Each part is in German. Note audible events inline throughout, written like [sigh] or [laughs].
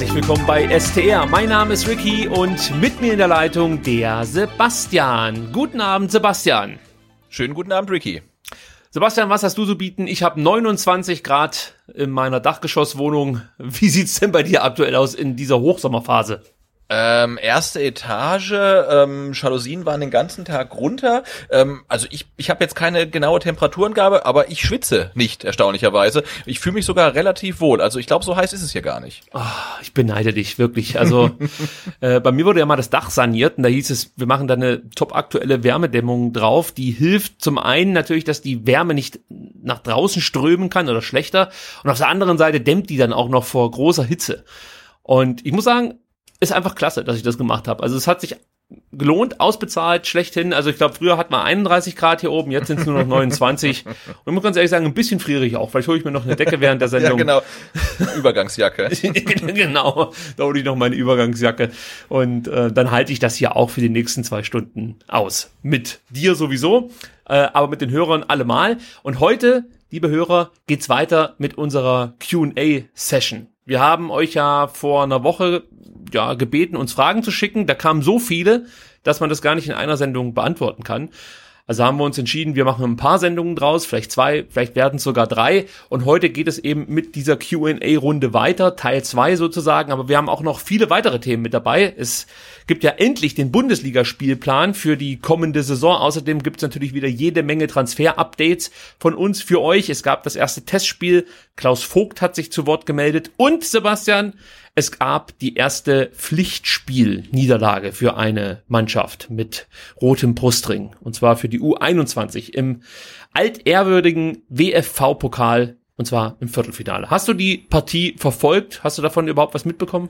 Herzlich willkommen bei STR. Mein Name ist Ricky und mit mir in der Leitung der Sebastian. Guten Abend, Sebastian. Schönen guten Abend, Ricky. Sebastian, was hast du so bieten? Ich habe 29 Grad in meiner Dachgeschosswohnung. Wie sieht's denn bei dir aktuell aus in dieser Hochsommerphase? Ähm, erste Etage, ähm, Jalousien waren den ganzen Tag runter. Ähm, also ich, ich habe jetzt keine genaue Temperaturengabe, aber ich schwitze nicht, erstaunlicherweise. Ich fühle mich sogar relativ wohl. Also ich glaube, so heiß ist es hier gar nicht. Oh, ich beneide dich, wirklich. Also [laughs] äh, bei mir wurde ja mal das Dach saniert und da hieß es, wir machen da eine top aktuelle Wärmedämmung drauf. Die hilft zum einen natürlich, dass die Wärme nicht nach draußen strömen kann oder schlechter. Und auf der anderen Seite dämmt die dann auch noch vor großer Hitze. Und ich muss sagen, ist einfach klasse, dass ich das gemacht habe. Also es hat sich gelohnt, ausbezahlt, schlechthin. Also ich glaube, früher hat man 31 Grad hier oben, jetzt sind es nur noch 29. [laughs] Und ich muss ganz ehrlich sagen, ein bisschen friere ich auch. Vielleicht hole ich mir noch eine Decke während der [laughs] Sendung. ja, genau. Übergangsjacke. [laughs] genau, da hole ich noch meine Übergangsjacke. Und äh, dann halte ich das hier auch für die nächsten zwei Stunden aus. Mit dir sowieso, äh, aber mit den Hörern allemal. Und heute, liebe Hörer, geht's weiter mit unserer Q&A-Session. Wir haben euch ja vor einer Woche ja, gebeten, uns Fragen zu schicken. Da kamen so viele, dass man das gar nicht in einer Sendung beantworten kann. Also haben wir uns entschieden, wir machen ein paar Sendungen draus, vielleicht zwei, vielleicht werden es sogar drei. Und heute geht es eben mit dieser QA-Runde weiter, Teil zwei sozusagen. Aber wir haben auch noch viele weitere Themen mit dabei. Es gibt ja endlich den Bundesligaspielplan für die kommende Saison. Außerdem gibt es natürlich wieder jede Menge Transfer-Updates von uns für euch. Es gab das erste Testspiel. Klaus Vogt hat sich zu Wort gemeldet. Und Sebastian, es gab die erste Pflichtspiel-Niederlage für eine Mannschaft mit rotem Brustring. Und zwar für die U21 im altehrwürdigen WFV-Pokal. Und zwar im Viertelfinale. Hast du die Partie verfolgt? Hast du davon überhaupt was mitbekommen?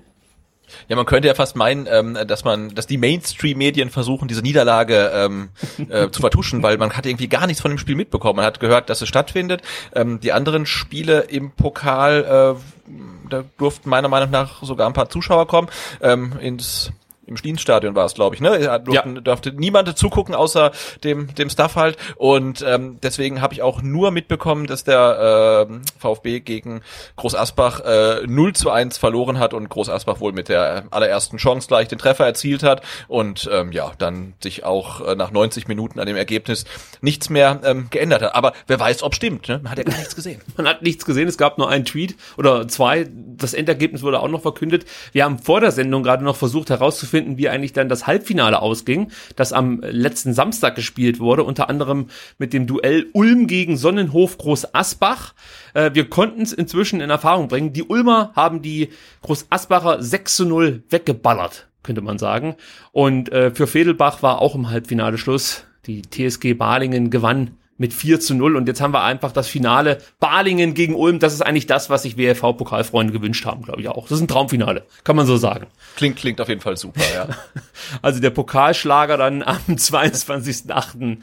Ja, man könnte ja fast meinen, ähm, dass man, dass die Mainstream-Medien versuchen, diese Niederlage ähm, äh, zu vertuschen, weil man hat irgendwie gar nichts von dem Spiel mitbekommen. Man hat gehört, dass es stattfindet. Ähm, die anderen Spiele im Pokal, äh, da durften meiner Meinung nach sogar ein paar Zuschauer kommen. Ähm, ins im Stienstadion war es, glaube ich, ne? Da durften, ja. durfte niemand zugucken, außer dem, dem Staff halt. Und ähm, deswegen habe ich auch nur mitbekommen, dass der äh, VfB gegen Groß Asbach äh, 0 zu 1 verloren hat und Groß Asbach wohl mit der allerersten Chance gleich den Treffer erzielt hat und ähm, ja, dann sich auch äh, nach 90 Minuten an dem Ergebnis nichts mehr ähm, geändert hat. Aber wer weiß, ob stimmt, ne? Man hat ja gar nichts gesehen. Man hat nichts gesehen, es gab nur einen Tweet oder zwei. Das Endergebnis wurde auch noch verkündet. Wir haben vor der Sendung gerade noch versucht herauszufinden, finden, wie eigentlich dann das Halbfinale ausging, das am letzten Samstag gespielt wurde, unter anderem mit dem Duell Ulm gegen Sonnenhof Groß Asbach. Äh, wir konnten es inzwischen in Erfahrung bringen. Die Ulmer haben die Groß Asbacher 6 zu 0 weggeballert, könnte man sagen. Und äh, für Fedelbach war auch im Halbfinale Schluss. Die TSG Balingen gewann mit 4 zu 0 und jetzt haben wir einfach das Finale Balingen gegen Ulm. Das ist eigentlich das, was sich WFV-Pokalfreunde gewünscht haben, glaube ich auch. Das ist ein Traumfinale, kann man so sagen. Klingt, klingt auf jeden Fall super, ja. [laughs] also der Pokalschlager dann am [laughs] 22.8.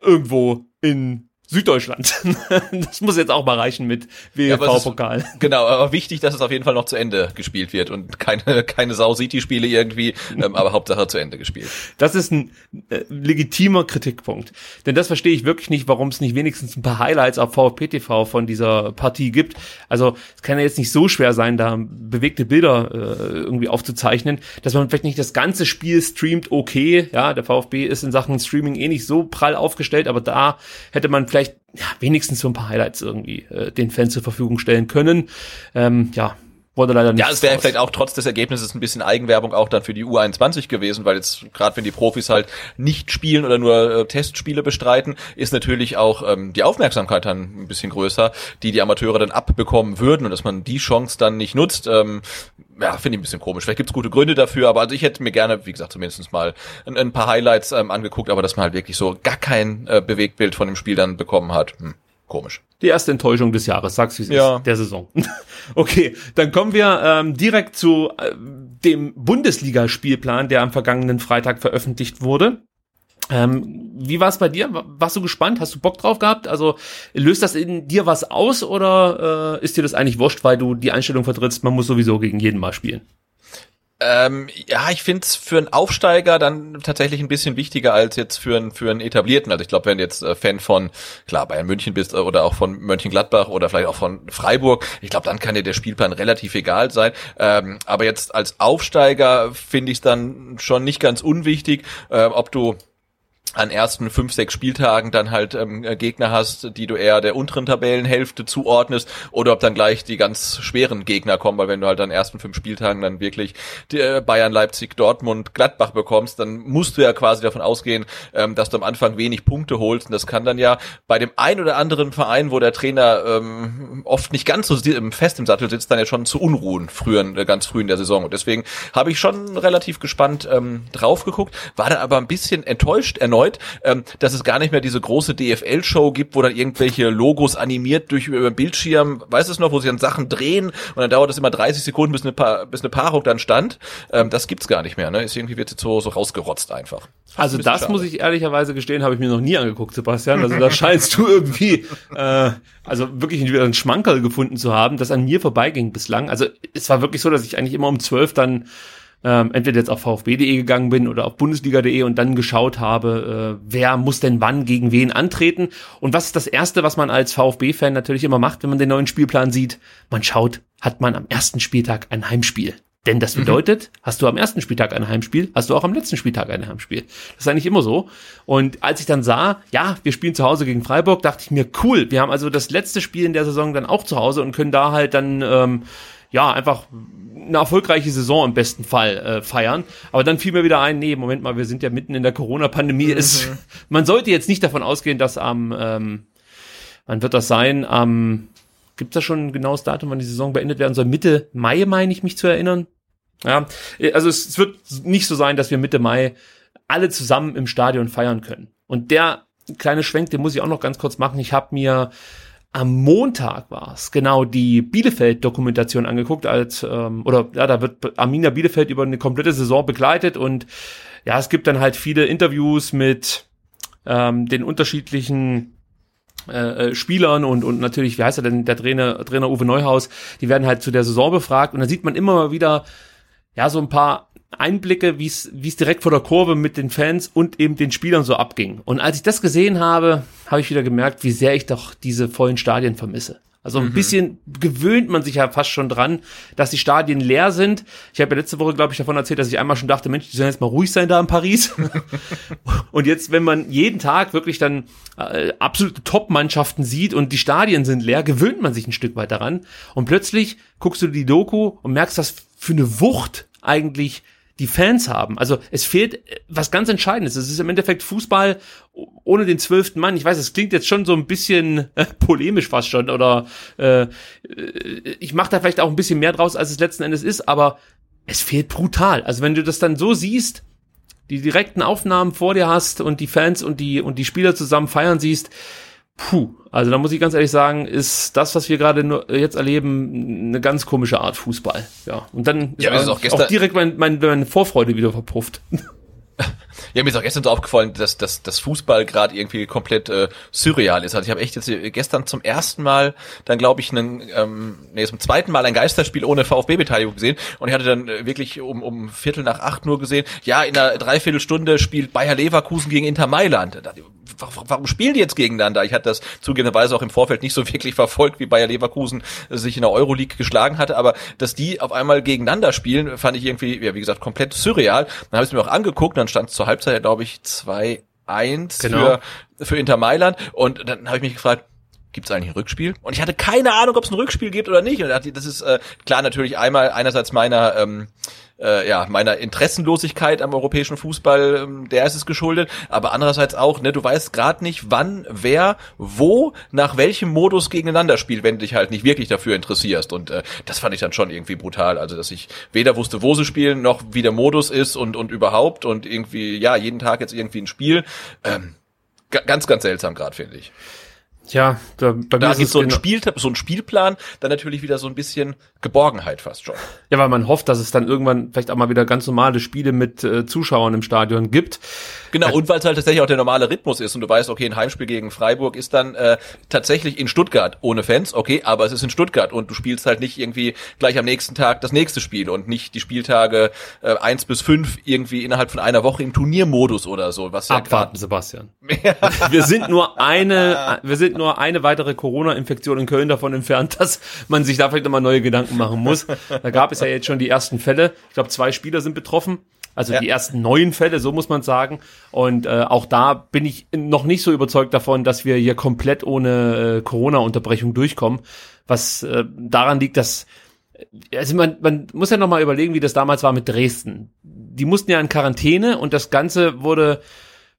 irgendwo in Süddeutschland. [laughs] das muss jetzt auch mal reichen mit WFV-Pokal. Ja, genau, aber wichtig, dass es auf jeden Fall noch zu Ende gespielt wird und keine, keine Sau City-Spiele irgendwie, ähm, aber Hauptsache zu Ende gespielt. Das ist ein äh, legitimer Kritikpunkt. Denn das verstehe ich wirklich nicht, warum es nicht wenigstens ein paar Highlights auf VfP TV von dieser Partie gibt. Also es kann ja jetzt nicht so schwer sein, da bewegte Bilder äh, irgendwie aufzuzeichnen, dass man vielleicht nicht das ganze Spiel streamt, okay. Ja, der VfB ist in Sachen Streaming eh nicht so prall aufgestellt, aber da hätte man vielleicht vielleicht ja, wenigstens so ein paar Highlights irgendwie äh, den Fans zur Verfügung stellen können. Ähm, ja, wurde leider nicht. Ja, es wäre vielleicht auch trotz des Ergebnisses ein bisschen Eigenwerbung auch dann für die U21 gewesen, weil jetzt gerade wenn die Profis halt nicht spielen oder nur äh, Testspiele bestreiten, ist natürlich auch ähm, die Aufmerksamkeit dann ein bisschen größer, die die Amateure dann abbekommen würden und dass man die Chance dann nicht nutzt. Ähm, ja, finde ich ein bisschen komisch. Vielleicht gibt's gute Gründe dafür, aber also ich hätte mir gerne, wie gesagt, zumindest mal ein, ein paar Highlights ähm, angeguckt, aber dass man halt wirklich so gar kein äh, Bewegtbild von dem Spiel dann bekommen hat. Hm, komisch. Die erste Enttäuschung des Jahres, sag's wie es Ja. ist, der Saison. [laughs] okay, dann kommen wir ähm, direkt zu äh, dem Bundesligaspielplan, der am vergangenen Freitag veröffentlicht wurde. Ähm, wie war es bei dir? Wa- Warst du gespannt? Hast du Bock drauf gehabt? Also löst das in dir was aus oder äh, ist dir das eigentlich wurscht, weil du die Einstellung vertrittst, man muss sowieso gegen jeden mal spielen? Ähm, ja, ich find's für einen Aufsteiger dann tatsächlich ein bisschen wichtiger als jetzt für einen, für einen etablierten. Also ich glaube, wenn du jetzt äh, Fan von, klar, Bayern München bist äh, oder auch von Mönchengladbach oder vielleicht auch von Freiburg, ich glaube, dann kann dir der Spielplan relativ egal sein. Ähm, aber jetzt als Aufsteiger finde ich es dann schon nicht ganz unwichtig, äh, ob du an ersten fünf, sechs Spieltagen dann halt ähm, Gegner hast, die du eher der unteren Tabellenhälfte zuordnest oder ob dann gleich die ganz schweren Gegner kommen, weil wenn du halt an ersten fünf Spieltagen dann wirklich äh, Bayern, Leipzig, Dortmund, Gladbach bekommst, dann musst du ja quasi davon ausgehen, ähm, dass du am Anfang wenig Punkte holst und das kann dann ja bei dem ein oder anderen Verein, wo der Trainer ähm, oft nicht ganz so fest im Sattel sitzt, dann ja schon zu Unruhen früher, äh, ganz früh in der Saison. Und deswegen habe ich schon relativ gespannt ähm, drauf geguckt, war dann aber ein bisschen enttäuscht erneut, ähm, dass es gar nicht mehr diese große DFL-Show gibt, wo dann irgendwelche Logos animiert durch über den Bildschirm, weißt du es noch, wo sich dann Sachen drehen und dann dauert es immer 30 Sekunden, bis eine, pa bis eine Paarung dann stand. Ähm, das gibt's gar nicht mehr, ne? Ist irgendwie wird jetzt so, so rausgerotzt einfach. Also ein das schade. muss ich ehrlicherweise gestehen, habe ich mir noch nie angeguckt, Sebastian. Also da scheinst du irgendwie, äh, also wirklich wieder einen Schmankerl gefunden zu haben, das an mir vorbeiging bislang. Also es war wirklich so, dass ich eigentlich immer um zwölf dann ähm, entweder jetzt auf vfb.de gegangen bin oder auf bundesliga.de und dann geschaut habe, äh, wer muss denn wann gegen wen antreten. Und was ist das Erste, was man als VfB-Fan natürlich immer macht, wenn man den neuen Spielplan sieht? Man schaut, hat man am ersten Spieltag ein Heimspiel. Denn das bedeutet, hast du am ersten Spieltag ein Heimspiel, hast du auch am letzten Spieltag ein Heimspiel. Das ist eigentlich immer so. Und als ich dann sah, ja, wir spielen zu Hause gegen Freiburg, dachte ich mir, cool, wir haben also das letzte Spiel in der Saison dann auch zu Hause und können da halt dann, ähm, ja, einfach eine erfolgreiche Saison im besten Fall äh, feiern. Aber dann fiel mir wieder ein, nee, Moment mal, wir sind ja mitten in der Corona-Pandemie. Es Man sollte jetzt nicht davon ausgehen, dass am, ähm, wann wird das sein? Am, gibt es da schon ein genaues Datum, wann die Saison beendet werden soll? Mitte Mai, meine ich mich zu erinnern. Ja, also es, es wird nicht so sein, dass wir Mitte Mai alle zusammen im Stadion feiern können. Und der kleine Schwenk, den muss ich auch noch ganz kurz machen. Ich habe mir am Montag war es genau die Bielefeld-Dokumentation angeguckt, als ähm, oder ja, da wird Arminia Bielefeld über eine komplette Saison begleitet und ja, es gibt dann halt viele Interviews mit ähm, den unterschiedlichen äh, äh, Spielern und und natürlich, wie heißt er denn, der Trainer Trainer Uwe Neuhaus, die werden halt zu der Saison befragt und da sieht man immer wieder ja so ein paar Einblicke, wie es wie es direkt vor der Kurve mit den Fans und eben den Spielern so abging. Und als ich das gesehen habe, habe ich wieder gemerkt, wie sehr ich doch diese vollen Stadien vermisse. Also ein bisschen gewöhnt man sich ja fast schon dran, dass die Stadien leer sind. Ich habe ja letzte Woche, glaube ich, davon erzählt, dass ich einmal schon dachte, Mensch, die sollen jetzt mal ruhig sein da in Paris. [laughs] und jetzt, wenn man jeden Tag wirklich dann äh, absolute Top-Mannschaften sieht und die Stadien sind leer, gewöhnt man sich ein Stück weit daran. Und plötzlich guckst du die Doku und merkst, was für eine Wucht eigentlich die Fans haben. Also es fehlt äh, was ganz Entscheidendes. Es ist im Endeffekt Fußball ohne den zwölften Mann. Ich weiß, es klingt jetzt schon so ein bisschen äh, polemisch fast schon oder äh, äh, ich mache da vielleicht auch ein bisschen mehr draus, als es letzten Endes ist, aber es fehlt brutal. Also wenn du das dann so siehst, die direkten Aufnahmen vor dir hast und die Fans und die und die Spieler zusammen feiern siehst, puh, also da muss ich ganz ehrlich sagen, ist das, was wir gerade nur jetzt erleben, eine ganz komische Art Fußball. Ja, und dann Ja, ist auch gestern- direkt mein, mein, meine Vorfreude wieder verpufft. [laughs] Ja, mir ist auch gestern so aufgefallen, dass, dass, dass Fußball gerade irgendwie komplett äh, surreal ist. Also ich habe echt jetzt äh, gestern zum ersten Mal dann glaube ich einen, ähm, nee, zum zweiten Mal ein Geisterspiel ohne VfB-Beteiligung gesehen und ich hatte dann äh, wirklich um, um Viertel nach acht nur gesehen, ja, in einer Dreiviertelstunde spielt Bayer Leverkusen gegen Inter Mailand. Warum spielen die jetzt gegeneinander? Ich hatte das zugegebenerweise auch im Vorfeld nicht so [laughs] wirklich verfolgt, wie Bayer Leverkusen sich in der Euroleague geschlagen hatte, aber dass die auf einmal gegeneinander spielen, fand ich irgendwie, ja, wie gesagt, komplett surreal. Dann habe ich es mir auch angeguckt, dann stand es zur Halbzeit, glaube ich, 2-1 1 Genau. für, für Inter Mailand. Und dann habe ich mich gefragt, Gibt es eigentlich ein Rückspiel? Und ich hatte keine Ahnung, ob es ein Rückspiel gibt oder nicht. Und dachte, das ist äh, klar natürlich einmal einerseits meiner ähm, äh, ja meiner Interessenlosigkeit am europäischen Fußball, ähm, der ist es geschuldet, aber andererseits auch, ne, du weißt gerade nicht, wann, wer, wo, nach welchem Modus gegeneinander spielt, wenn du dich halt nicht wirklich dafür interessierst. Und äh, das fand ich dann schon irgendwie brutal. Also dass ich weder wusste, wo sie spielen, noch wie der Modus ist und und überhaupt und irgendwie ja jeden Tag jetzt irgendwie ein Spiel. Ähm, ga- ganz ganz seltsam gerade finde ich. Ja, da, bei Da gibt es so ein Spiel, so ein Spielplan, dann natürlich wieder so ein bisschen Geborgenheit fast schon. Ja, weil man hofft, dass es dann irgendwann vielleicht auch mal wieder ganz normale Spiele mit äh, Zuschauern im Stadion gibt. Genau, und weil es halt tatsächlich auch der normale Rhythmus ist und du weißt, okay, ein Heimspiel gegen Freiburg ist dann äh, tatsächlich in Stuttgart ohne Fans, okay, aber es ist in Stuttgart und du spielst halt nicht irgendwie gleich am nächsten Tag das nächste Spiel und nicht die Spieltage äh, eins bis fünf irgendwie innerhalb von einer Woche im Turniermodus oder so, was ja Abwarten, Sebastian. [laughs] wir sind nur eine, wir sind nur eine weitere Corona-Infektion in Köln davon entfernt, dass man sich da vielleicht nochmal neue Gedanken machen muss. Da gab es ja jetzt schon die ersten Fälle. Ich glaube, zwei Spieler sind betroffen. Also Ja. die ersten neuen Fälle, so muss man sagen. Und äh, auch da bin ich noch nicht so überzeugt davon, dass wir hier komplett ohne äh, Corona-Unterbrechung durchkommen. Was äh, daran liegt, dass also man, man muss ja noch mal überlegen, wie das damals war mit Dresden. Die mussten ja in Quarantäne und das Ganze wurde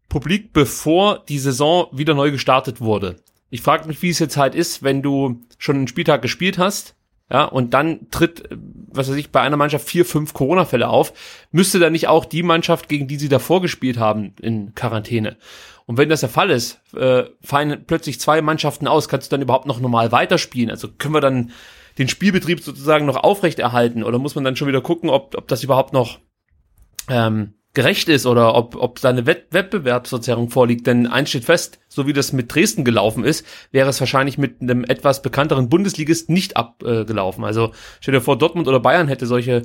publik, bevor die Saison wieder neu gestartet wurde. Ich frage mich, wie es jetzt halt ist, wenn du schon einen Spieltag gespielt hast, ja, und dann tritt, äh, was weiß ich, bei einer Mannschaft vier, fünf Corona-Fälle auf, müsste dann nicht auch die Mannschaft, gegen die sie davor gespielt haben, in Quarantäne? Und wenn das der Fall ist, äh, fallen plötzlich zwei Mannschaften aus, kannst du dann überhaupt noch normal weiterspielen? Also können wir dann den Spielbetrieb sozusagen noch aufrechterhalten oder muss man dann schon wieder gucken, ob, ob das überhaupt noch ähm, gerecht ist oder ob, ob da eine Wett Wettbewerbsverzerrung vorliegt. Denn eins steht fest, so wie das mit Dresden gelaufen ist, wäre es wahrscheinlich mit einem etwas bekannteren Bundesligist nicht abgelaufen. Äh, also stell dir vor, Dortmund oder Bayern hätte solche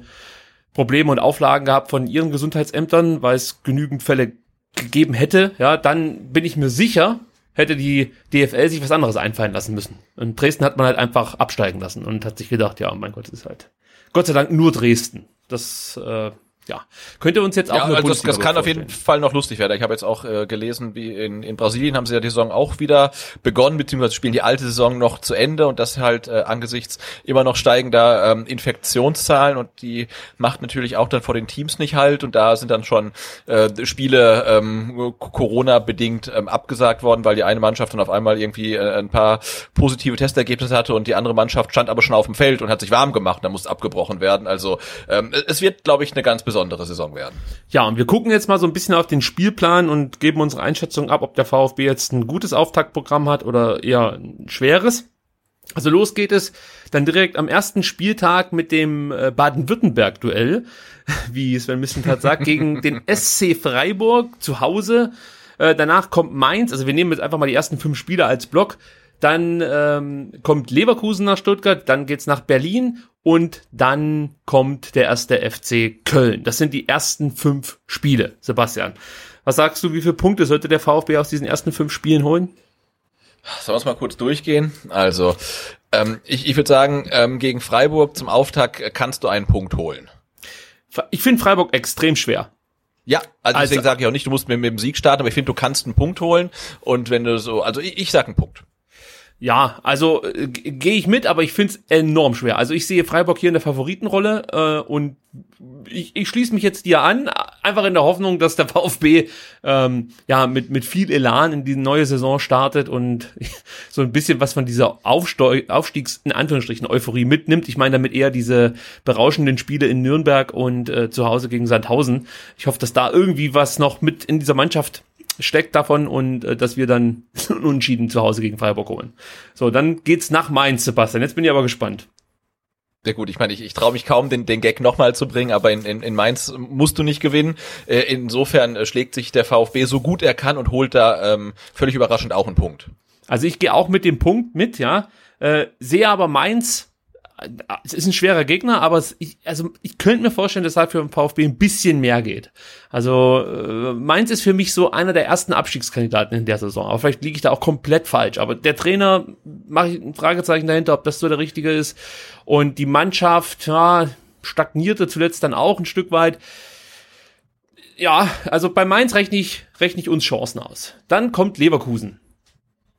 Probleme und Auflagen gehabt von ihren Gesundheitsämtern, weil es genügend Fälle gegeben hätte, ja, dann bin ich mir sicher, hätte die DFL sich was anderes einfallen lassen müssen. Und Dresden hat man halt einfach absteigen lassen und hat sich gedacht, ja, mein Gott, es ist halt Gott sei Dank nur Dresden. Das äh, ja, könnte uns jetzt auch Ja, eine also das, das kann auf jeden vorstellen. Fall noch lustig werden. Ich habe jetzt auch äh, gelesen, wie in, in Brasilien haben sie ja die Saison auch wieder begonnen, beziehungsweise spielen die alte Saison noch zu Ende und das halt äh, angesichts immer noch steigender ähm, Infektionszahlen und die macht natürlich auch dann vor den Teams nicht halt und da sind dann schon äh, Spiele ähm, Corona-bedingt ähm, abgesagt worden, weil die eine Mannschaft dann auf einmal irgendwie äh, ein paar positive Testergebnisse hatte und die andere Mannschaft stand aber schon auf dem Feld und hat sich warm gemacht, da muss abgebrochen werden. Also ähm, es wird, glaube ich, eine ganz besondere Saison werden. Ja, und wir gucken jetzt mal so ein bisschen auf den Spielplan und geben unsere Einschätzung ab, ob der VfB jetzt ein gutes Auftaktprogramm hat oder eher ein schweres. Also los geht es dann direkt am ersten Spieltag mit dem äh, Baden-Württemberg-Duell, [laughs] wie Sven Missentat sagt, gegen den [laughs] SC Freiburg zu Hause. Äh, danach kommt Mainz, also wir nehmen jetzt einfach mal die ersten fünf Spiele als Block. Dann ähm, kommt Leverkusen nach Stuttgart, dann geht's nach Berlin und dann kommt der erste FC Köln. Das sind die ersten fünf Spiele, Sebastian. Was sagst du, wie viele Punkte sollte der VfB aus diesen ersten fünf Spielen holen? Sollen wir es mal kurz durchgehen? Also, ähm, ich, ich würde sagen, ähm, gegen Freiburg zum Auftakt äh, kannst du einen Punkt holen. Ich finde Freiburg extrem schwer. Ja, also, Also- deswegen sage ich auch nicht, du musst mit, mit dem Sieg starten, aber ich finde, du kannst einen Punkt holen und wenn du so, also ich, ich sag einen Punkt. Ja, also äh, gehe ich mit, aber ich find's enorm schwer. Also ich sehe Freiburg hier in der Favoritenrolle äh, und ich, ich schließe mich jetzt dir an, einfach in der Hoffnung, dass der [laughs] VfB ähm, ja mit mit viel Elan in die neue Saison startet und [laughs] so ein bisschen was von dieser Aufsteu Aufstiegs in Anführungsstrichen Euphorie mitnimmt. Ich meine damit eher diese berauschenden Spiele in Nürnberg und äh, zu Hause gegen Sandhausen. Ich hoffe, dass da irgendwie was noch mit in dieser Mannschaft steckt davon und äh, dass wir dann [laughs] unentschieden zu Hause gegen Freiburg holen. So, dann geht's nach Mainz, Sebastian. Jetzt bin ich aber gespannt. Ja gut, ich meine, ich, ich traue mich kaum, den, den Gag nochmal zu bringen, aber in, in, in Mainz musst du nicht gewinnen. Äh, insofern äh, schlägt sich der VfB so gut er kann und holt da ähm, völlig überraschend auch einen Punkt. Also ich gehe auch mit dem Punkt mit, ja. Äh, sehe aber Mainz, es ist ein schwerer Gegner, aber es, ich, also ich könnte mir vorstellen, dass da für den VfB ein bisschen mehr geht. Also äh, Mainz ist für mich so einer der ersten Abstiegskandidaten in der Saison. Aber vielleicht liege ich da auch komplett falsch. Aber der Trainer, mache ich ein Fragezeichen dahinter, ob das so der richtige ist. Und die Mannschaft, ja, stagnierte zuletzt dann auch ein Stück weit. Ja, also bei Mainz rechne ich, rechne ich uns Chancen aus. Dann kommt Leverkusen.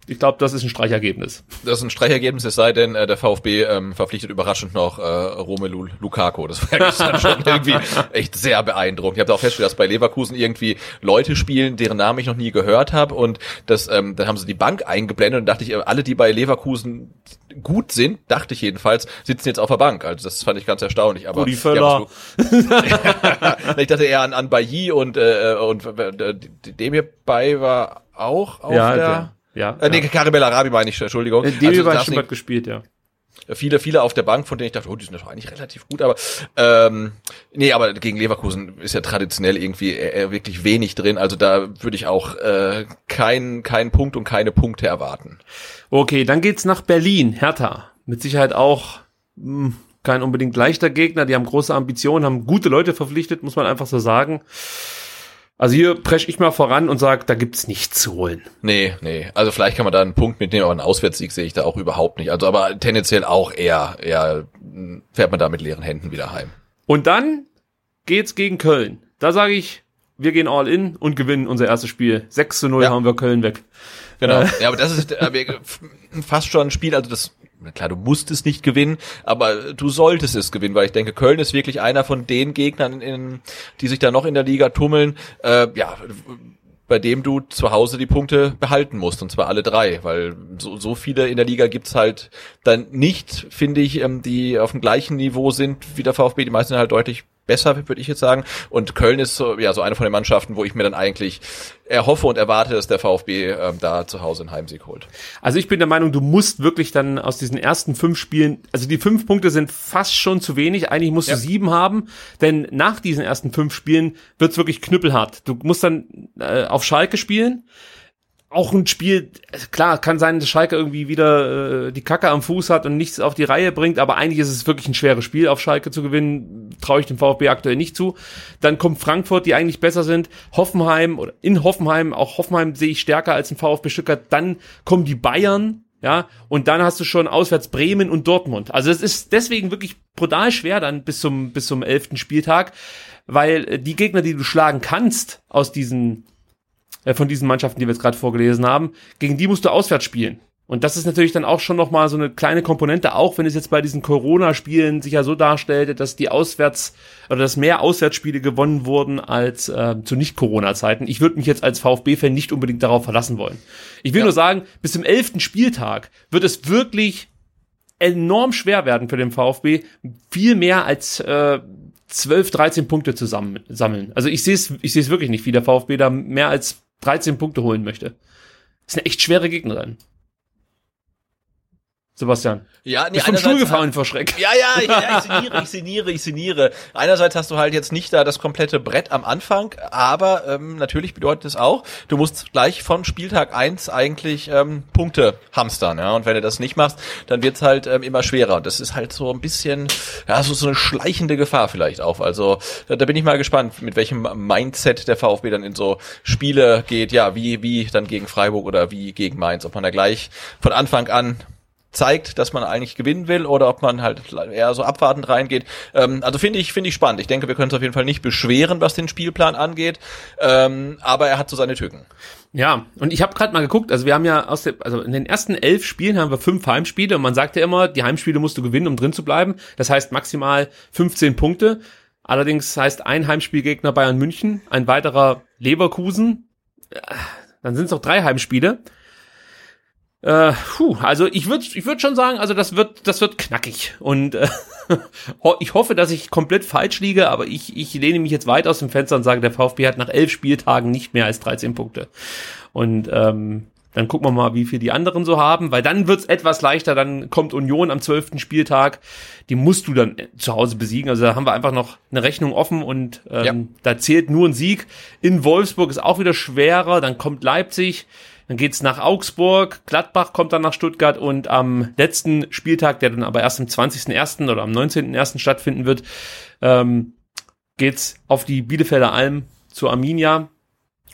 Ich glaube, das ist ein Streichergebnis. Das ist ein Streichergebnis, es sei denn, äh, der VfB ähm, verpflichtet überraschend noch äh, Romelu Lukaku. Das war gestern schon [laughs] irgendwie echt sehr beeindruckend. Ich habe da auch festgestellt, dass bei Leverkusen irgendwie Leute spielen, deren Namen ich noch nie gehört habe. Und das, ähm, dann haben sie die Bank eingeblendet und dachte ich, alle, die bei Leverkusen gut sind, dachte ich jedenfalls, sitzen jetzt auf der Bank. Also das fand ich ganz erstaunlich. Aber Rudi Völler. [laughs] ich dachte eher an, an Bailly und, äh, und äh, dem hierbei war auch auf Ja, der... der- ja, Äh, nee, ja. Karibel Arabi meine ich, Entschuldigung. Äh, Demi Also, war schon nicht- gespielt, ja. viele, viele auf der Bank, von denen ich dachte, oh, die sind doch eigentlich relativ gut, aber ähm, nee, aber gegen Leverkusen ist ja traditionell irgendwie äh, äh, wirklich wenig drin. Also da würde ich auch äh, keinen keinen Punkt und keine Punkte erwarten. Okay, dann geht's nach Berlin, Hertha. Mit Sicherheit auch mh, kein unbedingt leichter Gegner. Die haben große Ambitionen, haben gute Leute verpflichtet, muss man einfach so sagen. Also hier presche ich mal voran und sage, da gibt's nichts zu holen. Nee, nee. Also vielleicht kann man da einen Punkt mitnehmen, aber einen Auswärtssieg sehe ich da auch überhaupt nicht. Also aber tendenziell auch eher, eher mh, fährt man da mit leeren Händen wieder heim. Und dann geht's gegen Köln. Da sage ich, wir gehen all in und gewinnen unser erstes Spiel. 6 zu 0 Ja. haben wir Köln weg. Genau. Ja, aber das ist äh, fast schon ein Spiel, also das klar, du musst es nicht gewinnen, aber du solltest es gewinnen, weil ich denke, Köln ist wirklich einer von den Gegnern, in, die sich da noch in der Liga tummeln, äh, ja, bei dem du zu Hause die Punkte behalten musst, und zwar alle drei, weil so, so viele in der Liga gibt's halt dann nicht, finde ich, ähm, die auf dem gleichen Niveau sind wie der VfB, die meisten halt deutlich besser, würde ich jetzt sagen. Und Köln ist so, ja so eine von den Mannschaften, wo ich mir dann eigentlich erhoffe und erwarte, dass der VfB ähm, da zu Hause einen Heimsieg holt. Also ich bin der Meinung, du musst wirklich dann aus diesen ersten fünf Spielen, also die fünf Punkte sind fast schon zu wenig. Eigentlich musst Ja. du sieben haben, denn nach diesen ersten fünf Spielen wird's wirklich knüppelhart. Du musst dann äh, auf Schalke spielen. Auch ein Spiel, äh, klar, kann sein, dass Schalke irgendwie wieder äh, die Kacke am Fuß hat und nichts auf die Reihe bringt, aber eigentlich ist es wirklich ein schweres Spiel, auf Schalke zu gewinnen. Traue ich dem VfB aktuell nicht zu. Dann kommt Frankfurt, die eigentlich besser sind. Hoffenheim oder in Hoffenheim, auch Hoffenheim sehe ich stärker als den VfB Stuttgart. Dann kommen die Bayern, ja, und dann hast du schon auswärts Bremen und Dortmund. Also es ist deswegen wirklich brutal schwer dann bis zum, bis zum elften Spieltag, weil äh, die Gegner, die du schlagen kannst aus diesen, äh, von diesen Mannschaften, die wir jetzt gerade vorgelesen haben, gegen die musst du auswärts spielen. Und das ist natürlich dann auch schon nochmal so eine kleine Komponente, auch wenn es jetzt bei diesen Corona-Spielen sich ja so darstellte, dass die Auswärts- oder dass mehr Auswärtsspiele gewonnen wurden als äh, zu Nicht-Corona-Zeiten. Ich würde mich jetzt als VfB-Fan nicht unbedingt darauf verlassen wollen. Ich will Ja. nur sagen, bis zum elften Spieltag wird es wirklich enorm schwer werden für den VfB, viel mehr als äh, 12, 13 Punkte zu sam- sammeln. Also ich sehe es ich sehe es wirklich nicht, wie der VfB da mehr als 13 Punkte holen möchte. Das eine echt schwere Gegnerin. Sebastian. Ja, nee, Bist vom Stuhl gefallen vor Schreck. Ja, ja, ich, ja, ich [laughs] sinniere, ich sinniere, ich sinniere. Einerseits hast du halt jetzt nicht da das komplette Brett am Anfang, aber ähm, natürlich bedeutet es auch, du musst gleich von Spieltag eins eigentlich ähm, Punkte hamstern, ja. Und wenn du das nicht machst, dann wird's halt ähm, immer schwerer. Und das ist halt so ein bisschen, ja, so, so eine schleichende Gefahr vielleicht auch. Also da, da bin ich mal gespannt, mit welchem Mindset der VfB dann in so Spiele geht, ja, wie, wie dann gegen Freiburg oder wie gegen Mainz, ob man da gleich von Anfang an zeigt, dass man eigentlich gewinnen will oder ob man halt eher so abwartend reingeht. Ähm, also finde ich, finde ich spannend. Ich denke, wir können es auf jeden Fall nicht beschweren, was den Spielplan angeht. Ähm, aber er hat so seine Tücken. Ja, und ich habe gerade mal geguckt, also wir haben ja aus der, also in den ersten elf Spielen haben wir fünf Heimspiele und man sagt ja immer, die Heimspiele musst du gewinnen, um drin zu bleiben. Das heißt maximal 15 Punkte. Allerdings heißt ein Heimspielgegner Bayern München, ein weiterer Leverkusen. Äh, Dann sind es noch drei Heimspiele. Äh, puh, also ich würde ich würd schon sagen, also das wird das wird knackig und äh, [laughs] ich hoffe, dass ich komplett falsch liege, aber ich, ich lehne mich jetzt weit aus dem Fenster und sage, der VfB hat nach elf Spieltagen nicht mehr als 13 Punkte. Und ähm, dann gucken wir mal, wie viel die anderen so haben, weil dann wird's etwas leichter. Dann kommt Union am zwölften Spieltag. Die musst du dann zu Hause besiegen. Also da haben wir einfach noch eine Rechnung offen und ähm, Ja. da zählt nur ein Sieg. In Wolfsburg ist auch wieder schwerer. Dann kommt Leipzig. Dann geht's nach Augsburg, Gladbach kommt dann nach Stuttgart und am letzten Spieltag, der dann aber erst am 20.01. oder am 19.01. stattfinden wird, ähm, geht's auf die Bielefelder Alm zu Arminia.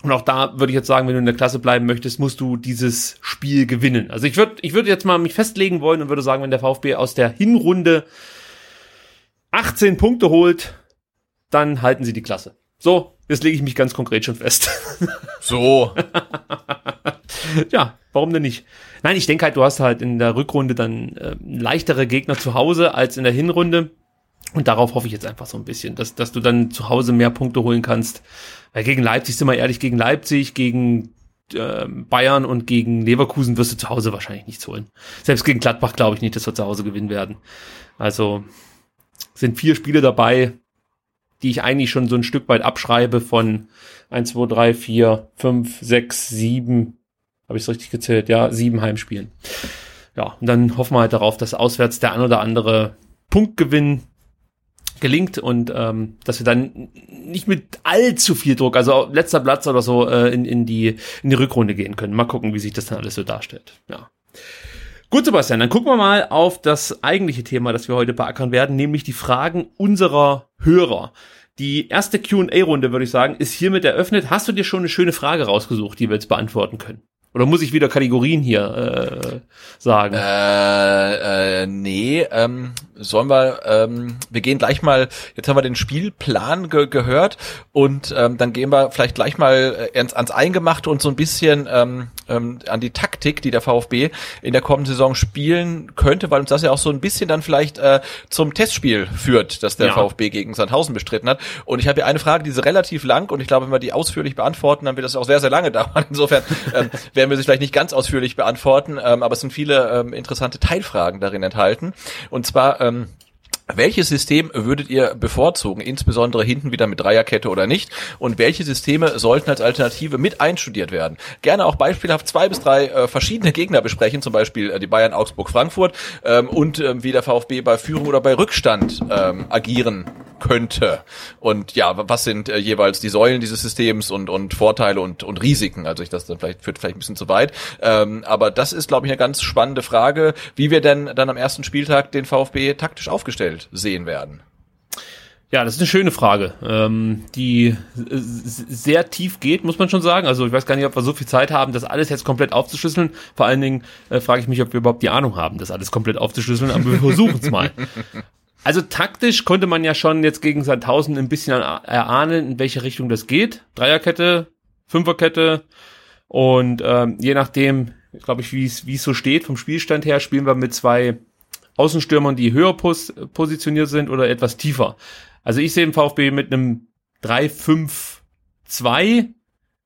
Und auch da würde ich jetzt sagen, wenn du in der Klasse bleiben möchtest, musst du dieses Spiel gewinnen. Also ich würde ich würde jetzt mal mich festlegen wollen und würde sagen, wenn der VfB aus der Hinrunde 18 Punkte holt, dann halten sie die Klasse. So, Das lege ich mich ganz konkret schon fest. So. [laughs] [laughs] ja, warum denn nicht? Nein, ich denke halt, du hast halt in der Rückrunde dann äh, leichtere Gegner zu Hause als in der Hinrunde. Und darauf hoffe ich jetzt einfach so ein bisschen, dass, dass du dann zu Hause mehr Punkte holen kannst. Weil gegen Leipzig, sind wir ehrlich, gegen Leipzig, gegen äh, Bayern und gegen Leverkusen wirst du zu Hause wahrscheinlich nichts holen. Selbst gegen Gladbach glaube ich nicht, dass wir zu Hause gewinnen werden. Also sind vier Spiele dabei, die ich eigentlich schon so ein Stück weit abschreibe von 1, 2, 3, 4, 5, 6, 7, habe ich es richtig gezählt, ja, sieben Heimspielen. Ja, und dann hoffen wir halt darauf, dass auswärts der ein oder andere Punktgewinn gelingt und ähm, dass wir dann nicht mit allzu viel Druck, also letzter Platz oder so, äh, in, in, die, in die Rückrunde gehen können. Mal gucken, wie sich das dann alles so darstellt. Ja. Gut, Sebastian, dann gucken wir mal auf das eigentliche Thema, das wir heute beackern werden, nämlich die Fragen unserer Hörer. Die erste Q&A-Runde, würde ich sagen, ist hiermit eröffnet. Hast du dir schon eine schöne Frage rausgesucht, die wir jetzt beantworten können? Oder muss ich wieder Kategorien hier äh, sagen? Äh, äh, nee, ähm, sollen wir, ähm, wir gehen gleich mal, jetzt haben wir den Spielplan ge gehört und ähm, dann gehen wir vielleicht gleich mal äh, ans, ans Eingemachte und so ein bisschen ähm, ähm, an die Taktik, die der VfB in der kommenden Saison spielen könnte, weil uns das ja auch so ein bisschen dann vielleicht äh, zum Testspiel führt, das der Ja. VfB gegen Sandhausen bestritten hat. Und ich habe hier eine Frage, die ist relativ lang und ich glaube, wenn wir die ausführlich beantworten, dann wird das auch sehr, sehr lange dauern. Insofern ähm, [laughs] werden wir sie vielleicht nicht ganz ausführlich beantworten, ähm, aber es sind viele ähm, interessante Teilfragen darin enthalten. Und zwar ähm, welches System würdet ihr bevorzugen, insbesondere hinten wieder mit Dreierkette oder nicht? Und welche Systeme sollten als Alternative mit einstudiert werden? Gerne auch beispielhaft zwei bis drei äh, verschiedene Gegner besprechen, zum Beispiel äh, die Bayern, Augsburg, Frankfurt ähm, und ähm, wie der VfB bei Führung oder bei Rückstand ähm, agieren könnte. Und ja, was sind äh, jeweils die Säulen dieses Systems und, und Vorteile und, und Risiken? Also ich das dann vielleicht führt vielleicht ein bisschen zu weit. Ähm, aber das ist, glaube ich, eine ganz spannende Frage, wie wir denn dann am ersten Spieltag den VfB taktisch aufgestellt sehen werden. Ja, das ist eine schöne Frage, ähm, die äh, sehr tief geht, muss man schon sagen. Also ich weiß gar nicht, ob wir so viel Zeit haben, das alles jetzt komplett aufzuschlüsseln. Vor allen Dingen äh, frage ich mich, ob wir überhaupt die Ahnung haben, das alles komplett aufzuschlüsseln, aber wir versuchen es mal. [laughs] Also taktisch konnte man ja schon jetzt gegen Sandhausen ein bisschen erahnen, in welche Richtung das geht. Dreierkette, Fünferkette und ähm, je nachdem, glaube ich, wie es wie es so steht vom Spielstand her, spielen wir mit zwei Außenstürmern, die höher pos positioniert sind oder etwas tiefer. Also ich sehe den VfB mit einem 3-5-2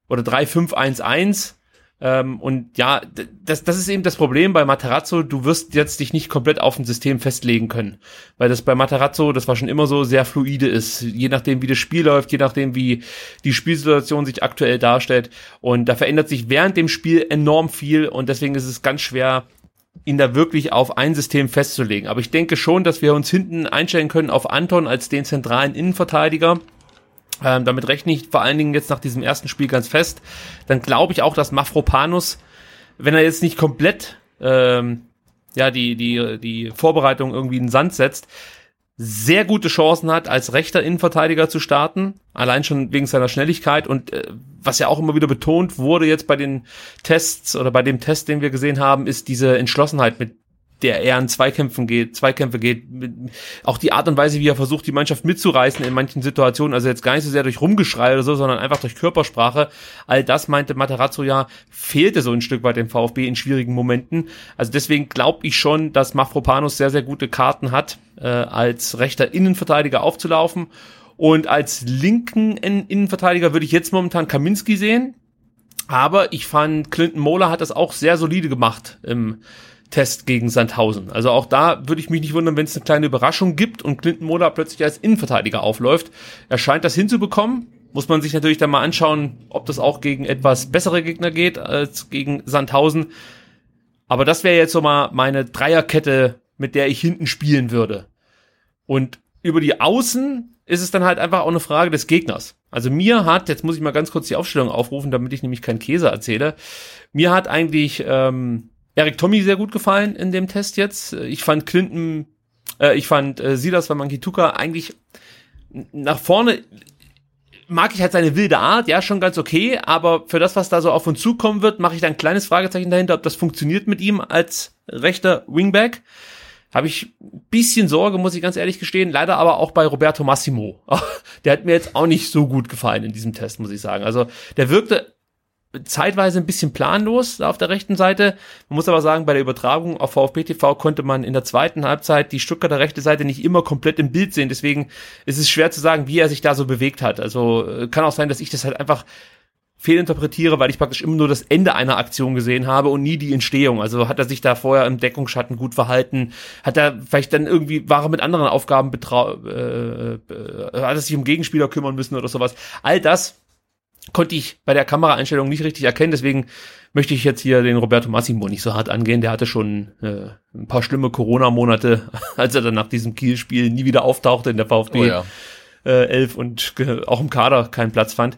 oder 3-5-1-1. Ähm, und ja, das, das ist eben das Problem bei Materazzo. Du wirst jetzt dich nicht komplett auf ein System festlegen können. Weil das bei Materazzo, das war schon immer so, sehr fluide ist. Je nachdem, wie das Spiel läuft, je nachdem, wie die Spielsituation sich aktuell darstellt. Und da verändert sich während dem Spiel enorm viel. Und deswegen ist es ganz schwer, ihn da wirklich auf ein System festzulegen. Aber ich denke schon, dass wir uns hinten einstellen können auf Anton als den zentralen Innenverteidiger. Ähm, damit rechne ich vor allen Dingen jetzt nach diesem ersten Spiel ganz fest. Dann glaube ich auch, dass Mafropanus, wenn er jetzt nicht komplett ähm, ja die die die Vorbereitung irgendwie in den Sand setzt, sehr gute Chancen hat, als rechter Innenverteidiger zu starten. Allein schon wegen seiner Schnelligkeit und äh, was ja auch immer wieder betont wurde jetzt bei den Tests oder bei dem Test, den wir gesehen haben, ist diese Entschlossenheit, mit der er in Zweikämpfen geht, Zweikämpfe geht, auch die Art und Weise, wie er versucht, die Mannschaft mitzureißen in manchen Situationen, also jetzt gar nicht so sehr durch Rumgeschrei oder so, sondern einfach durch Körpersprache. All das meinte Materazzo ja, fehlte so ein Stück weit dem VfB in schwierigen Momenten. Also deswegen glaube ich schon, dass Mafropanus sehr, sehr gute Karten hat, äh, als rechter Innenverteidiger aufzulaufen. Und als linken In- Innenverteidiger würde ich jetzt momentan Kaminski sehen. Aber ich fand, Clinton Mola hat das auch sehr solide gemacht im Test gegen Sandhausen. Also auch da würde ich mich nicht wundern, wenn es eine kleine Überraschung gibt und Clinton Mola plötzlich als Innenverteidiger aufläuft. Er scheint das hinzubekommen. Muss man sich natürlich dann mal anschauen, ob das auch gegen etwas bessere Gegner geht als gegen Sandhausen. Aber das wäre jetzt so mal meine Dreierkette, mit der ich hinten spielen würde. Und über die Außen ist es dann halt einfach auch eine Frage des Gegners. Also mir hat, jetzt muss ich mal ganz kurz die Aufstellung aufrufen, damit ich nämlich keinen Käse erzähle. Mir hat eigentlich ähm, Eric Tommy sehr gut gefallen in dem Test jetzt. Ich fand Clinton, äh, ich fand äh, Silas Wamankituka eigentlich nach vorne mag ich halt seine wilde Art, ja, schon ganz okay, aber für das, was da so auf uns zukommen wird, mache ich da ein kleines Fragezeichen dahinter, ob das funktioniert mit ihm als rechter Wingback. habe ich ein bisschen Sorge, muss ich ganz ehrlich gestehen. Leider aber auch bei Roberto Massimo. [laughs] Der hat mir jetzt auch nicht so gut gefallen in diesem Test, muss ich sagen. Also der wirkte zeitweise ein bisschen planlos auf der rechten Seite. Man muss aber sagen, bei der Übertragung auf VfB TV konnte man in der zweiten Halbzeit die Stuttgarter rechte Seite nicht immer komplett im Bild sehen. Deswegen ist es schwer zu sagen, wie er sich da so bewegt hat. Also äh, kann auch sein, dass ich das halt einfach fehlinterpretiere, weil ich praktisch immer nur das Ende einer Aktion gesehen habe und nie die Entstehung. Also hat er sich da vorher im Deckungsschatten gut verhalten? Hat er vielleicht dann irgendwie, war er mit anderen Aufgaben betrau, äh, äh, hat er sich um Gegenspieler kümmern müssen oder sowas? All das konnte ich bei der Kameraeinstellung nicht richtig erkennen, deswegen möchte ich jetzt hier den Roberto Massimo nicht so hart angehen. Der hatte schon äh, ein paar schlimme Corona-Monate, [laughs] als er dann nach diesem Kiel-Spiel nie wieder auftauchte in der VfB oh ja. äh, 11 und auch im Kader keinen Platz fand.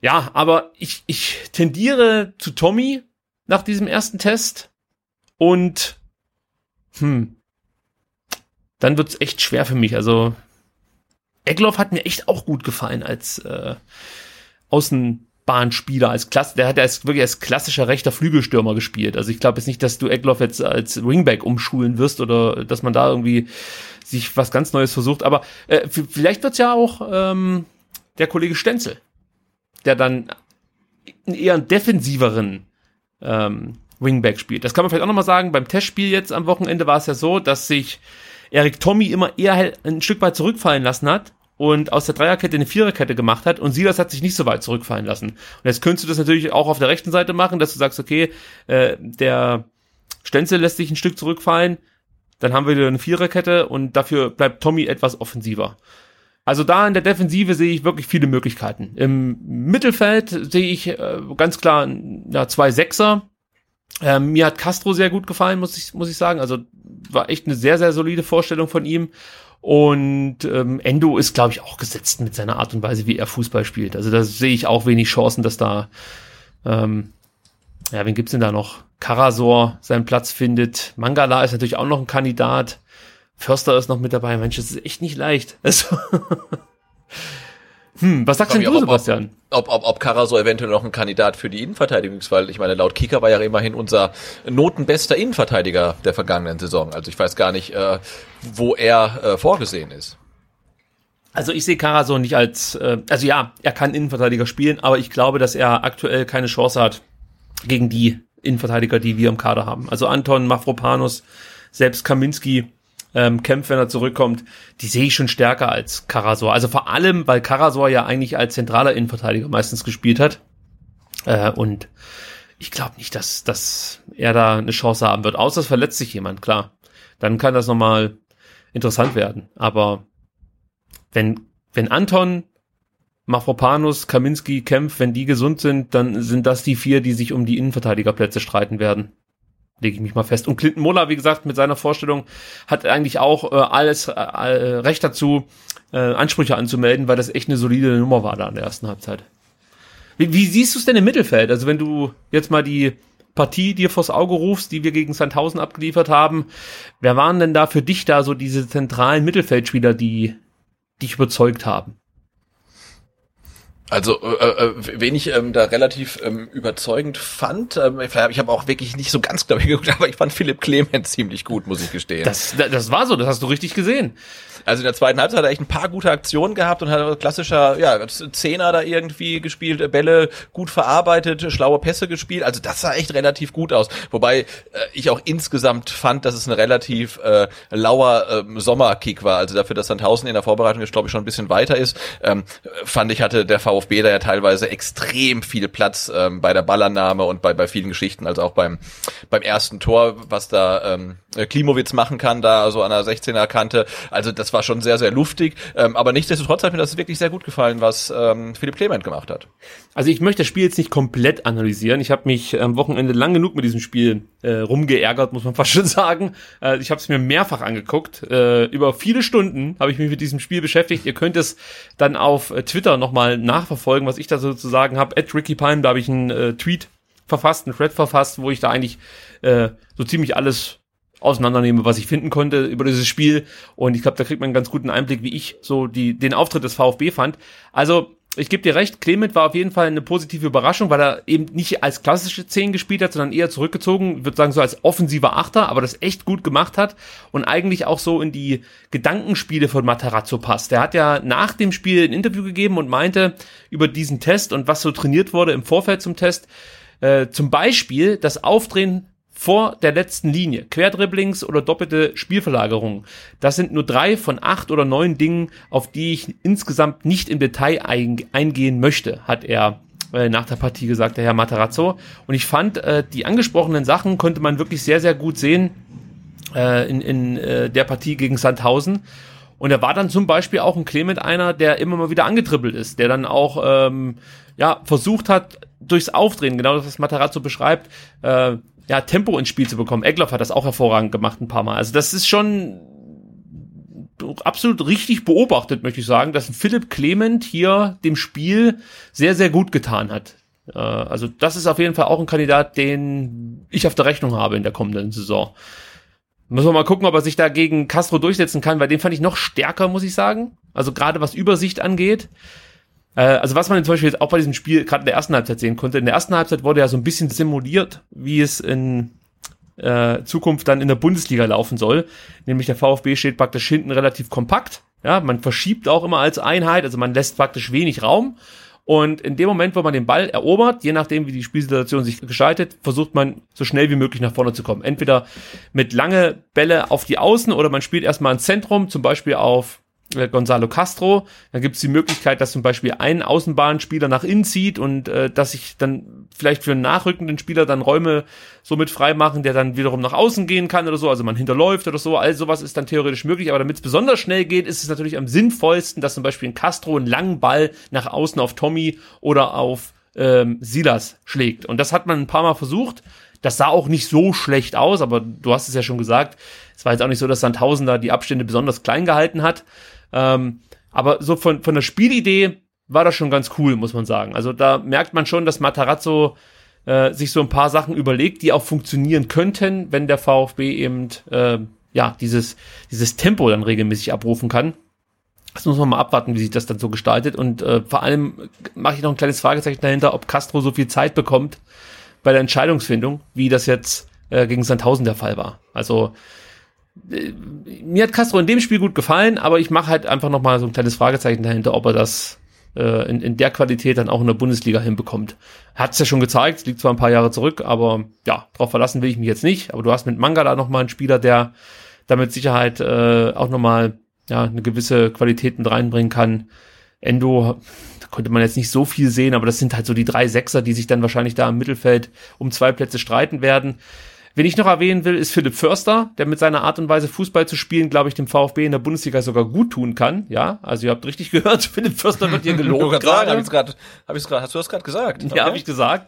Ja, aber ich, ich tendiere zu Tommy nach diesem ersten Test und hm, dann wird's echt schwer für mich. Also Egloff hat mir echt auch gut gefallen als äh, Außenbahnspieler, als Klasse. Der hat als wirklich als klassischer rechter Flügelstürmer gespielt. Also ich glaube jetzt nicht, dass du Egloff jetzt als Wingback umschulen wirst oder dass man da irgendwie sich was ganz Neues versucht. Aber äh, vielleicht wird's ja auch ähm, der Kollege Stenzel der dann eher einen defensiveren ähm, Wingback spielt. Das kann man vielleicht auch nochmal sagen. Beim Testspiel jetzt am Wochenende war es ja so, dass sich Erik Tommy immer eher ein Stück weit zurückfallen lassen hat und aus der Dreierkette eine Viererkette gemacht hat und Silas hat sich nicht so weit zurückfallen lassen. Und jetzt könntest du das natürlich auch auf der rechten Seite machen, dass du sagst, okay, äh, der Stenzel lässt sich ein Stück zurückfallen, dann haben wir wieder eine Viererkette und dafür bleibt Tommy etwas offensiver. Also da in der Defensive sehe ich wirklich viele Möglichkeiten. Im Mittelfeld sehe ich äh, ganz klar ja, zwei Sechser. Ähm, mir hat Castro sehr gut gefallen, muss ich, muss ich sagen. Also war echt eine sehr, sehr solide Vorstellung von ihm. Und ähm, Endo ist, glaube ich, auch gesetzt mit seiner Art und Weise, wie er Fußball spielt. Also da sehe ich auch wenig Chancen, dass da, ähm, ja, wen gibt's denn da noch? Karasor seinen Platz findet. Mangala ist natürlich auch noch ein Kandidat. Förster ist noch mit dabei. Mensch, das ist echt nicht leicht. Also [laughs] hm, was sagst denn du, Sebastian? Ob, ob, ob Karasor eventuell noch ein Kandidat für die Innenverteidigung ist, weil ich meine, laut Kicker war ja immerhin unser notenbester Innenverteidiger der vergangenen Saison. Also ich weiß gar nicht, äh, wo er äh, vorgesehen ist. Also ich sehe Karasor nicht als, äh, also ja, er kann Innenverteidiger spielen, aber ich glaube, dass er aktuell keine Chance hat gegen die Innenverteidiger, die wir im Kader haben. Also Anton Mafropanus, selbst Kaminski, ähm, kämpft, wenn er zurückkommt, die sehe ich schon stärker als Karasor. Also vor allem, weil Karasor ja eigentlich als zentraler Innenverteidiger meistens gespielt hat. Äh, und ich glaube nicht, dass, dass er da eine Chance haben wird. Außer es verletzt sich jemand, klar. Dann kann das nochmal interessant werden. Aber wenn, wenn Anton, Mafropanus, Kaminski, Kempf, wenn die gesund sind, dann sind das die vier, die sich um die Innenverteidigerplätze streiten werden lege ich mich mal fest. Und Clinton Muller, wie gesagt, mit seiner Vorstellung hat eigentlich auch äh, alles äh, äh, Recht dazu, äh, Ansprüche anzumelden, weil das echt eine solide Nummer war da in der ersten Halbzeit. Wie, wie siehst du es denn im Mittelfeld? Also wenn du jetzt mal die Partie dir vors Auge rufst, die wir gegen Sandhausen abgeliefert haben, wer waren denn da für dich da so diese zentralen Mittelfeldspieler, die dich überzeugt haben? Also, äh, äh, wen ich ähm, da relativ ähm, überzeugend fand, ähm, ich habe auch wirklich nicht so ganz, glaube ich, geguckt, [laughs] aber ich fand Philipp Clement ziemlich gut, muss ich gestehen. Das, das war so, das hast du richtig gesehen. Also in der zweiten Halbzeit hat er echt ein paar gute Aktionen gehabt und hat klassischer, ja, Zehner da irgendwie gespielt, Bälle gut verarbeitet, schlaue Pässe gespielt. Also das sah echt relativ gut aus. Wobei äh, ich auch insgesamt fand, dass es ein relativ äh, lauer äh, Sommerkick war. Also dafür, dass Sandhausen in der Vorbereitung jetzt, glaube ich, schon ein bisschen weiter ist, ähm, fand ich, hatte der VfB da ja teilweise extrem viel Platz ähm, bei der Ballannahme und bei, bei vielen Geschichten. Also auch beim, beim ersten Tor, was da ähm, Klimowitz machen kann, da so an der 16er Kante. Also das war schon sehr, sehr luftig. Ähm, aber nichtsdestotrotz hat mir das wirklich sehr gut gefallen, was ähm, Philipp Clement gemacht hat. Also ich möchte das Spiel jetzt nicht komplett analysieren. Ich habe mich am Wochenende lang genug mit diesem Spiel äh, rumgeärgert, muss man [laughs] fast schon sagen. Äh, ich habe es mir mehrfach angeguckt. Äh, über viele Stunden habe ich mich mit diesem Spiel beschäftigt. Ihr könnt es dann auf äh, Twitter nochmal nachverfolgen, was ich da sozusagen habe. At Ricky Pine, da habe ich einen äh, Tweet verfasst, einen Thread verfasst, wo ich da eigentlich äh, so ziemlich alles auseinandernehme, was ich finden konnte über dieses Spiel. Und ich glaube, da kriegt man einen ganz guten Einblick, wie ich so die, den Auftritt des VfB fand. Also, ich gebe dir recht, Clement war auf jeden Fall eine positive Überraschung, weil er eben nicht als klassische Zehn gespielt hat, sondern eher zurückgezogen, würde sagen so als offensiver Achter, aber das echt gut gemacht hat und eigentlich auch so in die Gedankenspiele von Matarazzo passt. Der hat ja nach dem Spiel ein Interview gegeben und meinte über diesen Test und was so trainiert wurde im Vorfeld zum Test, äh, zum Beispiel das Aufdrehen vor der letzten Linie, Querdribblings oder doppelte Spielverlagerungen. Das sind nur drei von acht oder neun Dingen, auf die ich insgesamt nicht im Detail eingehen möchte, hat er äh, nach der Partie gesagt, der Herr Matarazzo. Und ich fand, äh, die angesprochenen Sachen konnte man wirklich sehr, sehr gut sehen äh, in, in äh, der Partie gegen Sandhausen. Und er war dann zum Beispiel auch ein Clement einer, der immer mal wieder angetribbelt ist, der dann auch ähm, ja versucht hat, durchs Aufdrehen, genau das, was Matarazzo beschreibt, äh, ja, Tempo ins Spiel zu bekommen. Egloff hat das auch hervorragend gemacht ein paar Mal. Also das ist schon absolut richtig beobachtet, möchte ich sagen, dass Philipp Clement hier dem Spiel sehr, sehr gut getan hat. Äh, also das ist auf jeden Fall auch ein Kandidat, den ich auf der Rechnung habe in der kommenden Saison. Müssen wir mal gucken, ob er sich da gegen Castro durchsetzen kann, weil den fand ich noch stärker, muss ich sagen. Also gerade was Übersicht angeht. Äh, also was man zum Beispiel jetzt auch bei diesem Spiel gerade in der ersten Halbzeit sehen konnte, in der ersten Halbzeit wurde ja so ein bisschen simuliert, wie es in äh, Zukunft dann in der Bundesliga laufen soll. Nämlich der VfB steht praktisch hinten relativ kompakt. Ja, man verschiebt auch immer als Einheit, also man lässt praktisch wenig Raum. Und in dem Moment, wo man den Ball erobert, je nachdem, wie die Spielsituation sich gestaltet, versucht man so schnell wie möglich nach vorne zu kommen. Entweder mit lange Bälle auf die Außen oder man spielt erstmal ein Zentrum, zum Beispiel auf Gonzalo Castro. Da gibt es die Möglichkeit, dass zum Beispiel ein Außenbahnspieler nach innen zieht und äh, dass sich dann vielleicht für einen nachrückenden Spieler dann Räume so mit frei machen, der dann wiederum nach außen gehen kann oder so, also man hinterläuft oder so. All sowas ist dann theoretisch möglich, aber damit es besonders schnell geht, ist es natürlich am sinnvollsten, dass zum Beispiel ein Castro einen langen Ball nach außen auf Tommy oder auf ähm, Silas schlägt. Und das hat man ein paar Mal versucht. Das sah auch nicht so schlecht aus, aber du hast es ja schon gesagt, es war jetzt auch nicht so, dass Sandhausen da die Abstände besonders klein gehalten hat. Ähm, aber so von, von der Spielidee war das schon ganz cool, muss man sagen. Also da merkt man schon, dass Matarazzo äh, sich so ein paar Sachen überlegt, die auch funktionieren könnten, wenn der VfB eben äh, ja dieses dieses Tempo dann regelmäßig abrufen kann. Das muss man mal abwarten, wie sich das dann so gestaltet. Und äh, vor allem mache ich noch ein kleines Fragezeichen dahinter, ob Castro so viel Zeit bekommt bei der Entscheidungsfindung, wie das jetzt äh, gegen Sandhausen der Fall war. Also mir hat Castro in dem Spiel gut gefallen, aber ich mache halt einfach noch mal so ein kleines Fragezeichen dahinter, ob er das äh, in, in der Qualität dann auch in der Bundesliga hinbekommt. Hat es ja schon gezeigt, liegt zwar ein paar Jahre zurück, aber ja, darauf verlassen will ich mich jetzt nicht. Aber du hast mit Mangala noch mal einen Spieler, der da mit Sicherheit äh, auch noch mal ja, eine gewisse Qualität mit reinbringen kann. Endo, da konnte man jetzt nicht so viel sehen, aber das sind halt so die drei Sechser, die sich dann wahrscheinlich da im Mittelfeld um zwei Plätze streiten werden. Wen ich noch erwähnen will, ist Philipp Förster, der mit seiner Art und Weise Fußball zu spielen, glaube ich, dem VfB in der Bundesliga sogar gut tun kann. Ja, also ihr habt richtig [laughs] gehört, Philipp Förster wird hier gelobt. gerade. Hab ich's grad, hab ich's grad, hast du das gerade gesagt? Okay. Ja, habe ich gesagt.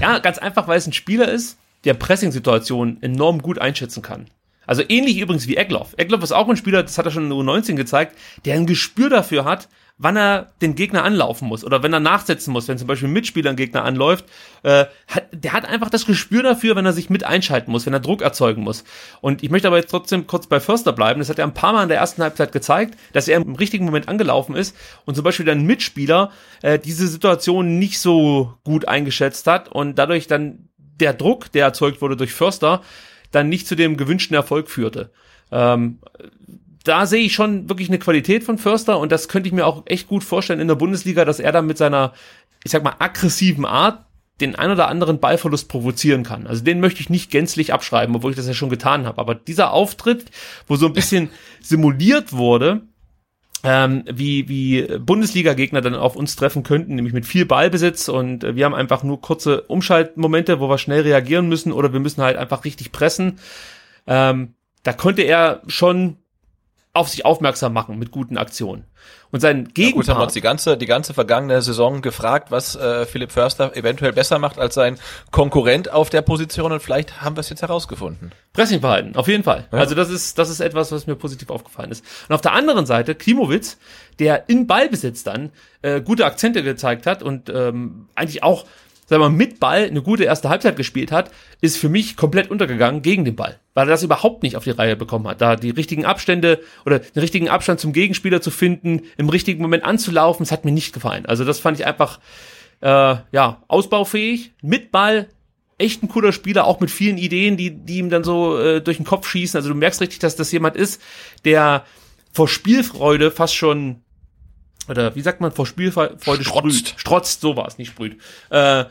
Ja, ganz einfach, weil es ein Spieler ist, der Pressing-Situationen enorm gut einschätzen kann. Also ähnlich übrigens wie Egloff. Egloff ist auch ein Spieler, das hat er schon in der U19 gezeigt, der ein Gespür dafür hat, wann er den Gegner anlaufen muss oder wenn er nachsetzen muss, wenn zum Beispiel ein Mitspieler ein Gegner anläuft, äh, hat, der hat einfach das Gespür dafür, wenn er sich mit einschalten muss, wenn er Druck erzeugen muss. Und ich möchte aber jetzt trotzdem kurz bei Förster bleiben. Das hat er ein paar Mal in der ersten Halbzeit gezeigt, dass er im richtigen Moment angelaufen ist und zum Beispiel dann Mitspieler äh, diese Situation nicht so gut eingeschätzt hat und dadurch dann der Druck, der erzeugt wurde durch Förster, dann nicht zu dem gewünschten Erfolg führte. Ähm, da sehe ich schon wirklich eine Qualität von Förster und das könnte ich mir auch echt gut vorstellen in der Bundesliga, dass er dann mit seiner, ich sag mal, aggressiven Art den ein oder anderen Ballverlust provozieren kann. Also den möchte ich nicht gänzlich abschreiben, obwohl ich das ja schon getan habe. Aber dieser Auftritt, wo so ein bisschen [laughs] simuliert wurde, ähm, wie, wie Bundesliga-Gegner dann auf uns treffen könnten, nämlich mit viel Ballbesitz und äh, wir haben einfach nur kurze Umschaltmomente, wo wir schnell reagieren müssen oder wir müssen halt einfach richtig pressen. Ähm, da konnte er schon auf sich aufmerksam machen mit guten Aktionen. Und sein Gegenpart... Ja gut, haben wir uns die ganze, die ganze vergangene Saison gefragt, was äh, Philipp Förster eventuell besser macht als sein Konkurrent auf der Position und vielleicht haben wir es jetzt herausgefunden. Pressingverhalten, auf jeden Fall. Ja. Also das ist, das ist etwas, was mir positiv aufgefallen ist. Und auf der anderen Seite Klimowitz, der in Ballbesitz dann äh, gute Akzente gezeigt hat und ähm, eigentlich auch sagen wir mal, mit Ball eine gute erste Halbzeit gespielt hat, ist für mich komplett untergegangen gegen den Ball weil er das überhaupt nicht auf die Reihe bekommen hat, da die richtigen Abstände oder den richtigen Abstand zum Gegenspieler zu finden, im richtigen Moment anzulaufen, das hat mir nicht gefallen. Also das fand ich einfach äh, ja ausbaufähig mit Ball. Echt ein cooler Spieler, auch mit vielen Ideen, die, die ihm dann so äh, durch den Kopf schießen. Also du merkst richtig, dass das jemand ist, der vor Spielfreude fast schon oder wie sagt man, vor Spielfreude Strotzt. sprüht. Strotzt, so war es, nicht sprüht. Äh,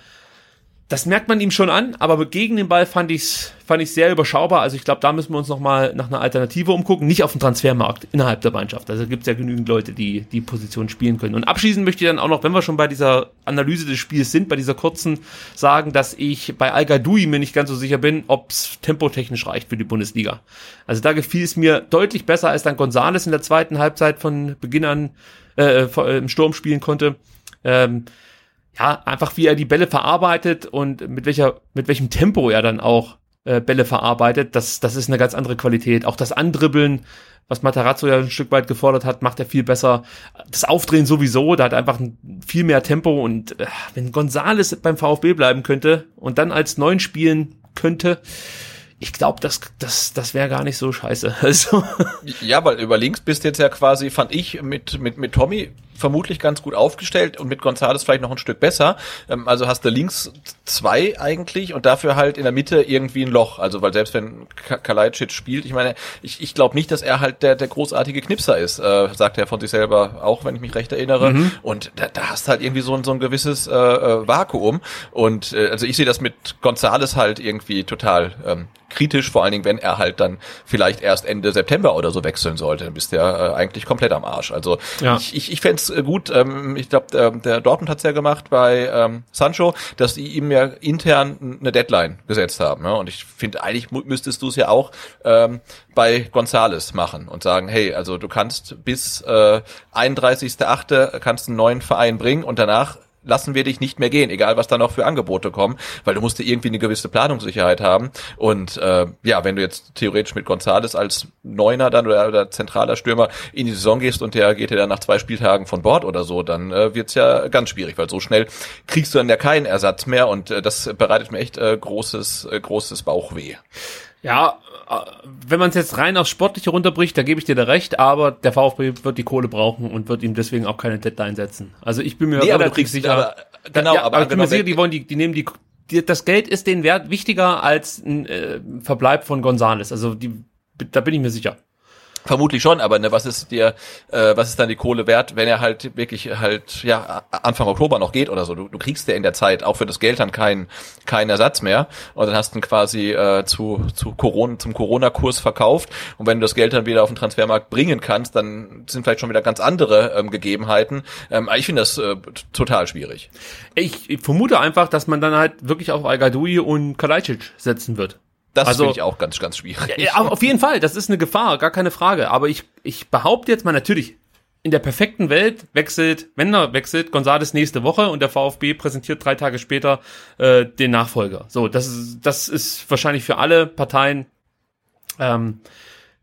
das merkt man ihm schon an, aber gegen den Ball fand ich's fand ich sehr überschaubar. Also ich glaube, da müssen wir uns noch mal nach einer Alternative umgucken, nicht auf dem Transfermarkt innerhalb der Mannschaft. Also gibt es ja genügend Leute, die die Position spielen können. Und abschließend möchte ich dann auch noch, wenn wir schon bei dieser Analyse des Spiels sind, bei dieser kurzen, sagen, dass ich bei Al Gadoui mir nicht ganz so sicher bin, ob's tempotechnisch reicht für die Bundesliga. Also da gefiel es mir deutlich besser, als dann Gonzales in der zweiten Halbzeit von Beginn an äh im Sturm spielen konnte. Ähm, ja, einfach wie er die Bälle verarbeitet und mit welcher, mit welchem Tempo er dann auch äh, Bälle verarbeitet, das, das ist eine ganz andere Qualität. Auch das Andribbeln, was Matarazzo ja ein Stück weit gefordert hat, macht er viel besser. Das Aufdrehen sowieso, da hat einfach viel mehr Tempo und äh, wenn Gonzales beim VfB bleiben könnte und dann als Neun spielen könnte, ich glaube, das, das, das wäre gar nicht so scheiße. [laughs] Also. Ja, weil über links bist jetzt ja quasi, fand ich, mit, mit, mit Tommy vermutlich ganz gut aufgestellt und mit Gonzales vielleicht noch ein Stück besser. Ähm, also hast du links zwei eigentlich und dafür halt in der Mitte irgendwie ein Loch. Also weil selbst wenn Kalajdzic spielt, ich meine, ich, ich glaube nicht, dass er halt der, der großartige Knipser ist, äh, sagt er von sich selber auch, wenn ich mich recht erinnere. Mhm. Und da, da hast du halt irgendwie so ein, so ein gewisses äh, äh, Vakuum. Und äh, also ich sehe das mit Gonzales halt irgendwie total ähm, kritisch, vor allen Dingen, wenn er halt dann vielleicht erst Ende September oder so wechseln sollte, dann bist du ja äh, eigentlich komplett am Arsch. Also ja. ich, ich, ich fände äh, gut, ähm, ich glaube, der, der Dortmund hat's ja gemacht bei ähm, Sancho, dass die ihm ja intern eine Deadline gesetzt haben. Ja? Und ich finde, eigentlich müsstest du es ja auch ähm, bei Gonzales machen und sagen, hey, also du kannst bis äh, 31.8. kannst einen neuen Verein bringen und danach lassen wir dich nicht mehr gehen, egal was da noch für Angebote kommen, weil du musst irgendwie eine gewisse Planungssicherheit haben. Und äh, ja, wenn du jetzt theoretisch mit Gonzales als Neuner dann oder, oder zentraler Stürmer in die Saison gehst und der geht dir dann nach zwei Spieltagen von Bord oder so, dann äh, wird's ja ganz schwierig, weil so schnell kriegst du dann ja keinen Ersatz mehr und äh, das bereitet mir echt äh, großes, äh, großes Bauchweh. Ja, äh, wenn man es jetzt rein aufs Sportliche runterbricht, da gebe ich dir da recht, aber der VfB wird die Kohle brauchen und wird ihm deswegen auch keine Deadline setzen. Also ich bin mir nee, relativ kriegst, sicher. Aber, genau, ja, aber, aber ich bin mir sicher, die wollen die, die nehmen die, die, das Geld ist denen wert wichtiger als ein äh, Verbleib von Gonzales. Also die, da bin ich mir sicher. Vermutlich schon, aber ne, was ist dir, äh, was ist dann die Kohle wert, wenn er halt wirklich halt ja Anfang Oktober noch geht oder so? Du, du kriegst ja in der Zeit auch für das Geld dann keinen keinen Ersatz mehr und dann hast du ihn quasi äh, zu zu Corona zum Corona-Kurs verkauft und wenn du das Geld dann wieder auf den Transfermarkt bringen kannst, dann sind vielleicht schon wieder ganz andere ähm, Gegebenheiten. Ähm, ich finde das äh, total schwierig. Ich, ich vermute einfach, dass man dann halt wirklich auf Al und Kalajdzic setzen wird. Das also, finde ich auch ganz, ganz schwierig. Ja, auf jeden Fall, das ist eine Gefahr, gar keine Frage. Aber ich, ich behaupte jetzt mal natürlich, in der perfekten Welt wechselt, wenn er wechselt, Gonzales nächste Woche und der VfB präsentiert drei Tage später äh, den Nachfolger. So, das ist, das ist wahrscheinlich für alle Parteien ähm,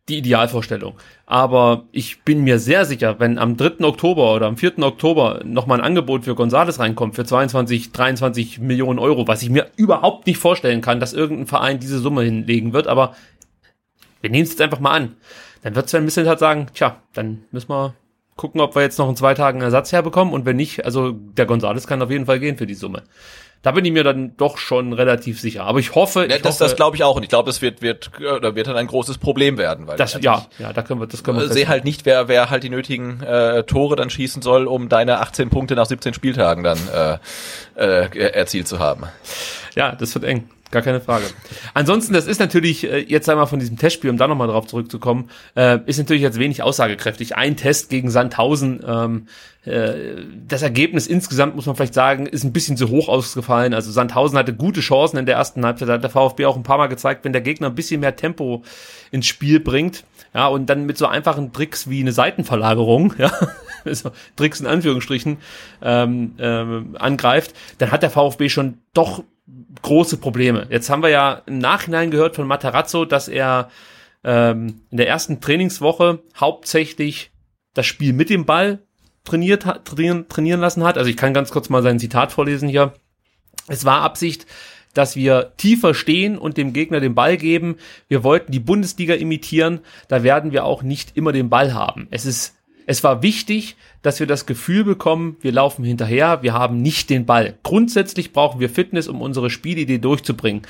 die Idealvorstellung. Aber ich bin mir sehr sicher, wenn am 3. Oktober oder am 4. Oktober nochmal ein Angebot für Gonzales reinkommt für 22, 23 Millionen Euro, was ich mir überhaupt nicht vorstellen kann, dass irgendein Verein diese Summe hinlegen wird, aber wir nehmen es jetzt einfach mal an. Dann wird Sven Misselt halt sagen, tja, dann müssen wir gucken, ob wir jetzt noch in zwei Tagen Ersatz herbekommen und wenn nicht, also der Gonzales kann auf jeden Fall gehen für die Summe. Da bin ich mir dann doch schon relativ sicher. Aber ich hoffe, ja, das, hoffe, das glaube ich auch. Und ich glaube, es wird wird oder wird dann ein großes Problem werden, weil das ja ja da können wir das können wir sehe halt nicht, wer wer halt die nötigen äh, Tore dann schießen soll, um deine 18 Punkte nach 17 Spieltagen dann äh, äh, erzielt zu haben. Ja, das wird eng gar keine Frage. Ansonsten, das ist natürlich, äh, jetzt einmal von diesem Testspiel, um da nochmal drauf zurückzukommen, äh, ist natürlich jetzt wenig aussagekräftig. Ein Test gegen Sandhausen, ähm, äh, das Ergebnis insgesamt, muss man vielleicht sagen, ist ein bisschen zu hoch ausgefallen. Also Sandhausen hatte gute Chancen in der ersten Halbzeit, da hat der VfB auch ein paar Mal gezeigt, wenn der Gegner ein bisschen mehr Tempo ins Spiel bringt, ja, und dann mit so einfachen Tricks wie eine Seitenverlagerung, [laughs] ja, so Tricks in Anführungsstrichen, ähm, ähm, angreift, dann hat der VfB schon doch große Probleme. Jetzt haben wir ja im Nachhinein gehört von Matarazzo, dass er ähm, in der ersten Trainingswoche hauptsächlich das Spiel mit dem Ball trainiert trainieren, trainieren lassen hat. Also ich kann ganz kurz mal sein Zitat vorlesen hier. Es war Absicht, dass wir tiefer stehen und dem Gegner den Ball geben. Wir wollten die Bundesliga imitieren. Da werden wir auch nicht immer den Ball haben. Es ist, es war wichtig, dass wir das Gefühl bekommen, wir laufen hinterher, wir haben nicht den Ball. Grundsätzlich brauchen wir Fitness, um unsere Spielidee durchzubringen.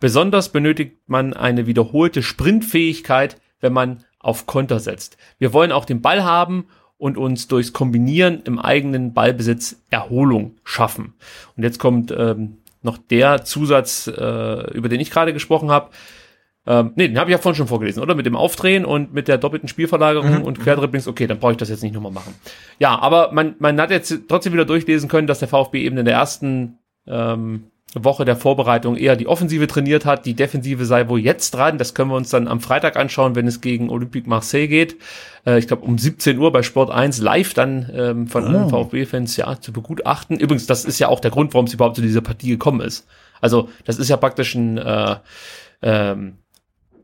Besonders benötigt man eine wiederholte Sprintfähigkeit, wenn man auf Konter setzt. Wir wollen auch den Ball haben und uns durchs Kombinieren im eigenen Ballbesitz Erholung schaffen. Und jetzt kommt ähm, noch der Zusatz, äh, über den ich gerade gesprochen habe. Ähm, nee, den habe ich ja vorhin schon vorgelesen, oder? Mit dem Aufdrehen und mit der doppelten Spielverlagerung mhm. und Querdribblings. Okay, dann brauche ich das jetzt nicht nochmal machen. Ja, aber man, man hat jetzt trotzdem wieder durchlesen können, dass der VfB eben in der ersten ähm, Woche der Vorbereitung eher die Offensive trainiert hat. Die Defensive sei wohl jetzt dran. Das können wir uns dann am Freitag anschauen, wenn es gegen Olympique Marseille geht. Äh, ich glaube um 17 Uhr bei Sport 1 live dann ähm, von allen oh. VfB-Fans ja zu begutachten. Übrigens, das ist ja auch der Grund, warum es überhaupt zu dieser Partie gekommen ist. Also das ist ja praktisch ein, äh, ähm,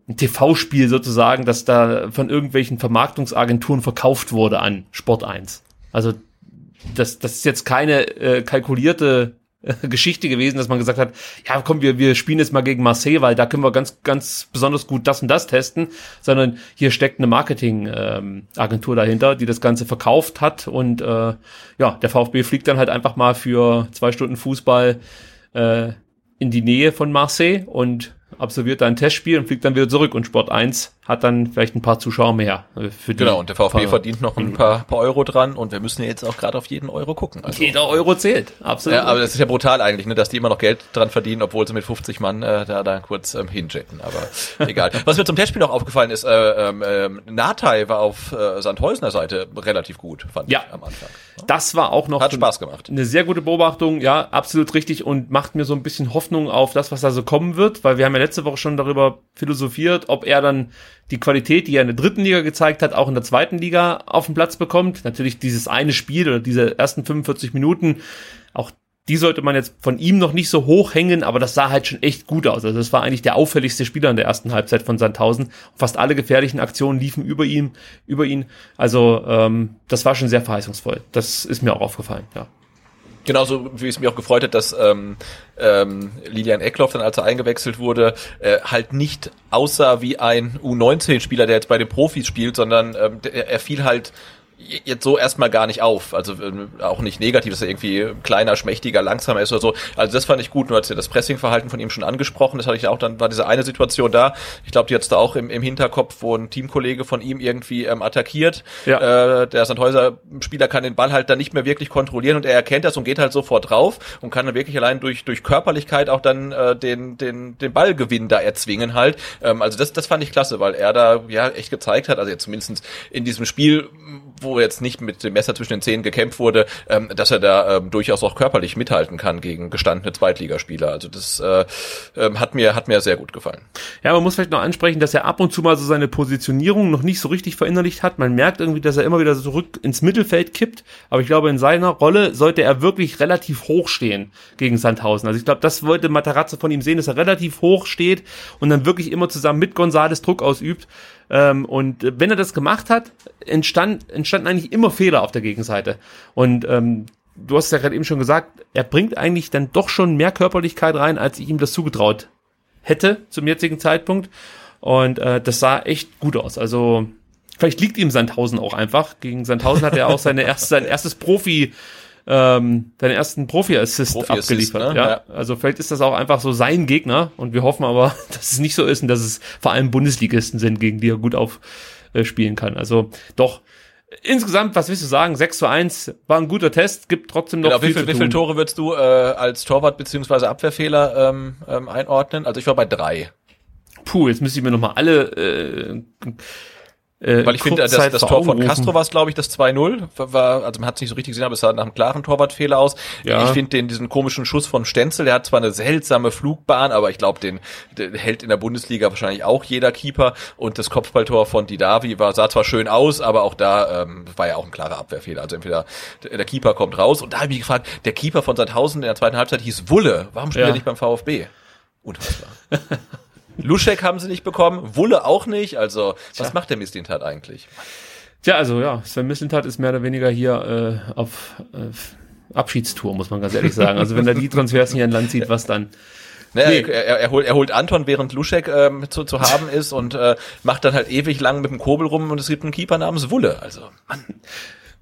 ein TV-Spiel sozusagen, das da von irgendwelchen Vermarktungsagenturen verkauft wurde an Sport 1. Also das, das ist jetzt keine äh, kalkulierte Geschichte gewesen, dass man gesagt hat, ja komm, wir, wir spielen jetzt mal gegen Marseille, weil da können wir ganz, ganz besonders gut das und das testen, sondern hier steckt eine Marketingagentur ähm, dahinter, die das Ganze verkauft hat und äh, ja, der VfB fliegt dann halt einfach mal für zwei Stunden Fußball äh, in die Nähe von Marseille und absolviert da ein Testspiel und fliegt dann wieder zurück. Und Sport 1 hat dann vielleicht ein paar Zuschauer mehr. Äh, für die genau, und der VfB paar, verdient noch ein paar, paar Euro dran und wir müssen ja jetzt auch gerade auf jeden Euro gucken. Also, Jeder Euro zählt, absolut. Ja, aber das ist ja brutal eigentlich, ne, dass die immer noch Geld dran verdienen, obwohl sie mit 50 Mann äh, da, da kurz ähm, hinjetten, aber [laughs] egal. Was mir zum Testspiel noch aufgefallen ist, äh, ähm, äh, Natai war auf äh, Sandhäusner Seite relativ gut, fand ja. ich am Anfang. Das war auch noch Hat Spaß gemacht. Eine sehr gute Beobachtung, ja, absolut richtig und macht mir so ein bisschen Hoffnung auf das, was da so kommen wird, weil wir haben ja letzte Woche schon darüber philosophiert, ob er dann die Qualität, die er in der dritten Liga gezeigt hat, auch in der zweiten Liga auf den Platz bekommt. Natürlich dieses eine Spiel oder diese ersten 45 Minuten, auch die sollte man jetzt von ihm noch nicht so hoch hängen, aber das sah halt schon echt gut aus. Also das war eigentlich der auffälligste Spieler in der ersten Halbzeit von Sandhausen. Fast alle gefährlichen Aktionen liefen über ihn, über ihn. Also ähm, das war schon sehr verheißungsvoll. Das ist mir auch aufgefallen, ja. Genauso wie es mich auch gefreut hat, dass ähm, ähm, Lilian Eckloff dann, als er eingewechselt wurde, äh, halt nicht aussah wie ein U19-Spieler, der jetzt bei den Profis spielt, sondern ähm, der, er fiel halt jetzt so erstmal gar nicht auf. Also äh, auch nicht negativ, dass er irgendwie kleiner, schmächtiger, langsamer ist oder so. Also das fand ich gut. Du hast ja das Pressingverhalten von ihm schon angesprochen. Das hatte ich auch, dann war diese eine Situation da. Ich glaube, die jetzt da auch im, im Hinterkopf, wo ein Teamkollege von ihm irgendwie ähm, attackiert. Ja. Äh, der Sandhäuser-Spieler kann den Ball halt dann nicht mehr wirklich kontrollieren und er erkennt das und geht halt sofort drauf und kann dann wirklich allein durch, durch Körperlichkeit auch dann äh, den, den, den Ballgewinn da erzwingen halt. Ähm, also das, das fand ich klasse, weil er da ja echt gezeigt hat, also jetzt zumindest in diesem Spiel, wo jetzt nicht mit dem Messer zwischen den Zähnen gekämpft wurde, ähm, dass er da ähm, durchaus auch körperlich mithalten kann gegen gestandene Zweitligaspieler. Also das äh, ähm, hat mir hat mir sehr gut gefallen. Ja, man muss vielleicht noch ansprechen, dass er ab und zu mal so seine Positionierung noch nicht so richtig verinnerlicht hat. Man merkt irgendwie, dass er immer wieder zurück ins Mittelfeld kippt. Aber ich glaube, in seiner Rolle sollte er wirklich relativ hoch stehen gegen Sandhausen. Also ich glaube, das wollte Matarazzo von ihm sehen, dass er relativ hoch steht und dann wirklich immer zusammen mit Gonzales Druck ausübt. Ähm, und wenn er das gemacht hat, entstand, entstanden eigentlich immer Fehler auf der Gegenseite. Und ähm, du hast ja gerade eben schon gesagt, er bringt eigentlich dann doch schon mehr Körperlichkeit rein, als ich ihm das zugetraut hätte zum jetzigen Zeitpunkt. Und äh, das sah echt gut aus. Also vielleicht liegt ihm Sandhausen auch einfach. Gegen Sandhausen hat er auch seine erste, sein erstes Profi ähm, deinen ersten Profi-Assist Profi abgeliefert. Ne? Ja? ja? Also vielleicht ist das auch einfach so sein Gegner und wir hoffen aber, [laughs] dass es nicht so ist und dass es vor allem Bundesligisten sind, gegen die er gut aufspielen kann. Also doch, Insgesamt, was willst du sagen? 6 zu 1 war ein guter Test, gibt trotzdem noch genau, viel wie viel, Wie viele Tore würdest du äh, als Torwart beziehungsweise Abwehrfehler ähm, ähm, einordnen? Also ich war bei drei. Puh, jetzt müsste ich mir nochmal alle äh, äh, Weil ich finde, das, das Tor von Castro war es, glaube ich, das 2-0. War, also man hat es nicht so richtig gesehen, aber es sah nach einem klaren Torwartfehler aus. Ja. Ich finde den diesen komischen Schuss von Stenzel, der hat zwar eine seltsame Flugbahn, aber ich glaube, den, den, hält in der Bundesliga wahrscheinlich auch jeder Keeper. Und das Kopfballtor von Didavi war, sah zwar schön aus, aber auch da ähm, war ja auch ein klarer Abwehrfehler. Also entweder der Keeper kommt raus und da habe ich mich gefragt, der Keeper von Sandhausen in der zweiten Halbzeit hieß Wulle. Warum spielt ja. er nicht beim VfB? Unfassbar. [laughs] Luschek haben sie nicht bekommen, Wulle auch nicht. Also, Tja. was macht der Mislintat eigentlich? Tja, also ja, Sven Mislintat ist mehr oder weniger hier äh, auf äh, Abschiedstour, muss man ganz ehrlich sagen. Also wenn er die Transfers hier in Land zieht, was dann? Ne, nee. er, er, holt, er holt Anton, während Luschek ähm, zu, zu haben ist und äh, macht dann halt ewig lang mit dem Kobel rum und es gibt einen Keeper namens Wulle. Also, Mann.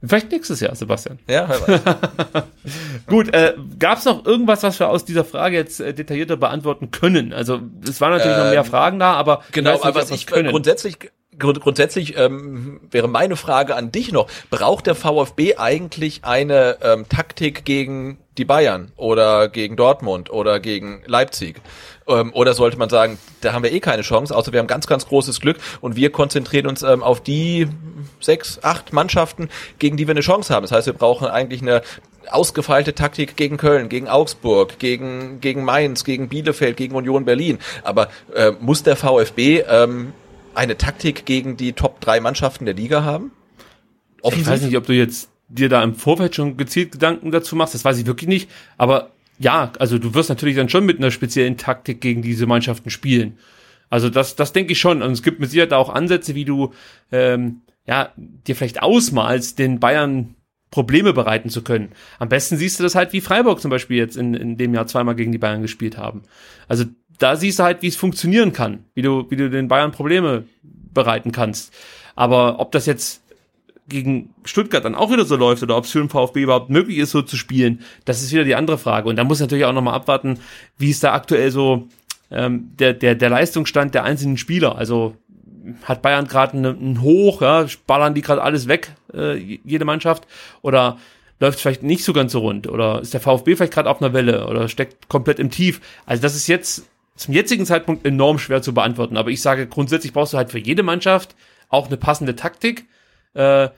Vielleicht nächstes Jahr, Sebastian. Ja, [laughs] Gut, äh, gab es noch irgendwas, was wir aus dieser Frage jetzt äh, detaillierter beantworten können? Also es waren natürlich ähm, noch mehr ähm, Fragen da, aber genau, nicht, aber was ich können. grundsätzlich grund, grundsätzlich ähm, wäre meine Frage an dich noch: Braucht der VfB eigentlich eine ähm, Taktik gegen die Bayern oder gegen Dortmund oder gegen Leipzig? Ähm, oder sollte man sagen, da haben wir eh keine Chance, außer wir haben ganz, ganz großes Glück und wir konzentrieren uns ähm, auf die sechs, acht Mannschaften, gegen die wir eine Chance haben. Das heißt, wir brauchen eigentlich eine ausgefeilte Taktik gegen Köln, gegen Augsburg, gegen, gegen Mainz, gegen Bielefeld, gegen Union Berlin. Aber äh, muss der VfB ähm, eine Taktik gegen die Top drei Mannschaften der Liga haben? Offensiv? Ich weiß nicht, ob du jetzt dir da im Vorfeld schon gezielt Gedanken dazu machst, das weiß ich wirklich nicht. Aber ja, also du wirst natürlich dann schon mit einer speziellen Taktik gegen diese Mannschaften spielen. Also das, das denke ich schon. Und es gibt mit Sicherheit auch Ansätze, wie du ähm, ja dir vielleicht ausmalst, den Bayern Probleme bereiten zu können. Am besten siehst du das halt, wie Freiburg zum Beispiel jetzt in, in dem Jahr zweimal gegen die Bayern gespielt haben. Also da siehst du halt, wie es funktionieren kann, wie du, wie du den Bayern Probleme bereiten kannst. Aber ob das jetzt gegen Stuttgart dann auch wieder so läuft oder ob es für den VfB überhaupt möglich ist, so zu spielen, das ist wieder die andere Frage. Und da muss natürlich auch nochmal abwarten, wie ist da aktuell so ähm, der, der, der Leistungsstand der einzelnen Spieler. Also hat Bayern gerade einen Hoch, ja, ballern die gerade alles weg, äh, jede Mannschaft, oder läuft vielleicht nicht so ganz so rund, oder ist der VfB vielleicht gerade auf einer Welle oder steckt komplett im Tief. Also das ist jetzt zum jetzigen Zeitpunkt enorm schwer zu beantworten. Aber ich sage, grundsätzlich brauchst du halt für jede Mannschaft auch eine passende Taktik. Äh,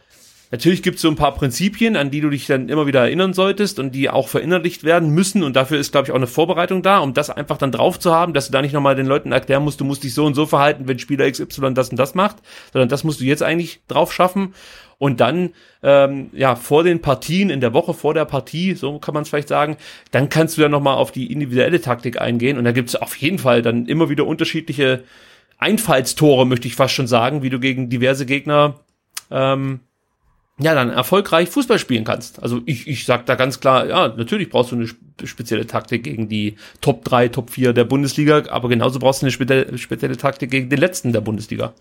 natürlich gibt es so ein paar Prinzipien, an die du dich dann immer wieder erinnern solltest und die auch verinnerlicht werden müssen. Und dafür ist, glaube ich, auch eine Vorbereitung da, um das einfach dann drauf zu haben, dass du da nicht nochmal den Leuten erklären musst, du musst dich so und so verhalten, wenn Spieler XY das und das macht, sondern das musst du jetzt eigentlich drauf schaffen und dann ähm, ja vor den Partien in der Woche vor der Partie, so kann man es vielleicht sagen, dann kannst du ja noch mal auf die individuelle Taktik eingehen und da gibt es auf jeden Fall dann immer wieder unterschiedliche Einfallstore, möchte ich fast schon sagen, wie du gegen diverse Gegner ähm, ja, dann erfolgreich Fußball spielen kannst. Also ich, ich sag da ganz klar, ja, natürlich brauchst du eine spezielle Taktik gegen die Top 3, Top 4 der Bundesliga, aber genauso brauchst du eine spezielle, Taktik gegen den letzten der Bundesliga.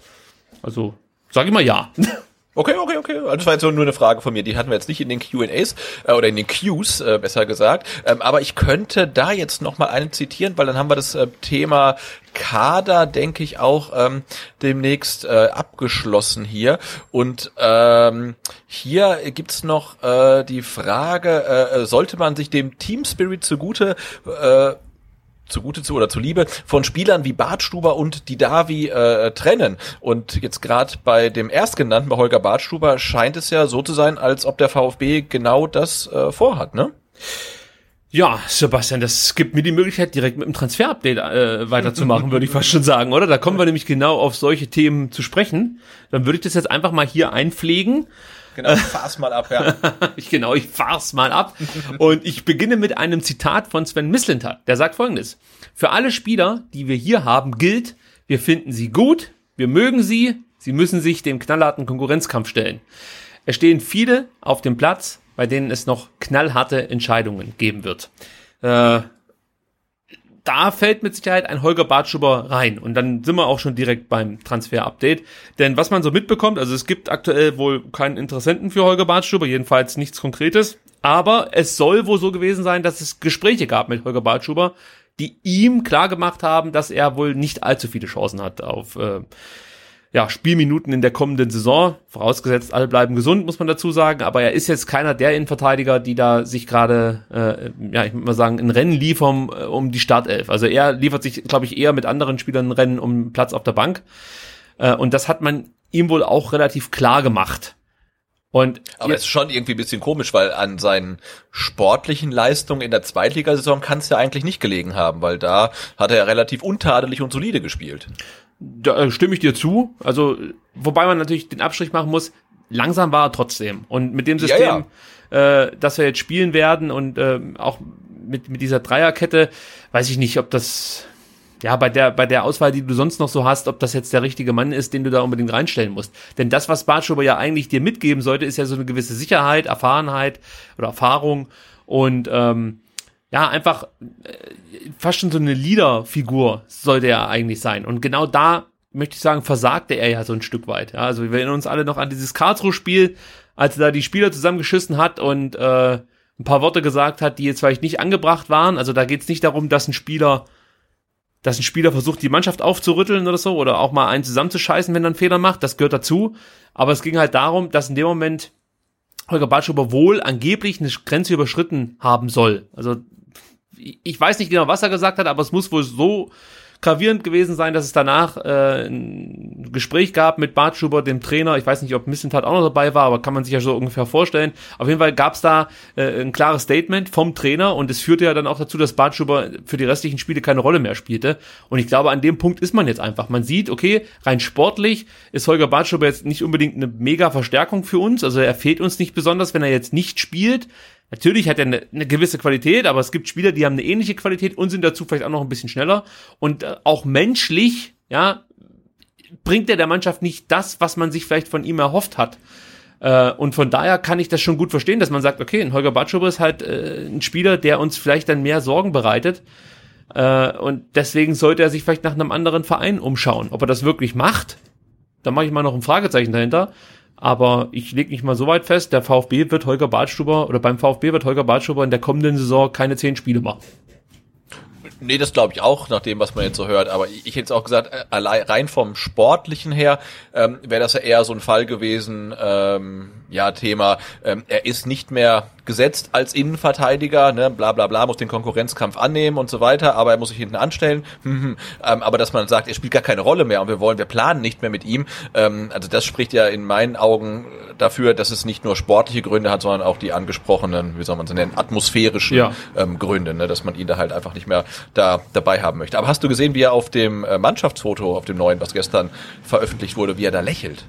Also, sag ich mal ja. [laughs] Okay, okay, okay. Also das war jetzt nur eine Frage von mir. Die hatten wir jetzt nicht in den Q&As äh, oder in den Qs, äh, besser gesagt. Ähm, aber ich könnte da jetzt noch mal einen zitieren, weil dann haben wir das äh, Thema Kader, denke ich, auch ähm, demnächst äh, abgeschlossen hier. Und ähm, hier gibt's noch äh, die Frage, äh, sollte man sich dem Team Spirit zugute äh, zugute zu oder zuliebe von Spielern wie Bartstuber und Didavi äh, trennen. Und jetzt gerade bei dem erstgenannten, bei Holger Bartstuber, scheint es ja so zu sein, als ob der VfB genau das äh, vorhat, ne? Ja, Sebastian, das gibt mir die Möglichkeit, direkt mit dem Transfer-Update äh, weiterzumachen, würde ich fast schon sagen, oder? Da kommen wir nämlich genau auf solche Themen zu sprechen. Dann würde ich das jetzt einfach mal hier einpflegen. Genau, ich fahr's mal ab, ja. [laughs] ich, genau, ich fahr's mal ab. Und ich beginne mit einem Zitat von Sven Mislintat. Der sagt folgendes. Für alle Spieler, die wir hier haben, gilt, wir finden sie gut, wir mögen sie, sie müssen sich dem knallharten Konkurrenzkampf stellen. Es stehen viele auf dem Platz, bei denen es noch knallharte Entscheidungen geben wird. Äh, da fällt mit Sicherheit ein Holger Bartschuber rein. Und dann sind wir auch schon direkt beim Transfer-Update. Denn was man so mitbekommt, also es gibt aktuell wohl keinen Interessenten für Holger Bartschuber, jedenfalls nichts Konkretes. Aber es soll wohl so gewesen sein, dass es Gespräche gab mit Holger Bartschuber, die ihm klar gemacht haben, dass er wohl nicht allzu viele Chancen hat auf äh, ja, Spielminuten in der kommenden Saison. Vorausgesetzt, alle bleiben gesund, muss man dazu sagen. Aber er ist jetzt keiner der Innenverteidiger, die da sich gerade, äh, ja, ich würde mal sagen, ein Rennen liefern äh, um die Startelf. Also er liefert sich, glaube ich, eher mit anderen Spielern ein Rennen um Platz auf der Bank. Äh, und das hat man ihm wohl auch relativ klar gemacht. Und aber es ist schon irgendwie ein bisschen komisch, weil an seinen sportlichen Leistungen in der Zweitligasaison kann es ja eigentlich nicht gelegen haben, weil da hat er relativ untadelig und solide gespielt. Da äh, stimme ich dir zu. Also, wobei man natürlich den Abstrich machen muss, langsam war er trotzdem. Und mit dem System, ja, ja. Äh, das wir jetzt spielen werden und äh, auch mit, mit dieser Dreierkette, weiß ich nicht, ob das, ja, bei der, bei der Auswahl, die du sonst noch so hast, ob das jetzt der richtige Mann ist, den du da unbedingt reinstellen musst. Denn das, was Bartschuber ja eigentlich dir mitgeben sollte, ist ja so eine gewisse Sicherheit, Erfahrenheit oder Erfahrung und ähm, ja, einfach äh, fast schon so eine Leader-Figur sollte er eigentlich sein. Und genau da möchte ich sagen, versagte er ja so ein Stück weit. Ja, also wir erinnern uns alle noch an dieses Karlsruhe-Spiel, als er da die Spieler zusammengeschissen hat und äh, ein paar Worte gesagt hat, die jetzt vielleicht nicht angebracht waren. Also da geht es nicht darum, dass ein Spieler, dass ein Spieler versucht, die Mannschaft aufzurütteln oder so, oder auch mal einen zusammenzuscheißen, wenn er einen Fehler macht. Das gehört dazu. Aber es ging halt darum, dass in dem Moment Holger Bartschuber wohl angeblich eine Grenze überschritten haben soll. Also ich weiß nicht genau, was er gesagt hat, aber es muss wohl so gravierend gewesen sein, dass es danach äh, ein Gespräch gab mit Bart Schubert, dem Trainer. Ich weiß nicht, ob Missentat auch noch dabei war, aber kann man sich ja so ungefähr vorstellen. Auf jeden Fall gab es da äh, ein klares Statement vom Trainer und es führte ja dann auch dazu, dass Bart Schubert für die restlichen Spiele keine Rolle mehr spielte. Und ich glaube, an dem Punkt ist man jetzt einfach. Man sieht, okay, rein sportlich ist Holger Bartschuber jetzt nicht unbedingt eine mega Verstärkung für uns. Also er fehlt uns nicht besonders, wenn er jetzt nicht spielt. Natürlich hat er eine, eine, gewisse Qualität, aber es gibt Spieler, die haben eine ähnliche Qualität und sind dazu vielleicht auch noch ein bisschen schneller. Und äh, auch menschlich, ja, bringt er der Mannschaft nicht das, was man sich vielleicht von ihm erhofft hat. Äh, und von daher kann ich das schon gut verstehen, dass man sagt, okay, ein Holger Batschuber ist halt äh, ein Spieler, der uns vielleicht dann mehr Sorgen bereitet. Und deswegen sollte er sich vielleicht nach einem anderen Verein umschauen. Ob er das wirklich macht, da mache ich mal noch ein Fragezeichen dahinter. Aber ich lege mich mal so weit fest, der VfB wird Holger Badstuber oder beim VfB wird Holger Badstuber in der kommenden Saison keine zehn Spiele machen. Nee, das glaube ich auch, nach dem, was man jetzt so hört. Aber ich, ich hätte jetzt auch gesagt, äh, allein rein vom Sportlichen her ähm, wäre das ja eher so ein Fall gewesen, ähm, ja, Thema, ähm, er ist nicht mehr gesetzt als Innenverteidiger, ne, bla bla bla, muss den Konkurrenzkampf annehmen und so weiter, aber er muss sich hinten anstellen. [laughs] Hm, hm. Ähm, aber dass man sagt, er spielt gar keine Rolle mehr und wir wollen, wir planen nicht mehr mit ihm, ähm, also das spricht ja in meinen Augen dafür, dass es nicht nur sportliche Gründe hat, sondern auch die angesprochenen, wie soll man sie nennen, atmosphärischen ja. ähm, Gründe, ne, dass man ihn da halt einfach nicht mehr da dabei haben möchte. Aber hast du gesehen, wie er auf dem äh, Mannschaftsfoto, auf dem neuen, was gestern veröffentlicht wurde, wie er da lächelt?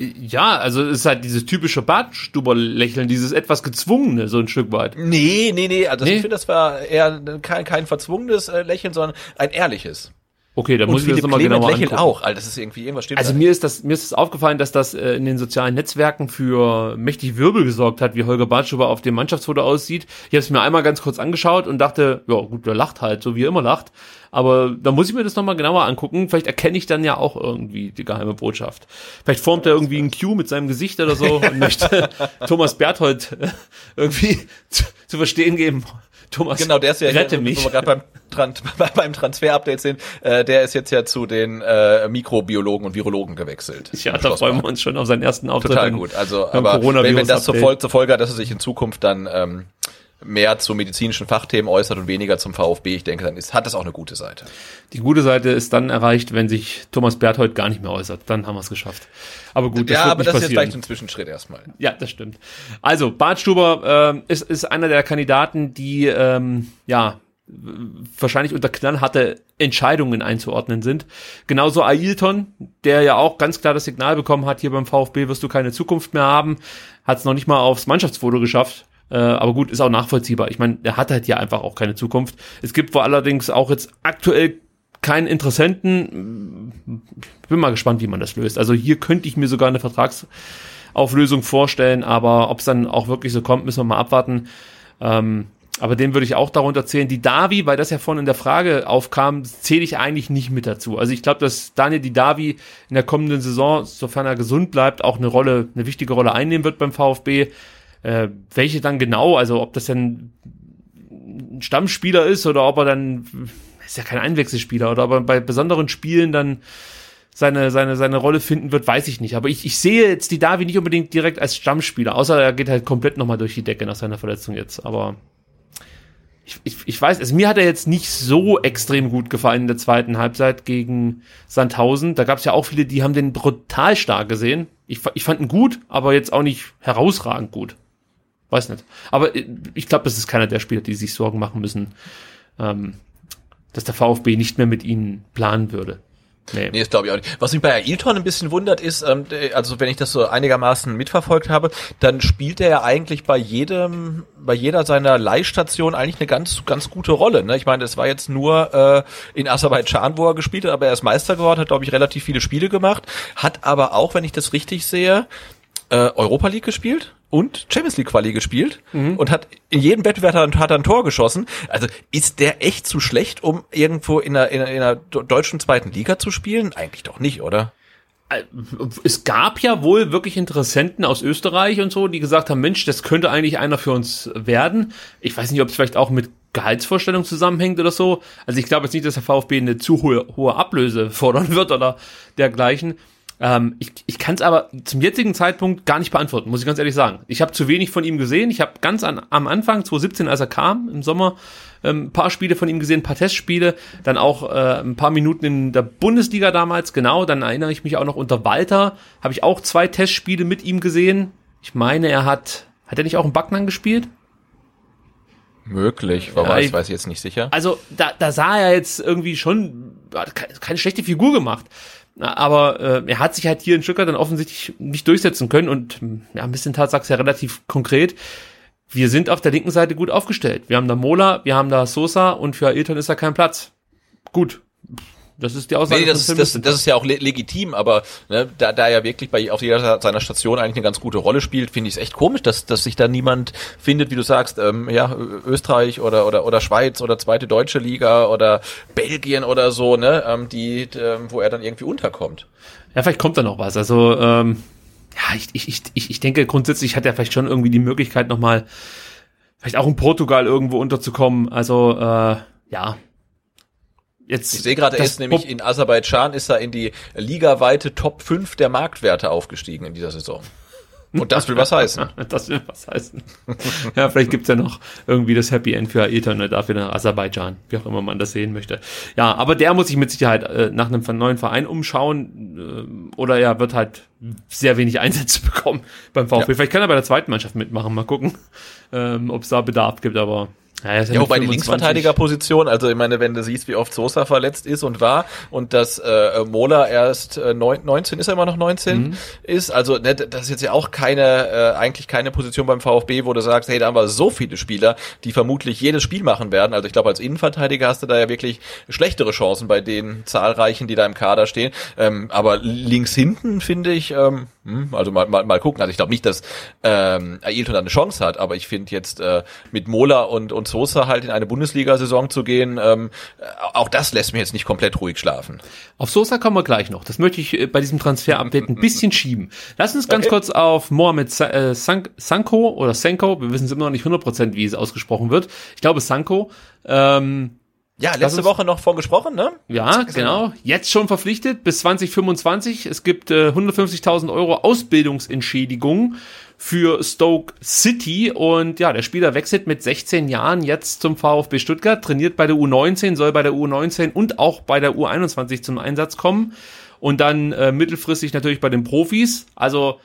Ja, also es ist halt dieses typische Badstuber-Lächeln, dieses etwas gezwungene, so ein Stück weit. Nee, nee, nee, also nee. ich finde, das war eher kein, kein verzwungenes äh, Lächeln, sondern ein ehrliches. Okay, da muss ich das nochmal genauer lächelt angucken. auch, also das ist irgendwie irgendwas stimmt. Also mir ist das mir ist das aufgefallen, dass das äh, in den sozialen Netzwerken für mächtig Wirbel gesorgt hat, wie Holger Bartschuber auf dem Mannschaftsfoto aussieht. Ich habe es mir einmal ganz kurz angeschaut und dachte, ja gut, der lacht halt, so wie er immer lacht. Aber da muss ich mir das nochmal genauer angucken. Vielleicht erkenne ich dann ja auch irgendwie die geheime Botschaft. Vielleicht formt er irgendwie ein Q mit seinem Gesicht oder so und möchte [laughs] Thomas Berthold äh, irgendwie zu, zu verstehen geben. Thomas, genau, der ist ja rette hier, mich. Wo wir gerade beim, Trans [laughs] beim Transfer-Update sind, äh, der ist jetzt ja zu den äh, Mikrobiologen und Virologen gewechselt. Ja, da freuen wir uns schon auf seinen ersten Auftritt. Total gut. Also, aber wenn, wenn das zur Folge, zur Folge hat, dass er sich in Zukunft dann ähm, mehr zu medizinischen Fachthemen äußert und weniger zum VfB, ich denke, dann ist, hat das auch eine gute Seite. Die gute Seite ist dann erreicht, wenn sich Thomas Berthold gar nicht mehr äußert. Dann haben wir es geschafft. Aber gut, das Ja, aber das passieren. ist jetzt vielleicht ein Zwischenschritt erstmal. Ja, das stimmt. Also, Bart Stuber äh, ist, ist einer der Kandidaten, die ähm, ja wahrscheinlich unter knallharte Entscheidungen einzuordnen sind. Genauso Ailton, der ja auch ganz klar das Signal bekommen hat, hier beim VfB wirst du keine Zukunft mehr haben, hat es noch nicht mal aufs Mannschaftsfoto geschafft. Äh, aber gut, ist auch nachvollziehbar. Ich meine, er hat halt hier einfach auch keine Zukunft. Es gibt wohl allerdings auch jetzt aktuell keinen Interessenten. Bin mal gespannt, wie man das löst. Also hier könnte ich mir sogar eine Vertragsauflösung vorstellen, aber ob es dann auch wirklich so kommt, müssen wir mal abwarten. Ähm, aber den würde ich auch darunter zählen. Die Davi, weil das ja vorhin in der Frage aufkam, zähle ich eigentlich nicht mit dazu. Also ich glaube, dass Daniel die Davi in der kommenden Saison, sofern er gesund bleibt, auch eine Rolle, eine wichtige Rolle einnehmen wird beim VfB. Äh, welche dann genau, also ob das dann ein Stammspieler ist oder ob er dann, ist ja kein Einwechselspieler, oder ob er bei besonderen Spielen dann seine, seine, seine Rolle finden wird, weiß ich nicht. Aber ich, ich sehe jetzt die Davi nicht unbedingt direkt als Stammspieler, außer er geht halt komplett nochmal durch die Decke nach seiner Verletzung jetzt. Aber ich, ich, ich weiß, also mir hat er jetzt nicht so extrem gut gefallen in der zweiten Halbzeit gegen Sandhausen. Da gab es ja auch viele, die haben den brutal stark gesehen. Ich, ich fand ihn gut, aber jetzt auch nicht herausragend gut. Weiß nicht. Aber äh, ich glaube, das ist keiner der Spieler, die sich Sorgen machen müssen, ähm, dass der VfB nicht mehr mit ihnen planen würde. Nee. nee, das glaube ich auch nicht. Was mich bei Ailton ein bisschen wundert ist, ähm, also wenn ich das so einigermaßen mitverfolgt habe, dann spielt er ja eigentlich bei jedem, bei jeder seiner Leihstation eigentlich eine ganz, ganz gute Rolle. Ne? Ich meine, es war jetzt nur äh, in Aserbaidschan, wo er gespielt hat, aber er ist Meister geworden, hat glaube ich relativ viele Spiele gemacht, hat aber auch, wenn ich das richtig sehe, äh, Europa League gespielt und Champions League Quali gespielt mhm. und hat in jedem Wettbewerb hat, hat ein Tor geschossen. Also ist der echt zu schlecht, um irgendwo in einer, in einer, in einer deutschen zweiten Liga zu spielen? Eigentlich doch nicht, oder? Äh, es gab ja wohl wirklich Interessenten aus Österreich und so, die gesagt haben, Mensch, das könnte eigentlich einer für uns werden. Ich weiß nicht, ob es vielleicht auch mit Gehaltsvorstellung zusammenhängt oder so. Also ich glaube jetzt nicht, dass der VfB eine zu hohe, hohe Ablöse fordern wird oder dergleichen. Ähm, ich ich kann es aber zum jetzigen Zeitpunkt gar nicht beantworten, muss ich ganz ehrlich sagen. Ich habe zu wenig von ihm gesehen. Ich habe ganz an, am Anfang, 2017, als er kam, im Sommer, ähm, ein paar Spiele von ihm gesehen, ein paar Testspiele, dann auch äh, ein paar Minuten in der Bundesliga damals, genau, dann erinnere ich mich auch noch unter Walter, habe ich auch zwei Testspiele mit ihm gesehen. Ich meine, er hat, hat er nicht auch in Backnang gespielt? Möglich, aber ja, ich weiß ich jetzt nicht sicher. Also da, da sah er jetzt irgendwie schon keine schlechte Figur gemacht. Aber äh, er hat sich halt hier in Stuttgart dann offensichtlich nicht durchsetzen können und ja, ein bisschen Tat sagst ja relativ konkret. Wir sind auf der linken Seite gut aufgestellt. Wir haben da Mola, wir haben da Sosa und für Ailton ist da kein Platz. Gut. Das ist die Aussage. Nee, das, ist, das, das ist ja auch le legitim, aber ne, da, da er wirklich bei auf jeder seiner Station eigentlich eine ganz gute Rolle spielt, finde ich es echt komisch, dass, dass sich da niemand findet, wie du sagst, ähm, ja, Österreich oder, oder, oder Schweiz oder zweite deutsche Liga oder Belgien oder so, ne, ähm, die, ähm, wo er dann irgendwie unterkommt. Ja, vielleicht kommt da noch was. Also, ähm, ja, ich, ich, ich, ich denke, grundsätzlich hat er vielleicht schon irgendwie die Möglichkeit, nochmal, vielleicht auch in Portugal irgendwo unterzukommen. Also, äh, ja, Jetzt, ich sehe gerade, er ist nämlich in Aserbaidschan ist er in die ligaweite Top 5 der Marktwerte aufgestiegen in dieser Saison. Und das will was heißen. [laughs] das will was heißen. ja, vielleicht gibt's ja noch irgendwie das Happy End für Aether und dafür nach Aserbaidschan, wie auch immer man das sehen möchte. Ja, aber der muss sich mit Sicherheit äh, nach einem neuen Verein umschauen äh, oder er wird halt sehr wenig Einsätze [laughs] bekommen beim VfB. Ja. Vielleicht kann er bei der zweiten Mannschaft mitmachen, mal gucken, ähm, ob es da Bedarf gibt, aber ja, ja wobei die Linksverteidigerposition, also ich meine, wenn du siehst, wie oft Sosa verletzt ist und war und dass äh, Mola erst äh, 19, ist er immer noch 19 mhm. ist, also ne, das ist jetzt ja auch keine, äh, eigentlich keine Position beim VfB, wo du sagst, hey, da haben wir so viele Spieler, die vermutlich jedes Spiel machen werden. Also ich glaube, als Innenverteidiger hast du da ja wirklich schlechtere Chancen bei den zahlreichen, die da im Kader stehen. Ähm, aber links hinten finde ich, ähm, hm, also mal, mal, mal gucken. Also ich glaube nicht, dass ähm, Ailton eine Chance hat, aber ich finde jetzt äh, mit Mola und, und Sosa halt in eine Bundesliga-Saison zu gehen, ähm, auch das lässt mich jetzt nicht komplett ruhig schlafen. Auf Sosa kommen wir gleich noch. Das möchte ich äh, bei diesem Transfer-Update ein bisschen schieben. Lass uns ganz okay. kurz auf Mohamed äh, Sanko oder Sanko, wir wissen es immer noch nicht 100%, wie es ausgesprochen wird. Ich glaube Sanko. Ähm, ja, letzte Woche noch von gesprochen, ne? Ja, genau. Jetzt schon verpflichtet bis 2025. Es gibt äh, 150.000 Euro Ausbildungsentschädigung für Stoke City und ja, der Spieler wechselt mit 16 Jahren jetzt zum VfB Stuttgart, trainiert bei der U19, soll bei der U19 und auch bei der U21 zum Einsatz kommen und dann äh, mittelfristig natürlich bei den Profis. Also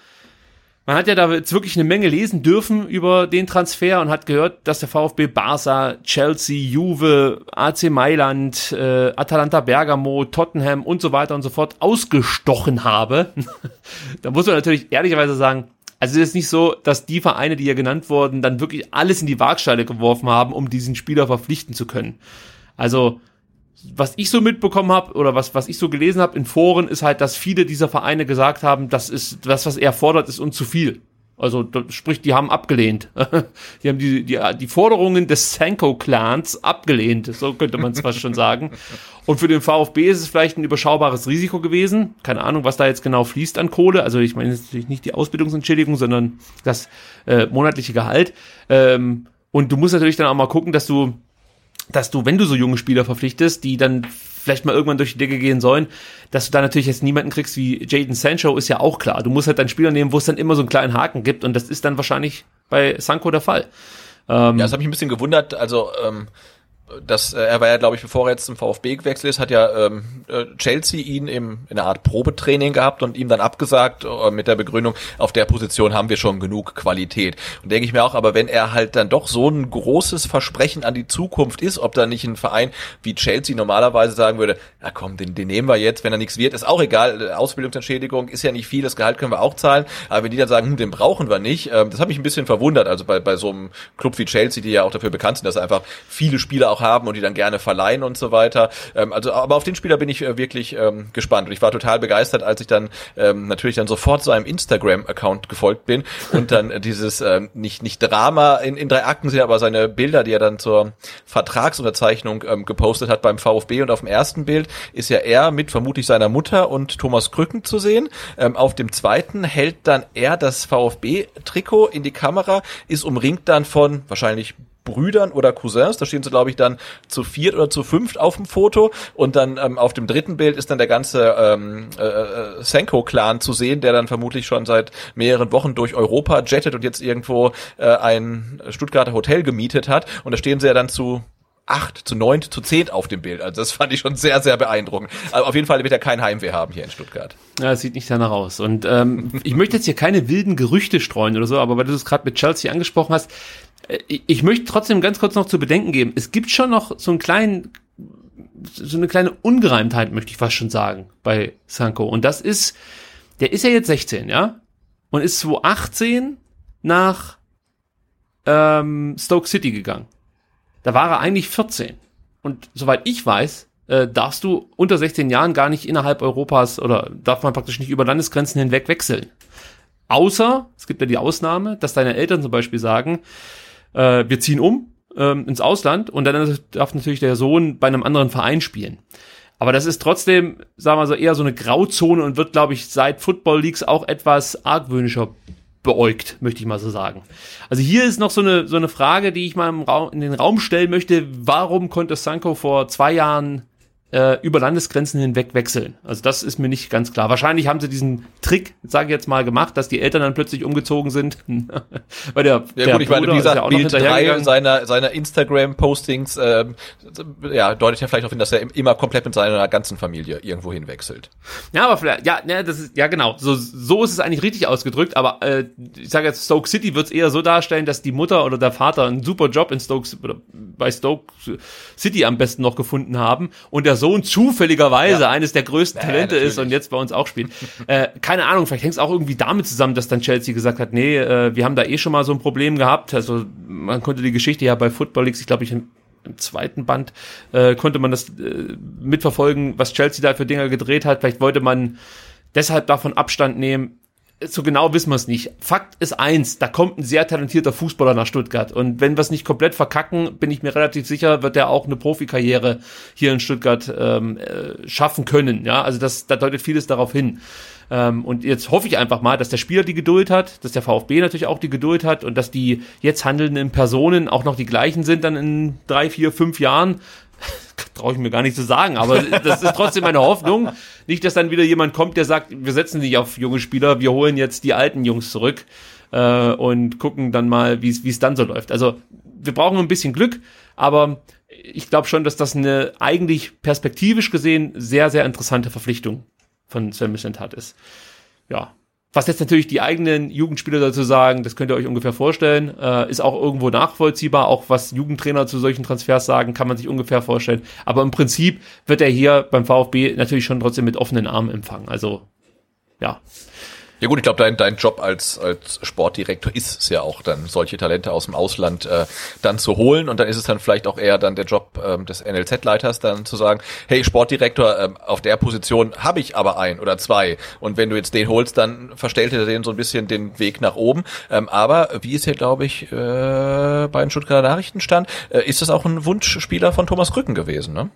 man hat ja da jetzt wirklich eine Menge lesen dürfen über den Transfer und hat gehört, dass der VfB Barca, Chelsea, Juve, AC Mailand, äh, Atalanta Bergamo, Tottenham und so weiter und so fort ausgestochen habe. [laughs] da muss man natürlich ehrlicherweise sagen, also es ist nicht so, dass die Vereine, die hier genannt wurden, dann wirklich alles in die Waagschale geworfen haben, um diesen Spieler verpflichten zu können. Also was ich so mitbekommen habe oder was, was ich so gelesen habe in Foren, ist halt, dass viele dieser Vereine gesagt haben, das ist das, was er fordert, ist uns zu viel. Also sprich, die haben abgelehnt. [laughs] die haben die, die, die Forderungen des Sanko-Clans abgelehnt, so könnte man es fast schon sagen. Und für den VfB ist es vielleicht ein überschaubares Risiko gewesen. Keine Ahnung, was da jetzt genau fließt an Kohle. Also ich meine natürlich nicht die Ausbildungsentschädigung, sondern das äh, monatliche Gehalt. Ähm, und du musst natürlich dann auch mal gucken, dass du dass du, wenn du so junge Spieler verpflichtest, die dann vielleicht mal irgendwann durch die Decke gehen sollen, dass du da natürlich jetzt niemanden kriegst wie Jaden Sancho, ist ja auch klar. Du musst halt dann Spieler nehmen, wo es dann immer so einen kleinen Haken gibt und das ist dann wahrscheinlich bei Sanko der Fall. Ähm, ja, das hat mich ein bisschen gewundert. Also ähm, das, äh, er war ja, glaube ich, bevor er jetzt zum VfB gewechselt ist, hat ja ähm, äh, Chelsea ihn im, in einer Art Probetraining gehabt und ihm dann abgesagt äh, mit der Begründung, auf der Position haben wir schon genug Qualität. Und denke ich mir auch, aber wenn er halt dann doch so ein großes Versprechen an die Zukunft ist, ob da nicht ein Verein wie Chelsea normalerweise sagen würde, ja komm, den, den nehmen wir jetzt, wenn er nichts wird, ist auch egal, Ausbildungsentschädigung ist ja nicht viel, das Gehalt können wir auch zahlen, aber wenn die dann sagen, hm, den brauchen wir nicht, ähm, das hat mich ein bisschen verwundert, also bei, bei so einem Club wie Chelsea, die ja auch dafür bekannt sind, dass einfach viele Spieler auch haben und die dann gerne verleihen und so weiter. Ähm, also, aber auf den Spieler bin ich äh, wirklich ähm, gespannt und ich war total begeistert, als ich dann ähm, natürlich dann sofort seinem Instagram-Account gefolgt bin und dann dieses ähm, nicht nicht Drama in, in drei Akten sehe, aber seine Bilder, die er dann zur Vertragsunterzeichnung ähm, gepostet hat beim VfB und auf dem ersten Bild ist ja er mit vermutlich seiner Mutter und Thomas Krücken zu sehen. Ähm, auf dem zweiten hält dann er das VfB-Trikot in die Kamera, ist umringt dann von wahrscheinlich Brüdern oder Cousins, da stehen sie, glaube ich, dann zu viert oder zu fünft auf dem Foto und dann ähm, auf dem dritten Bild ist dann der ganze ähm, äh, äh, Senko-Clan zu sehen, der dann vermutlich schon seit mehreren Wochen durch Europa jettet und jetzt irgendwo äh, ein Stuttgarter Hotel gemietet hat und da stehen sie ja dann zu acht, zu neun, zu zehn auf dem Bild. Also das fand ich schon sehr, sehr beeindruckend. Aber auf jeden Fall wird er kein Heimweh haben hier in Stuttgart. Ja, es sieht nicht danach aus. Und ähm, ich möchte jetzt hier keine wilden Gerüchte streuen oder so, aber weil du es gerade mit Chelsea angesprochen hast, ich möchte trotzdem ganz kurz noch zu bedenken geben. Es gibt schon noch so einen kleinen, so eine kleine Ungereimtheit, möchte ich fast schon sagen, bei Sanko. Und das ist, der ist ja jetzt 16, ja? Und ist 2018 nach ähm, Stoke City gegangen. Da war er eigentlich 14. Und soweit ich weiß, äh, darfst du unter 16 Jahren gar nicht innerhalb Europas oder darf man praktisch nicht über Landesgrenzen hinweg wechseln. Außer, es gibt ja die Ausnahme, dass deine Eltern zum Beispiel sagen, äh, wir ziehen um ähm, ins Ausland und dann darf natürlich der Sohn bei einem anderen Verein spielen. Aber das ist trotzdem, sagen wir so, eher so eine Grauzone und wird, glaube ich, seit Football Leagues auch etwas argwöhnischer beäugt, möchte ich mal so sagen. Also hier ist noch so eine, so eine Frage, die ich mal im Raum, in den Raum stellen möchte. Warum konnte Sanko vor zwei Jahren äh, über Landesgrenzen hinweg wechseln. Also das ist mir nicht ganz klar. Wahrscheinlich haben sie diesen Trick, sage ich jetzt mal, gemacht, dass die Eltern dann plötzlich umgezogen sind. [laughs] Weil der, ja der gut, ich meine, wie gesagt, ja Bild 3 seiner, seiner Instagram-Postings äh, ja, deutet ja vielleicht auch hin, dass er immer komplett mit seiner ganzen Familie irgendwo hinwechselt. Ja, aber vielleicht, ja, ne, das ist, ja genau, so, so ist es eigentlich richtig ausgedrückt, aber äh, ich sage jetzt, Stoke City wird es eher so darstellen, dass die Mutter oder der Vater einen super Job in Stoke, oder bei Stoke City am besten noch gefunden haben und der der Sohn zufälligerweise ja. eines der größten ja, Talente natürlich. ist und jetzt bei uns auch spielt. [laughs] äh, keine Ahnung, vielleicht hängt es auch irgendwie damit zusammen, dass dann Chelsea gesagt hat, nee, äh, wir haben da eh schon mal so ein Problem gehabt. Also man konnte die Geschichte ja bei Football Leagues, ich glaube, ich im, im zweiten Band äh, konnte man das äh, mitverfolgen, was Chelsea da für Dinger gedreht hat. Vielleicht wollte man deshalb davon Abstand nehmen so genau wissen wir es nicht. Fakt ist eins, da kommt ein sehr talentierter Fußballer nach Stuttgart. Und wenn wir es nicht komplett verkacken, bin ich mir relativ sicher, wird er auch eine Profikarriere hier in Stuttgart ähm, äh, schaffen können. Ja, also das, da deutet vieles darauf hin. Ähm, und jetzt hoffe ich einfach mal, dass der Spieler die Geduld hat, dass der VfB natürlich auch die Geduld hat und dass die jetzt handelnden Personen auch noch die gleichen sind dann in drei, vier, fünf Jahren, traue ich mir gar nicht zu sagen, aber das ist trotzdem meine Hoffnung. Nicht, dass dann wieder jemand kommt, der sagt, wir setzen nicht auf junge Spieler, wir holen jetzt die alten Jungs zurück äh, und gucken dann mal, wie es dann so läuft. Also wir brauchen ein bisschen Glück, aber ich glaube schon, dass das eine eigentlich perspektivisch gesehen sehr, sehr interessante Verpflichtung von Sven Missentat ist. Ja, was jetzt natürlich die eigenen Jugendspieler dazu sagen, das könnt ihr euch ungefähr vorstellen, äh, ist auch irgendwo nachvollziehbar. Auch was Jugendtrainer zu solchen Transfers sagen, kann man sich ungefähr vorstellen. Aber im Prinzip wird er hier beim VfB natürlich schon trotzdem mit offenen Armen empfangen. Also, ja. Ja gut, ich glaube, dein, dein Job als, als Sportdirektor ist es ja auch dann, solche Talente aus dem Ausland äh, dann zu holen und dann ist es dann vielleicht auch eher dann der Job ähm, des NLZ-Leiters dann zu sagen, hey Sportdirektor, ähm, auf der Position habe ich aber ein oder zwei und wenn du jetzt den holst, dann verstellt er den so ein bisschen den Weg nach oben. Ähm, aber wie ist hier, glaube ich, äh, bei den Stuttgarter Nachrichten stand, äh, ist das auch ein Wunschspieler von Thomas Krücken gewesen, ne?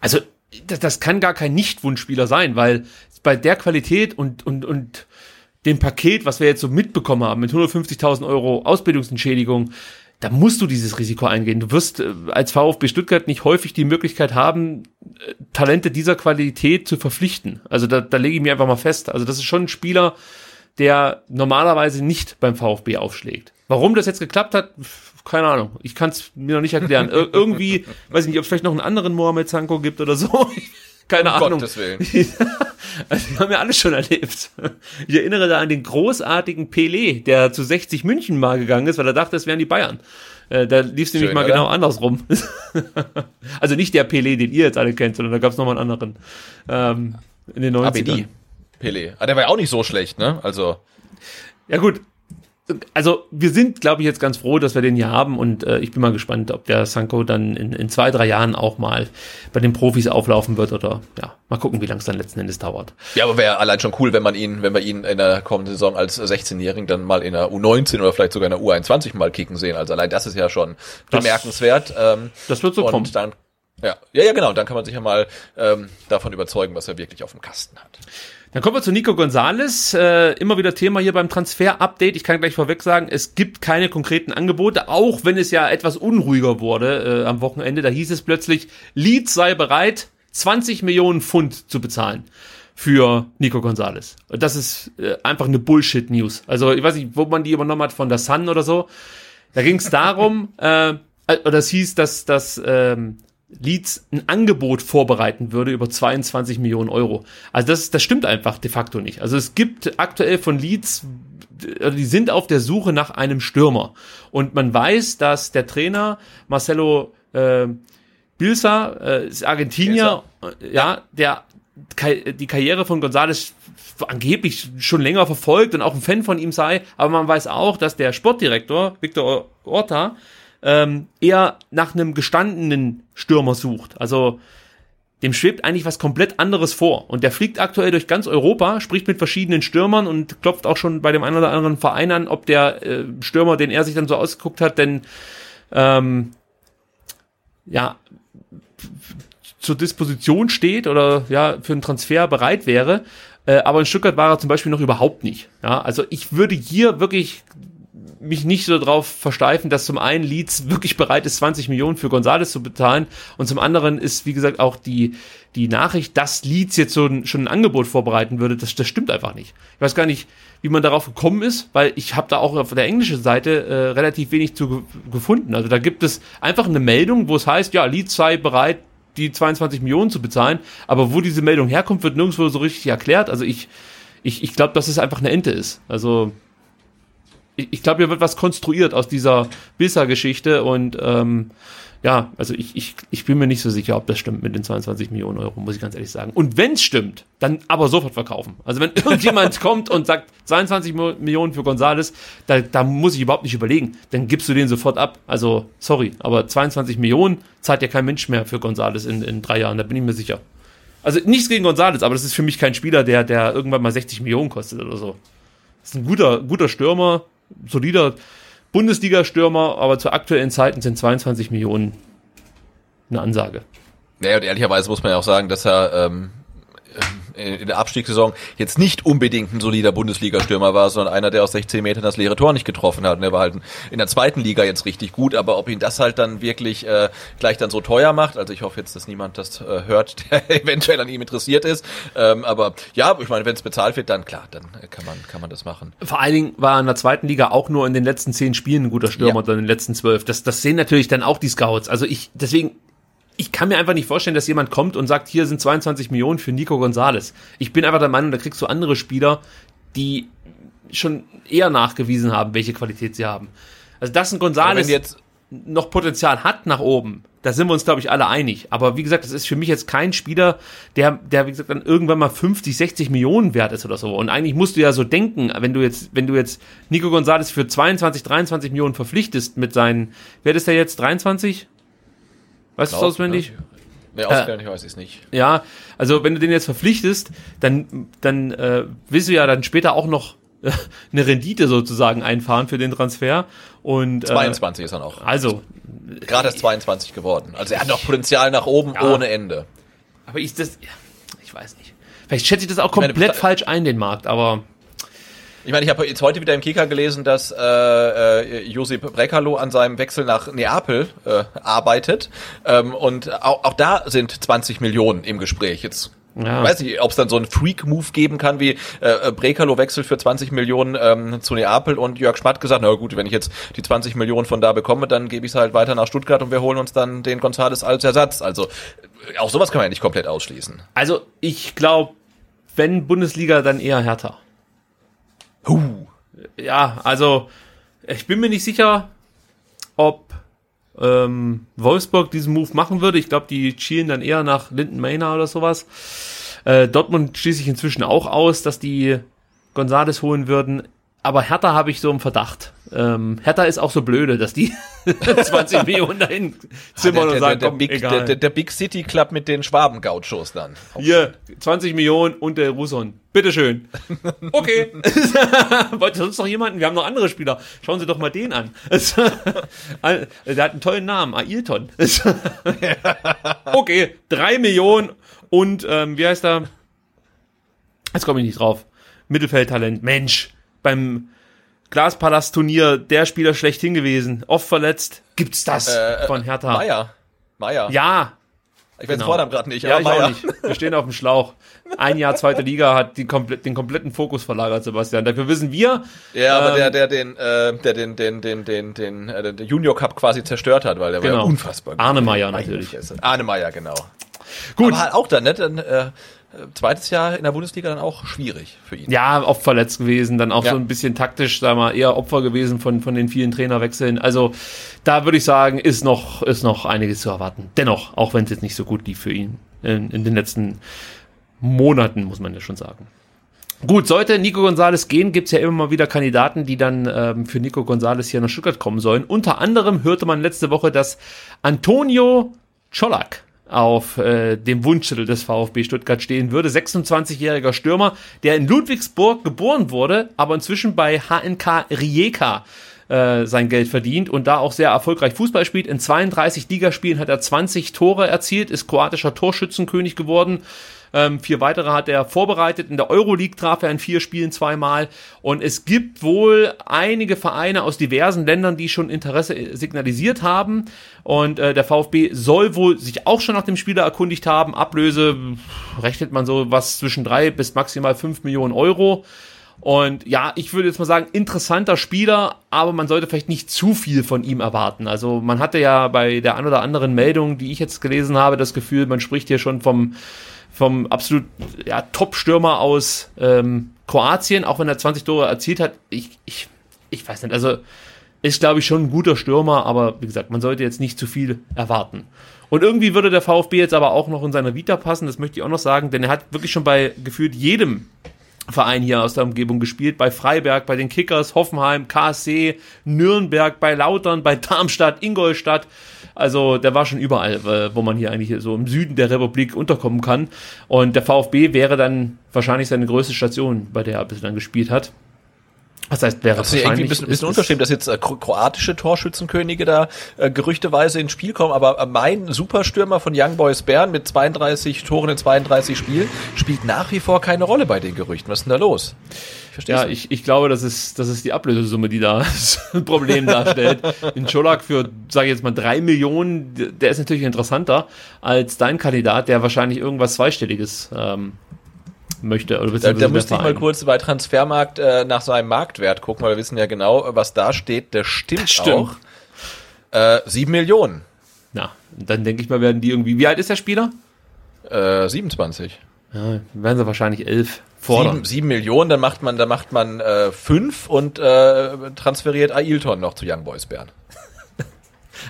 Also das, das kann gar kein Nicht-Wunschspieler sein, weil bei der Qualität und, und, und dem Paket, was wir jetzt so mitbekommen haben, mit 150.000 Euro Ausbildungsentschädigung, da musst du dieses Risiko eingehen. Du wirst äh, als VfB Stuttgart nicht häufig die Möglichkeit haben, äh, Talente dieser Qualität zu verpflichten. Also da, da lege ich mir einfach mal fest. Also das ist schon ein Spieler, der normalerweise nicht beim VfB aufschlägt. Warum das jetzt geklappt hat, keine Ahnung. Ich kann es mir noch nicht erklären. Ir irgendwie, [laughs] weiß ich nicht, ob es vielleicht noch einen anderen Mohamed Sanko gibt oder so. [laughs] Keine um Ahnung. Gottes Willen. [laughs] also, die haben ja alles schon erlebt. Ich erinnere da an den großartigen Pelé, der zu 60 München mal gegangen ist, weil er dachte, es wären die Bayern. Äh, da lief es nämlich mal oder? genau andersrum. [laughs] also nicht der Pelé, den ihr jetzt alle kennt, sondern da gab es nochmal einen anderen. Ähm, in den 90ern. ABD. Pelé. Ah, der war ja auch nicht so schlecht, ne? Also. Ja gut, also wir sind, glaube ich, jetzt ganz froh, dass wir den hier haben und äh, ich bin mal gespannt, ob der Sanko dann in, in zwei, drei Jahren auch mal bei den Profis auflaufen wird oder ja, mal gucken, wie lange es dann letzten Endes dauert. Ja, aber wäre allein schon cool, wenn man ihn, wenn wir ihn in der kommenden Saison als 16-Jährigen dann mal in der U19 oder vielleicht sogar in der U21 mal kicken sehen. Also allein das ist ja schon Das- bemerkenswert. Ähm, Das wird so und kommen. dann ja, ja, ja, genau. Dann kann man sich ja mal ähm, davon überzeugen, was er wirklich auf dem Kasten hat. Dann kommen wir zu Nico Gonzalez. Äh, immer wieder Thema hier beim Transfer-Update. Ich kann gleich vorweg sagen, es gibt keine konkreten Angebote, auch wenn es ja etwas unruhiger wurde äh, am Wochenende. Da hieß es plötzlich, Leeds sei bereit, 20 Millionen Pfund zu bezahlen für Nico Gonzalez. Und Das ist äh, einfach eine Bullshit-News. Also ich weiß nicht, wo man die übernommen hat, von der Sun oder so. Da ging es darum, [laughs] äh, oder es hieß, dass, dass ähm, Leeds ein Angebot vorbereiten würde über 22 Millionen Euro. Also das, das stimmt einfach de facto nicht. Also es gibt aktuell von Leeds, also die sind auf der Suche nach einem Stürmer. Und man weiß, dass der Trainer Marcelo äh, Bilsa, äh, ist Argentinier, äh, ja, der die Karriere von González angeblich schon länger verfolgt und auch ein Fan von ihm sei, aber man weiß auch, dass der Sportdirektor Victor Orta ähm, eher nach einem gestandenen Stürmer sucht. Also dem schwebt eigentlich was komplett anderes vor. Und der fliegt aktuell durch ganz Europa, spricht mit verschiedenen Stürmern und klopft auch schon bei dem einen oder anderen Verein an, ob der äh, Stürmer, den er sich dann so ausgeguckt hat, denn ähm, ja zur Disposition steht oder ja für einen Transfer bereit wäre. Äh, aber in Stuttgart war er zum Beispiel noch überhaupt nicht. Ja, also ich würde hier wirklich mich nicht so drauf versteifen, dass zum einen Leeds wirklich bereit ist, 20 Millionen für Gonzales zu bezahlen und zum anderen ist, wie gesagt, auch die, die Nachricht, dass Leeds jetzt so ein, schon ein Angebot vorbereiten würde, das, das stimmt einfach nicht. Ich weiß gar nicht, wie man darauf gekommen ist, weil ich habe da auch auf der englischen Seite äh, relativ wenig zu ge gefunden. Also da gibt es einfach eine Meldung, wo es heißt, ja, Leeds sei bereit, die 22 Millionen zu bezahlen, aber wo diese Meldung herkommt, wird nirgendwo so richtig erklärt. Also ich, ich, ich glaube, dass es einfach eine Ente ist. Also ich, ich glaube, hier wird was konstruiert aus dieser Bisser-Geschichte und ähm, ja, also ich, ich, ich bin mir nicht so sicher, ob das stimmt mit den 22 Millionen Euro, muss ich ganz ehrlich sagen. Und wenn es stimmt, dann aber sofort verkaufen. Also wenn [laughs] irgendjemand kommt und sagt 22 Mo- Millionen für Gonzales, da, da muss ich überhaupt nicht überlegen. Dann gibst du den sofort ab. Also sorry, aber 22 Millionen zahlt ja kein Mensch mehr für Gonzales in, in drei Jahren, da bin ich mir sicher. Also nichts gegen Gonzales, aber das ist für mich kein Spieler, der, der irgendwann mal 60 Millionen kostet oder so. Das ist ein guter, guter Stürmer, solider Bundesliga-Stürmer, aber zu aktuellen Zeiten sind 22 Millionen eine Ansage. Naja, und ehrlicherweise muss man ja auch sagen, dass er ähm, in in der Abstiegssaison jetzt nicht unbedingt ein solider Bundesliga-Stürmer war, sondern einer, der aus 16 Metern das leere Tor nicht getroffen hat. Und er war halt in der zweiten Liga jetzt richtig gut, aber ob ihn das halt dann wirklich äh, gleich dann so teuer macht, also ich hoffe jetzt, dass niemand das äh, hört, [laughs] der eventuell an ihm interessiert ist. Ähm, aber ja, ich meine, wenn es bezahlt wird, dann klar, dann äh, kann man kann man das machen. Vor allen Dingen war er in der zweiten Liga auch nur in den letzten zehn Spielen ein guter Stürmer Ja. oder in den letzten zwölf. Das, das sehen natürlich dann auch die Scouts. Also ich, deswegen, ich kann mir einfach nicht vorstellen, dass jemand kommt und sagt, hier sind 22 Millionen für Nico Gonzalez. Ich bin einfach der Meinung, da kriegst du andere Spieler, die schon eher nachgewiesen haben, welche Qualität sie haben. Also dass ein wenn jetzt noch Potenzial hat nach oben, da sind wir uns, glaube ich, alle einig. Aber wie gesagt, das ist für mich jetzt kein Spieler, der, der, wie gesagt, dann irgendwann mal 50, 60 Millionen wert ist oder so. Und eigentlich musst du ja so denken, wenn du jetzt, wenn du jetzt Nico Gonzalez für 22, 23 Millionen verpflichtest mit seinen, wer ist der jetzt, 23? Weißt du es auswendig? Ne, auswendig weiß ich es nicht. Ja, also wenn du den jetzt verpflichtest, dann, dann äh, willst du ja dann später auch noch äh, [laughs] eine Rendite sozusagen einfahren für den Transfer. Und, äh, 22 ist er noch. Also, Gerade erst 22 geworden. Also er hat noch Potenzial nach oben Ja. ohne Ende. Aber ich das, ich weiß nicht. Vielleicht schätze ich das auch meine, komplett besta- falsch ein, den Markt, aber Ich meine, ich habe jetzt heute wieder im Kicker gelesen, dass äh, äh, Josip Brekalo an seinem Wechsel nach Neapel äh, arbeitet. Ähm, und auch, auch da sind 20 Millionen im Gespräch. Jetzt Ja. weiß ich, ob es dann so einen Freak-Move geben kann, wie äh, Brekalo wechselt für 20 Millionen ähm, zu Neapel und Jörg Schmatt gesagt, na gut, wenn ich jetzt die 20 Millionen von da bekomme, dann gebe ich es halt weiter nach Stuttgart und wir holen uns dann den Gonzales als Ersatz. Also äh, auch sowas kann man ja nicht komplett ausschließen. also ich glaube, wenn Bundesliga, dann eher härter. Huh. Ja, also ich bin mir nicht sicher, ob ähm, Wolfsburg diesen Move machen würde. Ich glaube, die schielen dann eher nach Linden Maynard oder sowas. Äh, Dortmund schließe ich inzwischen auch aus, dass die Gonzales holen würden. Aber Hertha habe ich so im Verdacht. Ähm, Hertha ist auch so blöde, dass die [laughs] 20 [laughs] Millionen dahin zimmern der, und der, sagen, der, komm, Big, egal. der, der, der Big City Club mit den Schwaben-Gauchos dann. Hier, 20 Millionen und der Russon. Bitteschön. [laughs] Okay. Wollt ihr sonst noch jemanden? Wir haben noch andere Spieler. Schauen Sie doch mal den an. der hat einen tollen Namen, Ailton. okay, drei Millionen und ähm, wie heißt er? Jetzt komme ich nicht drauf. Mittelfeldtalent. Mensch, beim Glaspalast-Turnier der Spieler schlechthin gewesen. Oft verletzt. Gibt's das Äh, von Hertha? Meier. Meier. Ja, ich weiß genau. Vornamen gerade nicht, ja, aber ich auch Meier. nicht. Wir stehen auf dem Schlauch. Ein Jahr zweite Liga hat die komplett, den kompletten Fokus verlagert, Sebastian. Dafür wissen wir. Ja, aber ähm, der, der den, äh, der den, den, den, den, den, äh, den Junior Cup quasi zerstört hat, weil der war Genau. ja unfassbar. gut. Arne Meyer Meine natürlich. Arne Meyer, genau. Gut. Aber halt auch dann, ne? Dann, äh, zweites Jahr in der Bundesliga dann auch schwierig für ihn. Ja, oft verletzt gewesen, dann auch Ja. so ein bisschen taktisch, wir mal, eher Opfer gewesen von, von den vielen Trainerwechseln. Also da würde ich sagen, ist noch, ist noch einiges zu erwarten. Dennoch, auch wenn es jetzt nicht so gut lief für ihn in, in den letzten Monaten, muss man ja schon sagen. Gut, sollte Nico Gonzalez gehen, gibt's ja immer mal wieder Kandidaten, die dann ähm, für Nico Gonzalez hier nach Stuttgart kommen sollen. Unter anderem hörte man letzte Woche, dass Antonio Czolak auf äh, dem Wunschzettel des VfB Stuttgart stehen würde. 26-jähriger Stürmer, der in Ludwigsburg geboren wurde, aber inzwischen bei HNK Rijeka äh, sein Geld verdient und da auch sehr erfolgreich Fußball spielt. In 32 Ligaspielen hat er 20 Tore erzielt, ist kroatischer Torschützenkönig geworden. Ähm, vier weitere hat er vorbereitet. In der Euroleague traf er in vier Spielen zweimal. Und es gibt wohl einige Vereine aus diversen Ländern, die schon Interesse signalisiert haben. Und äh, der VfB soll wohl sich auch schon nach dem Spieler erkundigt haben. Ablöse rechnet man so was zwischen drei bis maximal fünf Millionen Euro. Und ja, ich würde jetzt mal sagen, interessanter Spieler, aber man sollte vielleicht nicht zu viel von ihm erwarten. Also man hatte ja bei der ein oder anderen Meldung, die ich jetzt gelesen habe, das Gefühl, man spricht hier schon vom, vom absolut ja, Top-Stürmer aus ähm, Kroatien, auch wenn er 20 Tore erzielt hat. Ich, ich, ich weiß nicht, also ist, glaube ich, schon ein guter Stürmer, aber wie gesagt, man sollte jetzt nicht zu viel erwarten. Und irgendwie würde der VfB jetzt aber auch noch in seiner Vita passen, das möchte ich auch noch sagen, denn er hat wirklich schon bei gefühlt jedem Verein hier aus der Umgebung gespielt, bei Freiberg, bei den Kickers, Hoffenheim, KSC, Nürnberg, bei Lautern, bei Darmstadt, Ingolstadt. Also der war schon überall, äh, wo man hier eigentlich so im Süden der Republik unterkommen kann. Und der VfB wäre dann wahrscheinlich seine größte Station, bei der er bislang gespielt hat. Das heißt, wäre Das ist ja irgendwie ein bisschen, bisschen unverschämt, dass jetzt äh, kro- kroatische Torschützenkönige da äh, gerüchteweise ins Spiel kommen, aber äh, mein Superstürmer von Young Boys Bern mit 32 Toren in 32 Spielen spielt nach wie vor keine Rolle bei den Gerüchten. Was ist denn da los? Ich Ja, ich, ich glaube, das ist, das ist die Ablösesumme, die da [laughs] das Problem darstellt. In Scholak für, sage ich jetzt mal, drei Millionen, der ist natürlich interessanter als dein Kandidat, der wahrscheinlich irgendwas Zweistelliges ähm, möchte. Oder Da, da müsste ich mal kurz bei Transfermarkt äh, nach seinem Marktwert gucken, weil wir wissen ja genau, was da steht. Der stimmt, stimmt. auch. Äh, sieben Millionen. Na, dann denke ich mal, werden die irgendwie. Wie alt ist der Spieler? Äh, 27. Ja, werden sie wahrscheinlich elf fordern. Sieben, sieben Millionen, dann macht man, dann macht man äh, fünf und äh, transferiert Ailton noch zu Young Boys Bern.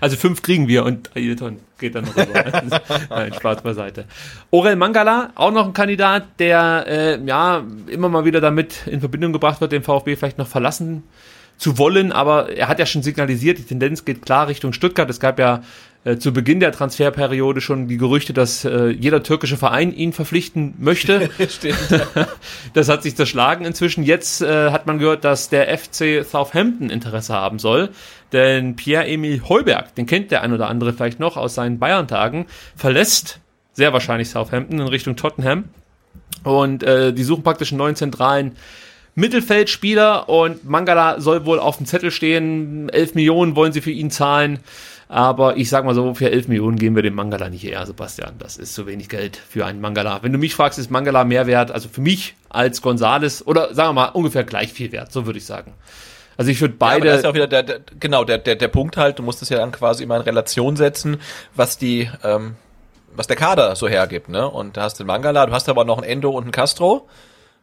Also fünf kriegen wir und Ailton geht dann noch rüber. [laughs] Nein, Spaß beiseite. Orel Mangala, auch noch ein Kandidat, der äh, ja immer mal wieder damit in Verbindung gebracht wird, den VfB vielleicht noch verlassen zu wollen, aber er hat ja schon signalisiert, die Tendenz geht klar Richtung Stuttgart. Es gab ja äh, zu Beginn der Transferperiode schon die Gerüchte, dass äh, jeder türkische Verein ihn verpflichten möchte. [laughs] [laughs] Das hat sich zerschlagen inzwischen. Jetzt äh, hat man gehört, dass der FC Southampton Interesse haben soll. Denn Pierre-Emil Heuberg, den kennt der ein oder andere vielleicht noch aus seinen Bayern-Tagen, verlässt sehr wahrscheinlich Southampton in Richtung Tottenham. Und äh, die suchen praktisch einen neuen zentralen Mittelfeldspieler und Mangala soll wohl auf dem Zettel stehen. 11 Millionen wollen sie für ihn zahlen. Aber ich sag mal so, für 11 Millionen geben wir dem Mangala nicht her, Sebastian. Das ist zu wenig Geld für einen Mangala. Wenn du mich fragst, ist Mangala mehr wert, also für mich als Gonzales oder sagen wir mal ungefähr gleich viel wert, so würde ich sagen. Also ich würde Ja, beide. das ist ja auch wieder der, der genau der, der der Punkt halt. Du musst es ja dann quasi immer in Relation setzen, was die ähm, was der Kader so hergibt, ne? Und da hast du den Mangala, du hast aber noch einen Endo und einen Castro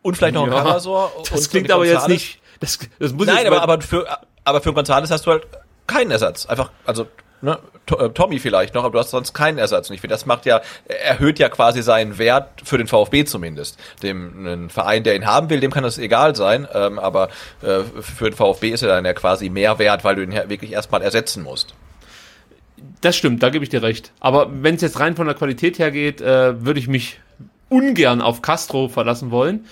und vielleicht noch Ja, Karasor. das und klingt aber jetzt nicht. Das, das muss Nein, jetzt aber, aber für aber für Gonzales hast du halt keinen Ersatz. Einfach also Ne, äh, Tommy vielleicht noch, aber du hast sonst keinen Ersatz. Und ich finde, das macht ja, erhöht ja quasi seinen Wert für den VfB zumindest. Dem einen Verein, der ihn haben will, dem kann das egal sein, ähm, aber äh, für den VfB ist er dann ja quasi mehr wert, weil du ihn ja wirklich erstmal ersetzen musst. Das stimmt, da gebe ich dir recht. Aber wenn es jetzt rein von der Qualität her geht, äh, würde ich mich ungern auf Castro verlassen wollen.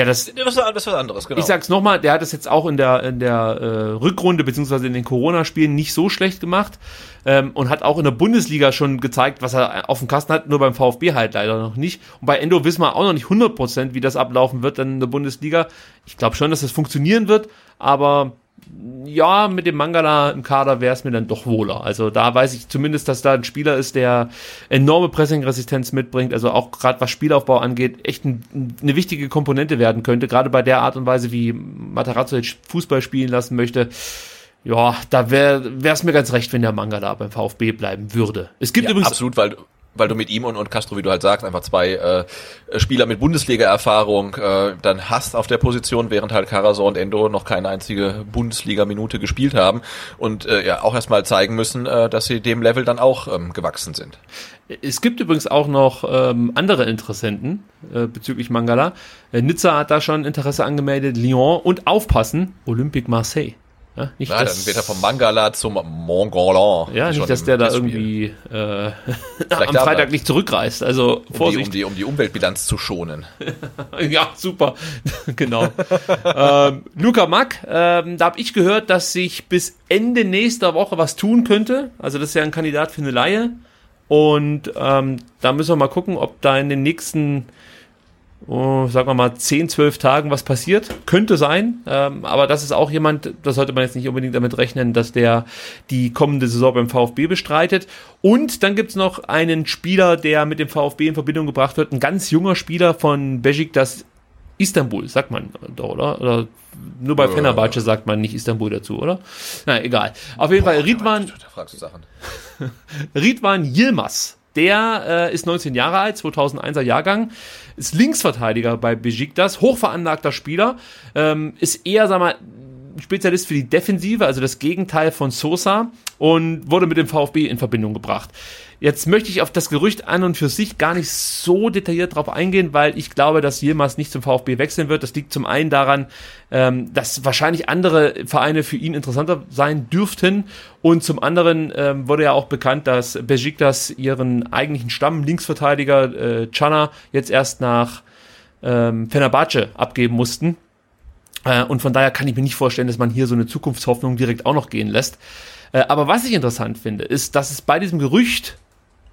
Der das, das, ist, das ist was anderes, genau. Ich sag's nochmal, der hat es jetzt auch in der, in der äh, Rückrunde beziehungsweise in den Corona-Spielen nicht so schlecht gemacht ähm, und hat auch in der Bundesliga schon gezeigt, was er auf dem Kasten hat, nur beim VfB halt leider noch nicht. Und bei Endo wissen wir auch noch nicht 100%, wie das ablaufen wird dann in der Bundesliga. Ich glaube schon, dass das funktionieren wird, aber ja, mit dem Mangala im Kader wäre es mir dann doch wohler. Also da weiß ich zumindest, dass da ein Spieler ist, der enorme Pressingresistenz mitbringt, also auch gerade was Spielaufbau angeht, echt ein, eine wichtige Komponente werden könnte, gerade bei der Art und Weise, wie Matarazzo jetzt Fußball spielen lassen möchte. Ja, da wäre es mir ganz recht, wenn der Mangala beim VfB bleiben würde. Es gibt ja, übrigens absolut, weil weil du mit ihm und, und Castro, wie du halt sagst, einfach zwei äh, Spieler mit Bundesliga-Erfahrung äh, dann hast auf der Position, während halt Karasor und Endo noch keine einzige Bundesliga-Minute gespielt haben und äh, ja auch erstmal zeigen müssen, äh, dass sie dem Level dann auch ähm, gewachsen sind. Es gibt übrigens auch noch ähm, andere Interessenten äh, bezüglich Mangala. Äh, Nizza hat da schon Interesse angemeldet, Lyon und aufpassen, Olympique Marseille. Ja, nicht, ja, dann wird er vom Mangala zum Mongolan. Ja, nicht, dass der da irgendwie äh, [laughs] am Freitag nicht zurückreist. Also Vorsicht. Um die, um die, um die Umweltbilanz zu schonen. [laughs] ja, super. [laughs] genau. ähm, Luca Mack, ähm, da habe ich gehört, dass sich bis Ende nächster Woche was tun könnte. Also das ist ja ein Kandidat für eine Laie. Und ähm, da müssen wir mal gucken, ob da in den nächsten oh, sagen wir mal, 10, 12 Tagen was passiert. Könnte sein, ähm, aber das ist auch jemand, das sollte man jetzt nicht unbedingt damit rechnen, dass der die kommende Saison beim VfB bestreitet. Und dann gibt's noch einen Spieler, der mit dem VfB in Verbindung gebracht wird, ein ganz junger Spieler von das Istanbul, sagt man doch, oder? Oder nur bei Fenerbahce sagt man nicht Istanbul dazu, oder? Na, egal. Auf jeden Boah, Fall, Ridwan, da fragst du Sachen. [laughs] Ridwan Yilmaz der äh, ist 19 Jahre alt, 2001er Jahrgang, ist Linksverteidiger bei Besiktas, hochveranlagter Spieler, ähm, ist eher, sag mal, Spezialist für die Defensive, also das Gegenteil von Sosa und wurde mit dem VfB in Verbindung gebracht. Jetzt möchte ich auf das Gerücht an und für sich gar nicht so detailliert drauf eingehen, weil ich glaube, dass Yilmaz nicht zum VfB wechseln wird. Das liegt zum einen daran, ähm, dass wahrscheinlich andere Vereine für ihn interessanter sein dürften und zum anderen ähm, wurde ja auch bekannt, dass Besiktas ihren eigentlichen Stamm Linksverteidiger äh, Chana jetzt erst nach ähm, Fenerbahce abgeben mussten. Äh, und von daher kann ich mir nicht vorstellen, dass man hier so eine Zukunftshoffnung direkt auch noch gehen lässt. Äh, aber was ich interessant finde, ist, dass es bei diesem Gerücht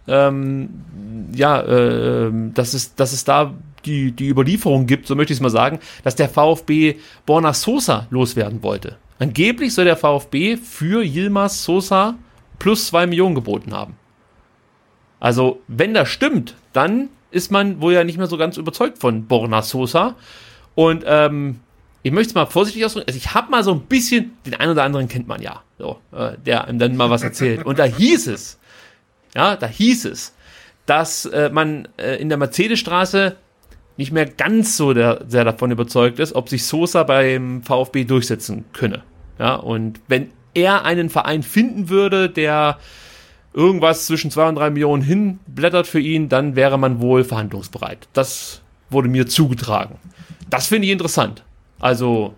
ähm, ja, äh, dass, es, dass es da die, die Überlieferung gibt, so möchte ich es mal sagen, dass der VfB Borna Sosa loswerden wollte. Angeblich soll der VfB für Yilmaz Sosa plus zwei Millionen geboten haben. Also, wenn das stimmt, dann ist man wohl ja nicht mehr so ganz überzeugt von Borna Sosa. Und ähm, ich möchte es mal vorsichtig ausdrücken. Also ich habe mal so ein bisschen, den einen oder anderen kennt man ja, so, äh, der einem dann mal was erzählt. Und da hieß es, ja, da hieß es, dass äh, man äh, in der Mercedesstraße nicht mehr ganz so der, sehr davon überzeugt ist, ob sich Sosa beim VfB durchsetzen könne. Ja, und wenn er einen Verein finden würde, der irgendwas zwischen zwei und drei Millionen hinblättert für ihn, dann wäre man wohl verhandlungsbereit. Das wurde mir zugetragen. Das finde ich interessant. Also,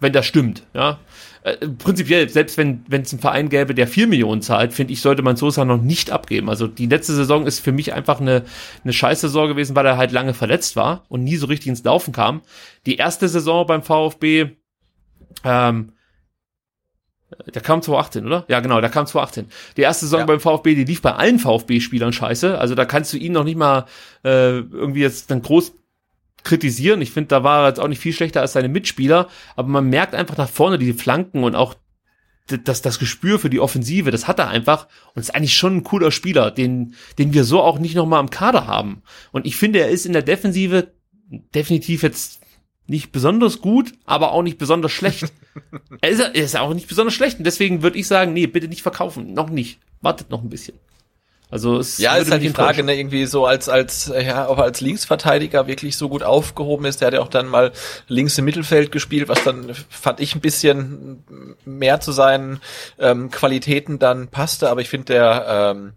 wenn das stimmt, ja äh, prinzipiell, selbst wenn es einen Verein gäbe, der 4 Millionen zahlt, finde ich, sollte man Sosa noch nicht abgeben. Also die letzte Saison ist für mich einfach eine, eine scheiß Saison gewesen, weil er halt lange verletzt war und nie so richtig ins Laufen kam. Die erste Saison beim VfB, ähm, der kam 2018, oder? Ja, genau, der kam 2018. Die erste Saison ja. beim VfB, die lief bei allen VfB-Spielern scheiße. Also da kannst du ihn noch nicht mal äh, irgendwie jetzt dann groß kritisieren. Ich finde, da war er jetzt auch nicht viel schlechter als seine Mitspieler, aber man merkt einfach nach vorne die Flanken und auch das, das Gespür für die Offensive, das hat er einfach und ist eigentlich schon ein cooler Spieler, den, den wir so auch nicht nochmal im Kader haben. Und ich finde, er ist in der Defensive definitiv jetzt nicht besonders gut, aber auch nicht besonders schlecht. [laughs] er, ist, er ist auch nicht besonders schlecht und deswegen würde ich sagen, nee, bitte nicht verkaufen, noch nicht. Wartet noch ein bisschen. Also es Ja, ist halt die Frage, ne, irgendwie so als, als, ja, ob er als Linksverteidiger wirklich so gut aufgehoben ist. Der hat ja auch dann mal links im Mittelfeld gespielt, was dann, fand ich, ein bisschen mehr zu seinen ähm, Qualitäten dann passte. Aber ich finde, der ähm,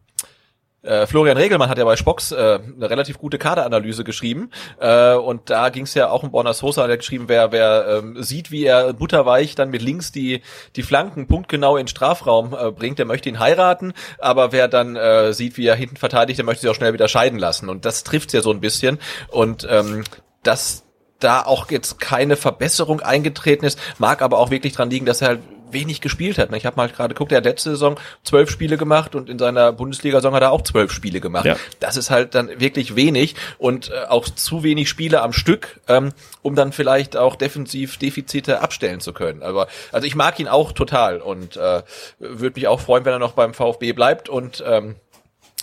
äh, Florian Regelmann hat ja bei Spox äh, eine relativ gute Kaderanalyse geschrieben. Äh, und da ging es ja auch um Borna Sosa, hat er geschrieben, wer wer ähm, sieht, wie er butterweich dann mit links die die Flanken punktgenau in den Strafraum äh, bringt, der möchte ihn heiraten, aber wer dann äh, sieht, wie er hinten verteidigt, der möchte sich auch schnell wieder scheiden lassen. Und das trifft ja so ein bisschen. Und ähm, das da auch jetzt keine Verbesserung eingetreten ist, mag aber auch wirklich dran liegen, dass er halt wenig gespielt hat. Ich habe mal gerade geguckt, er hat letzte Saison zwölf Spiele gemacht und in seiner Bundesliga-Saison hat er auch zwölf Spiele gemacht. Ja. Das ist halt dann wirklich wenig und äh, auch zu wenig Spiele am Stück, ähm, um dann vielleicht auch defensiv Defizite abstellen zu können. Aber also ich mag ihn auch total und äh, würde mich auch freuen, wenn er noch beim VfB bleibt und ähm,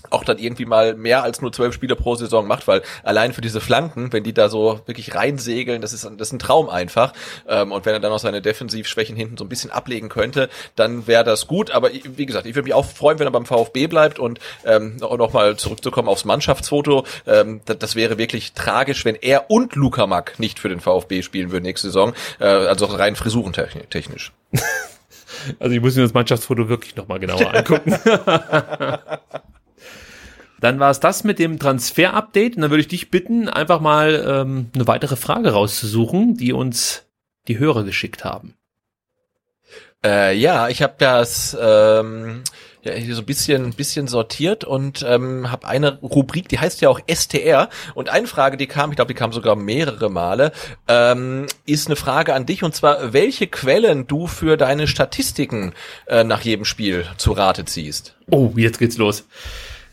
auch dann irgendwie mal mehr als nur zwölf Spiele pro Saison macht, weil allein für diese Flanken, wenn die da so wirklich reinsegeln, das ist, das ist ein Traum einfach. Ähm, und wenn er dann auch seine Defensivschwächen hinten so ein bisschen ablegen könnte, dann wäre das gut. Aber wie gesagt, ich würde mich auch freuen, wenn er beim VfB bleibt und ähm, auch noch mal zurückzukommen aufs Mannschaftsfoto. Ähm, das, das wäre wirklich tragisch, wenn er und Luca Mack nicht für den VfB spielen würden nächste Saison. Äh, also rein frisurentechnisch. [laughs] Also ich muss mir das Mannschaftsfoto wirklich nochmal genauer angucken. [laughs] Dann war es das mit dem Transfer-Update und dann würde ich dich bitten, einfach mal ähm, eine weitere Frage rauszusuchen, die uns die Hörer geschickt haben. Äh, ja, ich habe das ähm, ja, hier so ein bisschen, bisschen sortiert und ähm, habe eine Rubrik, die heißt ja auch STR. Und eine Frage, die kam, ich glaube, die kam sogar mehrere Male, ähm, ist eine Frage an dich und zwar, welche Quellen du für deine Statistiken äh, nach jedem Spiel zu Rate ziehst. Oh, jetzt geht's los.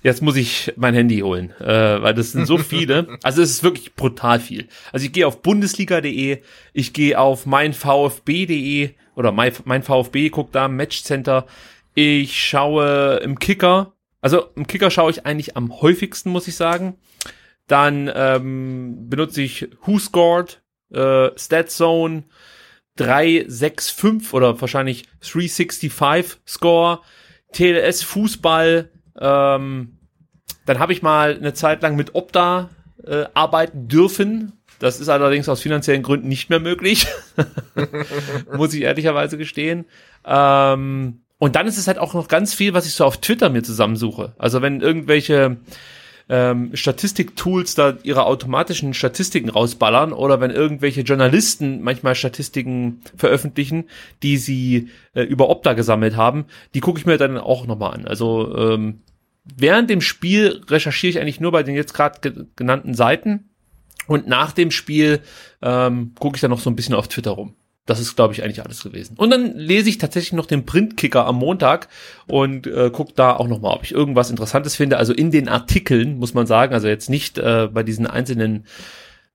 Jetzt muss ich mein Handy holen, äh, weil das sind so [laughs] viele. Also es ist wirklich brutal viel. Also ich gehe auf bundesliga.de, ich gehe auf meinvfb.de oder mein, mein VfB, guck da Matchcenter. Ich schaue im Kicker, also im Kicker schaue ich eigentlich am häufigsten, muss ich sagen. Dann ähm, benutze ich Who Scored, äh, Statzone, 365 oder wahrscheinlich 365 Score, TLS Fußball, ähm, dann habe ich mal eine Zeit lang mit Opta äh, arbeiten dürfen. Das ist allerdings aus finanziellen Gründen nicht mehr möglich. [laughs] Muss ich ehrlicherweise gestehen. Ähm, und dann ist es halt auch noch ganz viel, was ich so auf Twitter mir zusammensuche. Also wenn irgendwelche ähm, Statistiktools da ihre automatischen Statistiken rausballern oder wenn irgendwelche Journalisten manchmal Statistiken veröffentlichen, die sie äh, über Opta gesammelt haben, die gucke ich mir dann auch nochmal an. Also ähm, während dem Spiel recherchiere ich eigentlich nur bei den jetzt gerade ge genannten Seiten und nach dem Spiel ähm, gucke ich dann noch so ein bisschen auf Twitter rum. Das ist, glaube ich, eigentlich alles gewesen. Und dann lese ich tatsächlich noch den Printkicker am Montag und äh, gucke da auch noch mal, ob ich irgendwas Interessantes finde. Also in den Artikeln, muss man sagen, also jetzt nicht äh, bei diesen einzelnen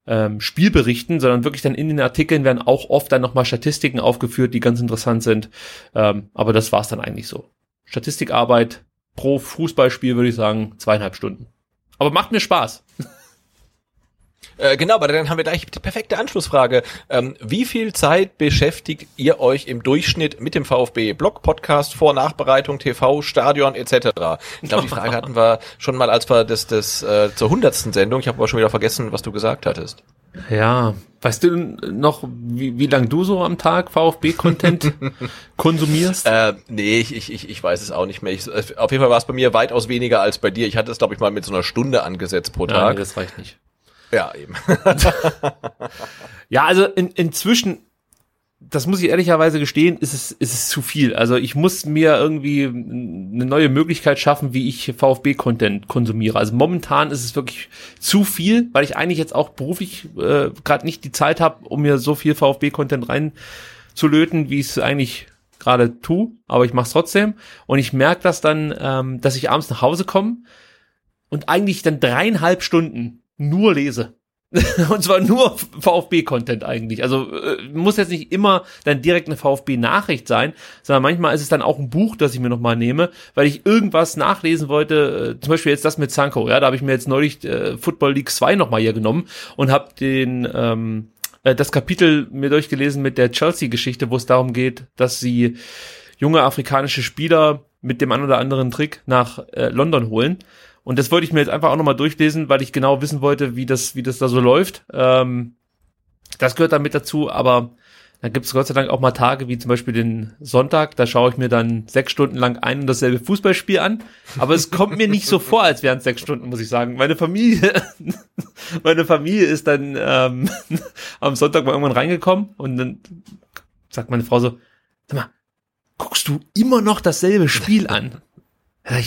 ähm, Spielberichten, sondern wirklich dann in den Artikeln werden auch oft dann noch mal Statistiken aufgeführt, die ganz interessant sind. Ähm, aber das war's dann eigentlich so. Statistikarbeit pro Fußballspiel würde ich sagen zweieinhalb Stunden. Aber macht mir Spaß. Äh, genau, aber dann haben wir gleich die perfekte Anschlussfrage. Ähm, wie viel Zeit beschäftigt ihr euch im Durchschnitt mit dem VfB? Blog, Podcast, Vor- Nachbereitung, TV, Stadion etc. Ich glaube, die Frage hatten wir schon mal, als wir das, das äh, zur hundertsten Sendung. Ich habe aber schon wieder vergessen, was du gesagt hattest. Ja, weißt du noch, wie, wie lang du so am Tag VfB-Content [laughs] konsumierst? Äh, nee, ich, ich, ich, weiß es auch nicht mehr. Ich, auf jeden Fall war es bei mir weitaus weniger als bei dir. Ich hatte es, glaube ich, mal mit so einer Stunde angesetzt pro Tag. nee, das reicht nicht. Ja, eben. [laughs] Ja, also in, inzwischen, das muss ich ehrlicherweise gestehen, ist es, ist es zu viel. Also ich muss mir irgendwie eine neue Möglichkeit schaffen, wie ich VfB-Content konsumiere. Also momentan ist es wirklich zu viel, weil ich eigentlich jetzt auch beruflich äh, gerade nicht die Zeit habe, um mir so viel VfB-Content reinzulöten, wie ich es eigentlich gerade tu. Aber ich mache es trotzdem. Und ich merke das dann, ähm, dass ich abends nach Hause komme und eigentlich dann dreieinhalb Stunden nur lese. [laughs] Und zwar nur VfB-Content eigentlich. Also äh, muss jetzt nicht immer dann direkt eine VfB-Nachricht sein, sondern manchmal ist es dann auch ein Buch, das ich mir nochmal nehme, weil ich irgendwas nachlesen wollte. Äh, zum Beispiel jetzt das mit Sanko. Ja, da habe ich mir jetzt neulich äh, Football League 2 nochmal hier genommen und habe den ähm, äh, das Kapitel mir durchgelesen mit der Chelsea-Geschichte, wo es darum geht, dass sie junge afrikanische Spieler mit dem einen oder anderen Trick nach äh, London holen. Und das wollte ich mir jetzt einfach auch nochmal durchlesen, weil ich genau wissen wollte, wie das, wie das da so läuft. Ähm, das gehört damit dazu, aber da gibt es Gott sei Dank auch mal Tage, wie zum Beispiel den Sonntag, da schaue ich mir dann sechs Stunden lang ein und dasselbe Fußballspiel an. Aber es kommt mir nicht so vor, als wären es sechs Stunden, muss ich sagen. Meine Familie, [laughs] meine Familie ist dann ähm, [laughs] am Sonntag mal irgendwann reingekommen und dann sagt meine Frau so, sag mal, guckst du immer noch dasselbe Spiel an?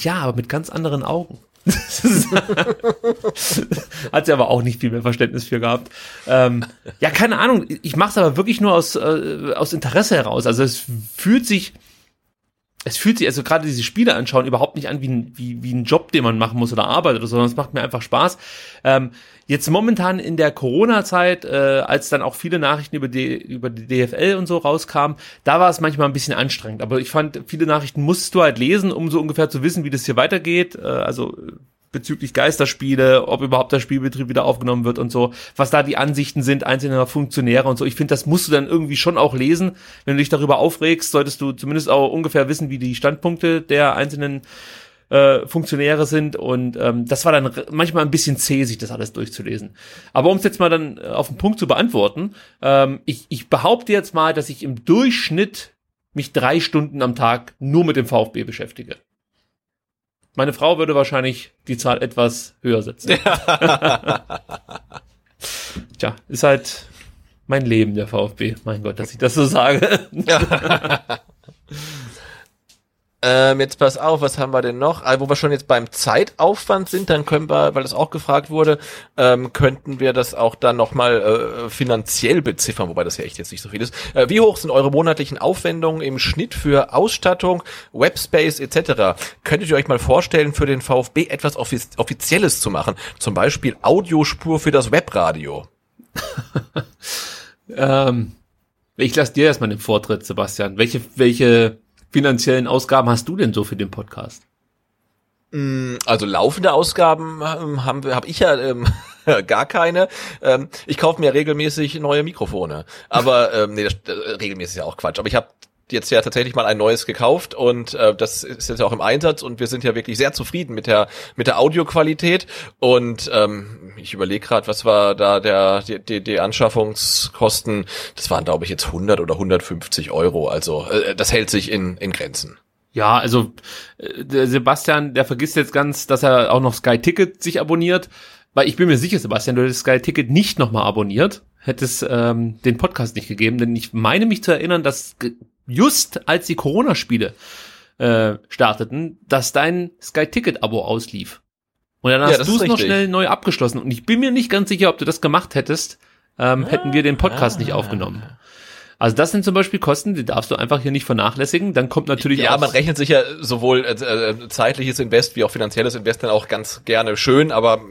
Ja, aber mit ganz anderen Augen. [laughs] Hat sie aber auch nicht viel mehr Verständnis für gehabt. Ähm, ja, keine Ahnung. Ich mache es aber wirklich nur aus, äh, aus Interesse heraus. Also es fühlt sich, es fühlt sich, also gerade diese Spiele anschauen, überhaupt nicht an wie ein, wie, wie ein Job, den man machen muss oder arbeitet oder so, sondern es macht mir einfach Spaß. Ähm, jetzt momentan in der Corona-Zeit, äh, als dann auch viele Nachrichten über die, über die DFL und so rauskamen, da war es manchmal ein bisschen anstrengend. Aber ich fand, viele Nachrichten musst du halt lesen, um so ungefähr zu wissen, wie das hier weitergeht. Äh, also bezüglich Geisterspiele, ob überhaupt der Spielbetrieb wieder aufgenommen wird und so, was da die Ansichten sind einzelner Funktionäre und so. Ich finde, das musst du dann irgendwie schon auch lesen. Wenn du dich darüber aufregst, solltest du zumindest auch ungefähr wissen, wie die Standpunkte der einzelnen äh, Funktionäre sind und ähm, das war dann manchmal ein bisschen zäh, sich das alles durchzulesen. Aber um es jetzt mal dann äh, auf den Punkt zu beantworten, ähm, ich, ich behaupte jetzt mal, dass ich im Durchschnitt mich drei Stunden am Tag nur mit dem VfB beschäftige. Meine Frau würde wahrscheinlich die Zahl etwas höher setzen. [laughs] Tja, ist halt mein Leben, der VfB. Mein Gott, dass ich das so sage. [laughs] Ähm, jetzt pass auf, was haben wir denn noch? Also, wo wir schon jetzt beim Zeitaufwand sind, dann können wir, weil das auch gefragt wurde, ähm, könnten wir das auch dann nochmal äh, finanziell beziffern, wobei das ja echt jetzt nicht so viel ist. Äh, wie hoch sind eure monatlichen Aufwendungen im Schnitt für Ausstattung, Webspace etc.? Könntet ihr euch mal vorstellen, für den VfB etwas Offiz Offizielles zu machen? Zum Beispiel Audiospur für das Webradio. [laughs] ähm, ich lasse dir erstmal den Vortritt, Sebastian. Welche, welche finanziellen Ausgaben hast du denn so für den Podcast? Mm, also laufende Ausgaben ähm, haben habe ich ja ähm, [laughs] gar keine. Ähm, ich kaufe mir regelmäßig neue Mikrofone, aber ähm, nee, das, äh, regelmäßig ist ja auch Quatsch. Aber ich habe jetzt ja tatsächlich mal ein neues gekauft und äh, das ist jetzt auch im Einsatz und wir sind ja wirklich sehr zufrieden mit der mit der Audioqualität und ähm, ich überlege gerade, was war da der die, die, die Anschaffungskosten? Das waren glaube ich jetzt 100 oder 150 Euro. Also äh, das hält sich in in Grenzen. Ja, also äh, der Sebastian, der vergisst jetzt ganz, dass er auch noch Sky Ticket sich abonniert, weil ich bin mir sicher, Sebastian, du hättest Sky Ticket nicht nochmal abonniert, hättest ähm, den Podcast nicht gegeben, denn ich meine mich zu erinnern, dass just als die Corona-Spiele äh, starteten, dass dein Sky-Ticket-Abo auslief. Und dann hast ja, du es noch schnell neu abgeschlossen. Und ich bin mir nicht ganz sicher, ob du das gemacht hättest, ähm, hätten wir den Podcast ah, nicht aufgenommen. Also das sind zum Beispiel Kosten, die darfst du einfach hier nicht vernachlässigen. Dann kommt natürlich ja, man rechnet sich ja sowohl äh, äh, zeitliches Invest wie auch finanzielles Invest dann auch ganz gerne schön, aber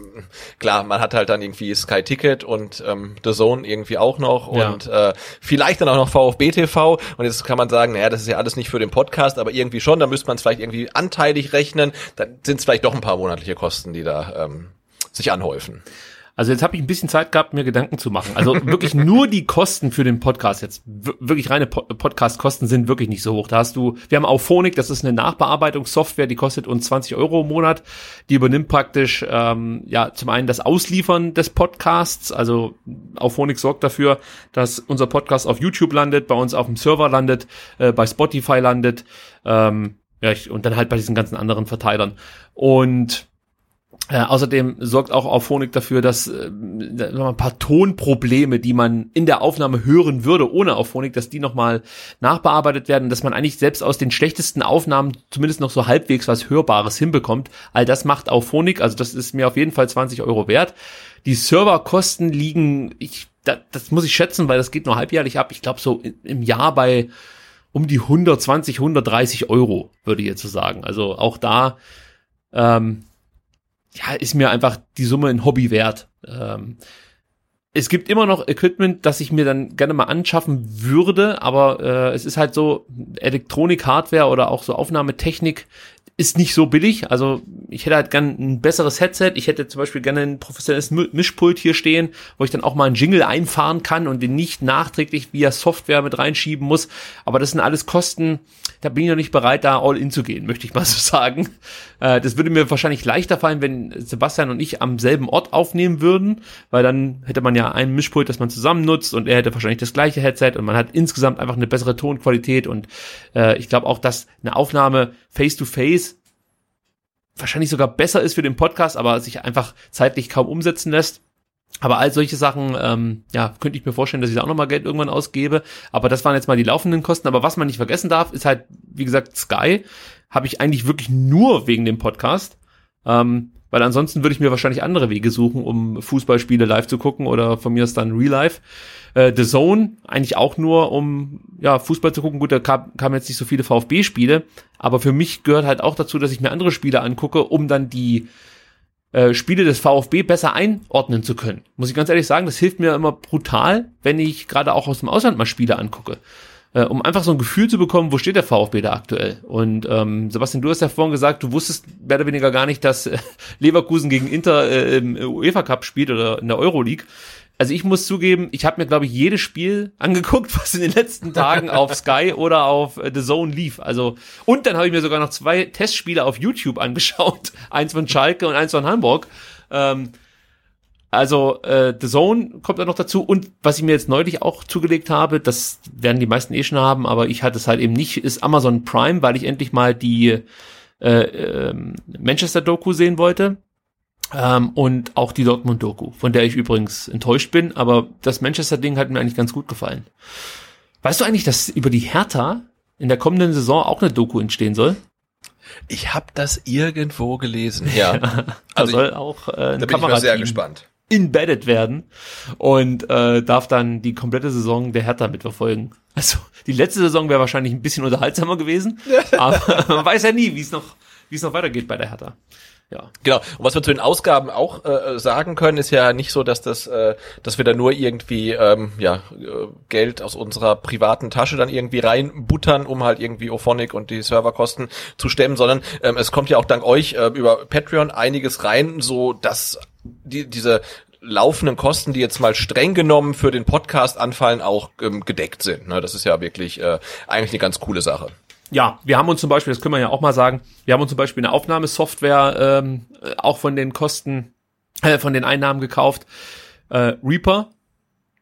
klar, man hat halt dann irgendwie Sky Ticket und ähm, The Zone irgendwie auch noch ja. und äh, vielleicht dann auch noch VfB TV und jetzt kann man sagen, naja, das ist ja alles nicht für den Podcast, aber irgendwie schon, da müsste man es vielleicht irgendwie anteilig rechnen, dann sind es vielleicht doch ein paar monatliche Kosten, die da ähm, sich anhäufen. Also jetzt habe ich ein bisschen Zeit gehabt, mir Gedanken zu machen. Also wirklich [laughs] nur die Kosten für den Podcast jetzt, wirklich reine Podcast-Kosten sind wirklich nicht so hoch. Da hast du, wir haben Auphonic, das ist eine Nachbearbeitungssoftware, die kostet uns 20 Euro im Monat. Die übernimmt praktisch, ähm, ja, zum einen das Ausliefern des Podcasts. Also Auphonic sorgt dafür, dass unser Podcast auf YouTube landet, bei uns auf dem Server landet, äh, bei Spotify landet. Ähm, ja, ich, und dann halt bei diesen ganzen anderen Verteilern. Und äh, außerdem sorgt auch Auphonic dafür, dass äh, ein paar Tonprobleme, die man in der Aufnahme hören würde ohne Auphonic, dass die nochmal nachbearbeitet werden, dass man eigentlich selbst aus den schlechtesten Aufnahmen zumindest noch so halbwegs was Hörbares hinbekommt. All das macht Auphonic, also das ist mir auf jeden Fall 20 Euro wert. Die Serverkosten liegen, ich, das, das muss ich schätzen, weil das geht nur halbjährlich ab. Ich glaube so im Jahr bei um die 120, 130 Euro, würde ich jetzt so sagen. Also auch da ähm, ja, ist mir einfach die Summe ein Hobby wert. Ähm, es gibt immer noch Equipment, das ich mir dann gerne mal anschaffen würde, aber äh, es ist halt so, Elektronik, Hardware oder auch so Aufnahmetechnik ist nicht so billig. Also ich hätte halt gern ein besseres Headset. Ich hätte zum Beispiel gerne ein professionelles Mischpult hier stehen, wo ich dann auch mal einen Jingle einfahren kann und den nicht nachträglich via Software mit reinschieben muss. Aber das sind alles Kosten, da bin ich noch nicht bereit, da all in zu gehen, [laughs] möchte ich mal so sagen. Äh, das würde mir wahrscheinlich leichter fallen, wenn Sebastian und ich am selben Ort aufnehmen würden, weil dann hätte man ja ein Mischpult, das man zusammen nutzt und er hätte wahrscheinlich das gleiche Headset und man hat insgesamt einfach eine bessere Tonqualität und äh, ich glaube auch, dass eine Aufnahme face-to-face wahrscheinlich sogar besser ist für den Podcast, aber sich einfach zeitlich kaum umsetzen lässt. Aber all solche Sachen, ähm, ja, könnte ich mir vorstellen, dass ich da auch nochmal Geld irgendwann ausgebe. Aber das waren jetzt mal die laufenden Kosten. Aber was man nicht vergessen darf, ist halt, wie gesagt, Sky habe ich eigentlich wirklich nur wegen dem Podcast. Ähm, weil ansonsten würde ich mir wahrscheinlich andere Wege suchen, um Fußballspiele live zu gucken oder von mir ist dann Real Life. Äh, The Zone eigentlich auch nur, um ja Fußball zu gucken. Gut, da kam, kamen jetzt nicht so viele VfB-Spiele, aber für mich gehört halt auch dazu, dass ich mir andere Spiele angucke, um dann die äh, Spiele des VfB besser einordnen zu können. Muss ich ganz ehrlich sagen, das hilft mir immer brutal, wenn ich gerade auch aus dem Ausland mal Spiele angucke äh, um einfach so ein Gefühl zu bekommen, wo steht der VfB da aktuell. Und ähm, Sebastian, du hast ja vorhin gesagt, du wusstest mehr oder weniger gar nicht, dass äh, [laughs] Leverkusen gegen Inter äh, im UEFA Cup spielt oder in der Euroleague. Also ich muss zugeben, ich habe mir, glaube ich, jedes Spiel [laughs] angeguckt, was in den letzten Tagen auf Sky oder auf äh, The Zone lief. Also, und dann habe ich mir sogar noch zwei Testspiele auf YouTube angeschaut. [laughs] Eins von Schalke und eins von Hamburg. Ähm, also äh, The Zone kommt da noch dazu und was ich mir jetzt neulich auch zugelegt habe, das werden die meisten eh schon haben, aber ich hatte es halt eben nicht, ist Amazon Prime, weil ich endlich mal die äh, äh, Manchester-Doku sehen wollte ähm, und auch die Dortmund-Doku, von der ich übrigens enttäuscht bin, aber das Manchester-Ding hat mir eigentlich ganz gut gefallen. Weißt du eigentlich, dass über die Hertha in der kommenden Saison auch eine Doku entstehen soll? Ich habe das irgendwo gelesen. Ja, [laughs] da also soll auch äh, ein da bin ich mal sehr gespannt embedded werden und äh, darf dann die komplette Saison der Hertha mitverfolgen. Also die letzte Saison wäre wahrscheinlich ein bisschen unterhaltsamer gewesen, [laughs] aber man weiß ja nie, wie es noch, wie es noch weitergeht bei der Hertha. Ja. Genau. Und was wir zu den Ausgaben auch äh, sagen können, ist ja nicht so, dass das, äh, dass wir da nur irgendwie ähm, ja äh, Geld aus unserer privaten Tasche dann irgendwie reinbuttern, um halt irgendwie Ophonic und die Serverkosten zu stemmen, sondern ähm, es kommt ja auch dank euch äh, über Patreon einiges rein, so dass die, diese laufenden Kosten, die jetzt mal streng genommen für den Podcast anfallen, auch ähm, gedeckt sind. Ne? Das ist ja wirklich äh, eigentlich eine ganz coole Sache ja, wir haben uns zum Beispiel, das können wir ja auch mal sagen, wir haben uns zum Beispiel eine Aufnahmesoftware ähm, auch von den Kosten, äh, von den Einnahmen gekauft. Äh, Reaper.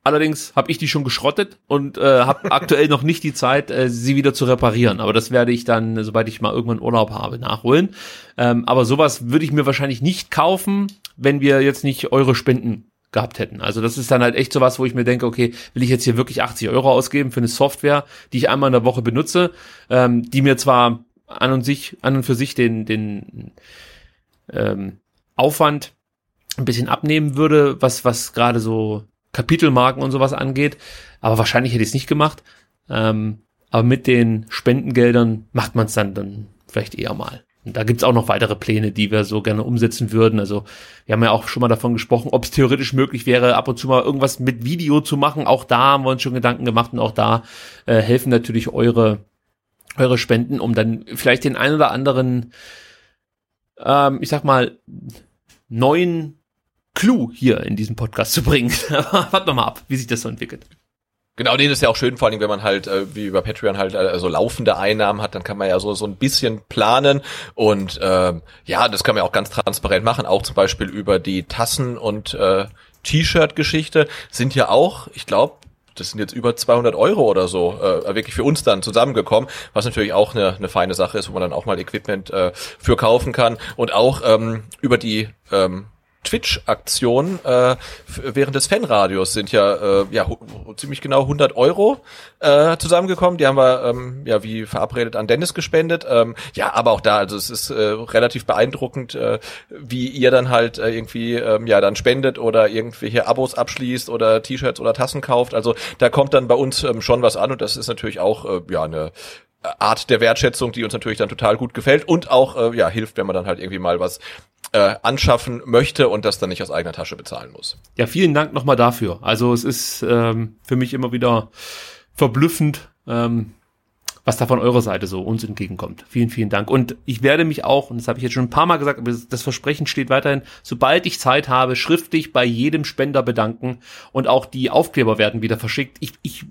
Allerdings habe ich die schon geschrottet und äh, habe [laughs] aktuell noch nicht die Zeit, äh, sie wieder zu reparieren. Aber das werde ich dann, sobald ich mal irgendwann Urlaub habe, nachholen. Ähm, aber sowas würde ich mir wahrscheinlich nicht kaufen, wenn wir jetzt nicht eure Spenden gehabt hätten. Also das ist dann halt echt so was, wo ich mir denke, okay, will ich jetzt hier wirklich 80 Euro ausgeben für eine Software, die ich einmal in der Woche benutze, ähm, die mir zwar an und sich, an und für sich den, den ähm, Aufwand ein bisschen abnehmen würde, was, was gerade so Kapitelmarken und sowas angeht, aber wahrscheinlich hätte ich es nicht gemacht. Ähm, aber mit den Spendengeldern macht man es dann, dann vielleicht eher mal. Und da gibt's auch noch weitere Pläne, die wir so gerne umsetzen würden. Also wir haben ja auch schon mal davon gesprochen, ob es theoretisch möglich wäre, ab und zu mal irgendwas mit Video zu machen. Auch da haben wir uns schon Gedanken gemacht und auch da äh, helfen natürlich eure, eure Spenden, um dann vielleicht den ein oder anderen, ähm, ich sag mal, neuen Clou hier in diesem Podcast zu bringen. [laughs] Warten wir mal ab, wie sich das so entwickelt. Genau, den ist ja auch schön, vor allem wenn man halt, äh, wie über Patreon halt, äh, so laufende Einnahmen hat, dann kann man ja so, so ein bisschen planen und äh, ja, das kann man ja auch ganz transparent machen, auch zum Beispiel über die Tassen und äh, T-Shirt-Geschichte sind ja auch, ich glaube, das sind jetzt über 200 Euro oder so äh, wirklich für uns dann zusammengekommen, was natürlich auch eine, eine feine Sache ist, wo man dann auch mal Equipment äh, für kaufen kann und auch ähm, über die ähm, Twitch-Aktion äh, während des Fanradios sind ja, äh, ja ziemlich genau 100 Euro äh, zusammengekommen. Die haben wir ähm, ja wie verabredet an Dennis gespendet. Ähm, ja, aber auch da, also es ist äh, relativ beeindruckend, äh, wie ihr dann halt äh, irgendwie ähm, ja dann spendet oder irgendwelche Abos abschließt oder T-Shirts oder Tassen kauft. Also da kommt dann bei uns ähm, schon was an und das ist natürlich auch äh, ja eine Art der Wertschätzung, die uns natürlich dann total gut gefällt und auch äh, ja hilft, wenn man dann halt irgendwie mal was äh, anschaffen möchte und das dann nicht aus eigener Tasche bezahlen muss. Ja, vielen Dank nochmal dafür. Also es ist ähm, für mich immer wieder verblüffend, ähm, was da von eurer Seite so uns entgegenkommt. Vielen, vielen Dank. Und ich werde mich auch, und das habe ich jetzt schon ein paar Mal gesagt, aber das Versprechen steht weiterhin, sobald ich Zeit habe, schriftlich bei jedem Spender bedanken und auch die Aufkleber werden wieder verschickt. Ich, ich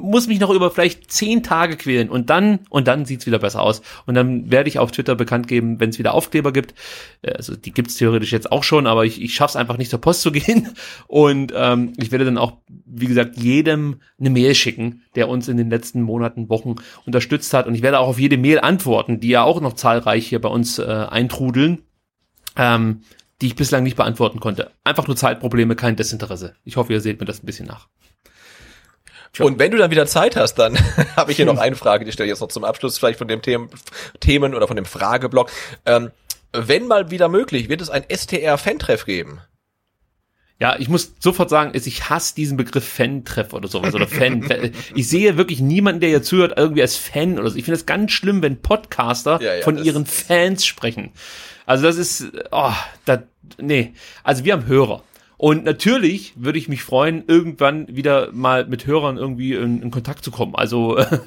muss mich noch über vielleicht zehn Tage quälen und dann und dann sieht's wieder besser aus und dann werde ich auf Twitter bekannt geben, wenn es wieder Aufkleber gibt. Äh, also die gibt's theoretisch jetzt auch schon, aber ich, ich schaff's einfach nicht zur Post zu [laughs] gehen und ähm, ich werde dann auch, wie gesagt, jedem eine Mail schicken, der uns in den letzten Monaten, Wochen unterstützt hat und ich werde auch auf jede Mail antworten, die ja auch noch zahlreich hier bei uns äh, eintrudeln. Ähm, die ich bislang nicht beantworten konnte. Einfach nur Zeitprobleme, kein Desinteresse. Ich hoffe, ihr seht mir das ein bisschen nach. Und wenn du dann wieder Zeit hast, dann [laughs] habe ich hier noch eine Frage, die stelle ich jetzt noch zum Abschluss, vielleicht von dem Themen, Themen oder von dem Frageblock. Ähm, wenn mal wieder möglich, wird es ein STR-Fan-Treff geben? Ja, ich muss sofort sagen, ich hasse diesen Begriff Fan-Treff oder sowas oder Fan. [laughs] ich sehe wirklich niemanden, der hier zuhört, irgendwie als Fan oder so. Ich finde es ganz schlimm, wenn Podcaster ja, ja, von ihren Fans sprechen. Also das ist, oh, da, nee. Also wir haben Hörer. Und natürlich würde ich mich freuen, irgendwann wieder mal mit Hörern irgendwie in, in Kontakt zu kommen. Also äh,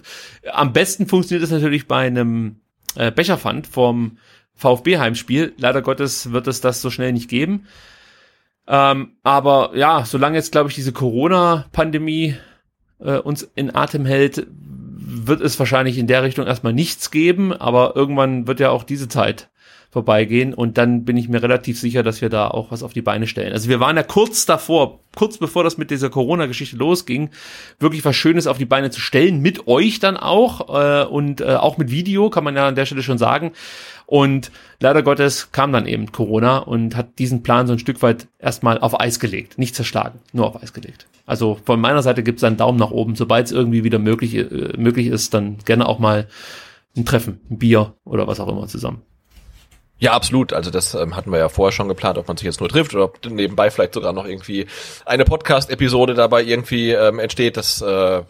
am besten funktioniert das natürlich bei einem äh, Becherpfand vom VfB-Heimspiel. Leider Gottes wird es das so schnell nicht geben. Ähm, aber ja, solange jetzt, glaube ich, diese Corona-Pandemie äh, uns in Atem hält, wird es wahrscheinlich in der Richtung erstmal nichts geben. Aber irgendwann wird ja auch diese Zeit vorbeigehen und dann bin ich mir relativ sicher, dass wir da auch was auf die Beine stellen. Also wir waren ja kurz davor, kurz bevor das mit dieser Corona-Geschichte losging, wirklich was Schönes auf die Beine zu stellen, mit euch dann auch äh, und äh, auch mit Video, kann man ja an der Stelle schon sagen. Und leider Gottes kam dann eben Corona und hat diesen Plan so ein Stück weit erstmal auf Eis gelegt. Nicht zerschlagen, nur auf Eis gelegt. Also von meiner Seite gibt es einen Daumen nach oben. Sobald es irgendwie wieder möglich, äh, möglich ist, dann gerne auch mal ein Treffen, ein Bier oder was auch immer zusammen. Ja, absolut. Also das ähm, hatten wir ja vorher schon geplant, ob man sich jetzt nur trifft oder ob nebenbei vielleicht sogar noch irgendwie eine Podcast-Episode dabei irgendwie ähm, entsteht. Das äh,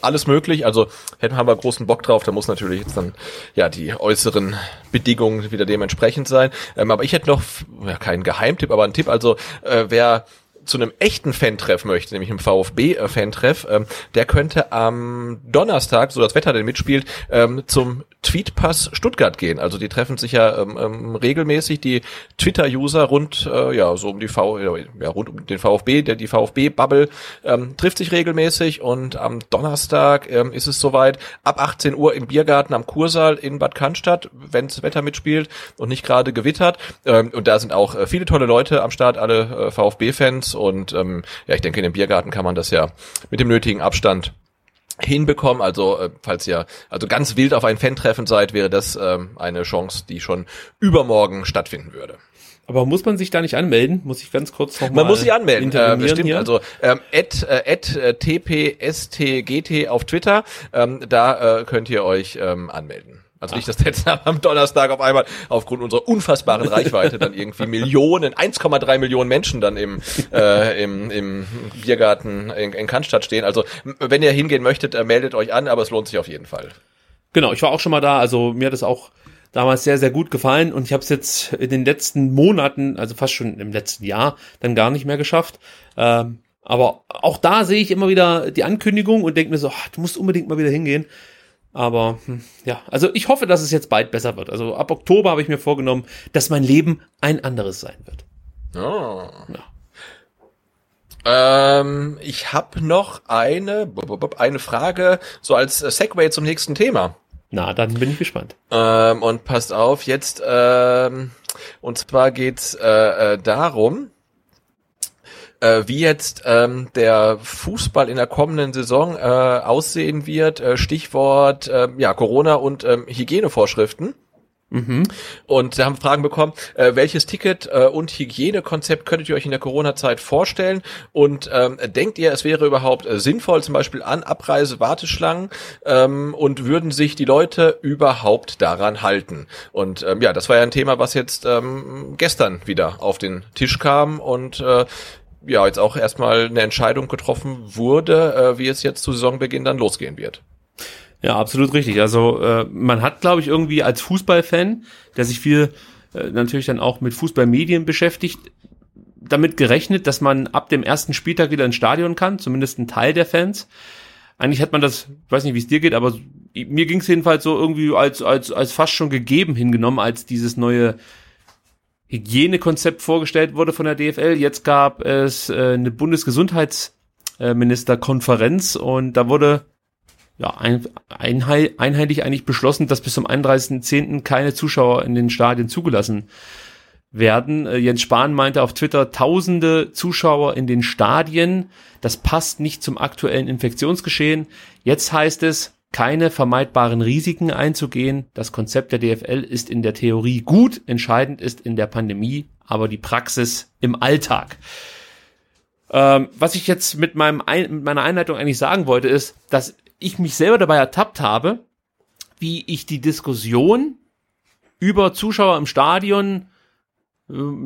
alles möglich. Also hätten haben wir großen Bock drauf. Da muss natürlich jetzt dann ja die äußeren Bedingungen wieder dementsprechend sein. Ähm, aber ich hätte noch ja, keinen Geheimtipp, aber einen Tipp. Also äh, wer zu einem echten Fan-Treff möchte, nämlich einem VfB-Fan-Treff, ähm, der könnte am Donnerstag, so das Wetter denn mitspielt, ähm, zum Tweetpass Stuttgart gehen. Also die treffen sich ja ähm, ähm, regelmäßig, die Twitter-User rund, äh, ja, so um die V, ja, rund um den VfB, der die VfB-Bubble ähm, trifft sich regelmäßig und am Donnerstag ähm, ist es soweit, ab 18 Uhr im Biergarten am Kursaal in Bad Cannstatt, wenns Wetter mitspielt und nicht gerade gewittert. Ähm, und da sind auch äh, viele tolle Leute am Start, alle äh, VfB-Fans und ähm, ja, ich denke, in dem Biergarten kann man das ja mit dem nötigen Abstand hinbekommen. Also äh, falls ihr also ganz wild auf ein Fan-Treffen seid, wäre das ähm, eine Chance, die schon übermorgen stattfinden würde. Aber muss man sich da nicht anmelden? Muss ich ganz kurz noch mal Man muss sich anmelden. Äh, stimmt. Hier? Also ähm, at, äh, at äh, tpstgt auf Twitter. Ähm, da äh, könnt ihr euch ähm, anmelden. Also nicht, dass jetzt am Donnerstag auf einmal aufgrund unserer unfassbaren [laughs] Reichweite dann irgendwie Millionen, 1,3 Millionen Menschen dann im, äh, im, im Biergarten in, in Cannstatt stehen. Also wenn ihr hingehen möchtet, äh, meldet euch an, aber es lohnt sich auf jeden Fall. Genau, ich war auch schon mal da. Also mir hat es auch damals sehr, sehr gut gefallen und ich habe es jetzt in den letzten Monaten, also fast schon im letzten Jahr, dann gar nicht mehr geschafft. Ähm, aber auch da sehe ich immer wieder die Ankündigung und denke mir so, ach, du musst unbedingt mal wieder hingehen. Aber hm, ja, also ich hoffe, dass es jetzt bald besser wird. Also ab Oktober habe ich mir vorgenommen, dass mein Leben ein anderes sein wird. Oh. Ja. Ähm, ich habe noch eine, eine Frage, so als Segway zum nächsten Thema. Na, dann bin ich gespannt. Ähm, und passt auf, jetzt, ähm, und zwar geht's äh, äh, darum, äh, wie jetzt ähm, der Fußball in der kommenden Saison äh, aussehen wird. Äh, Stichwort äh, ja Corona und ähm, Hygienevorschriften. Mhm. Und wir haben Fragen bekommen, äh, welches Ticket äh, und Hygienekonzept könntet ihr euch in der Corona-Zeit vorstellen? Und ähm, denkt ihr, es wäre überhaupt äh, sinnvoll, zum Beispiel an Abreise-Warteschlangen ähm, und würden sich die Leute überhaupt daran halten? Und ähm, ja, das war ja ein Thema, was jetzt ähm, gestern wieder auf den Tisch kam und äh, ja jetzt auch erstmal eine Entscheidung getroffen wurde, äh, wie es jetzt zu Saisonbeginn dann losgehen wird. Ja, absolut richtig. Also äh, man hat, glaube ich, irgendwie als Fußballfan, der sich viel äh, natürlich dann auch mit Fußballmedien beschäftigt, damit gerechnet, dass man ab dem ersten Spieltag wieder ins Stadion kann, zumindest ein Teil der Fans. eigentlich hat man das, ich weiß nicht, wie es dir geht, aber mir ging es jedenfalls so irgendwie als, als, als fast schon gegeben hingenommen, als dieses neue Hygienekonzept vorgestellt wurde von der DFL. Jetzt gab es äh, eine Bundesgesundheitsministerkonferenz und da wurde ja, ein, einheitlich eigentlich beschlossen, dass bis zum 31.10. keine Zuschauer in den Stadien zugelassen werden. Äh, Jens Spahn meinte auf Twitter, tausende Zuschauer in den Stadien. Das passt nicht zum aktuellen Infektionsgeschehen. Jetzt heißt es, keine vermeidbaren Risiken einzugehen. Das Konzept der DFL ist in der Theorie gut, entscheidend ist in der Pandemie, aber die Praxis im Alltag. Ähm, was ich jetzt mit, meinem Ein mit meiner Einleitung eigentlich sagen wollte, ist, dass ich mich selber dabei ertappt habe, wie ich die Diskussion über Zuschauer im Stadion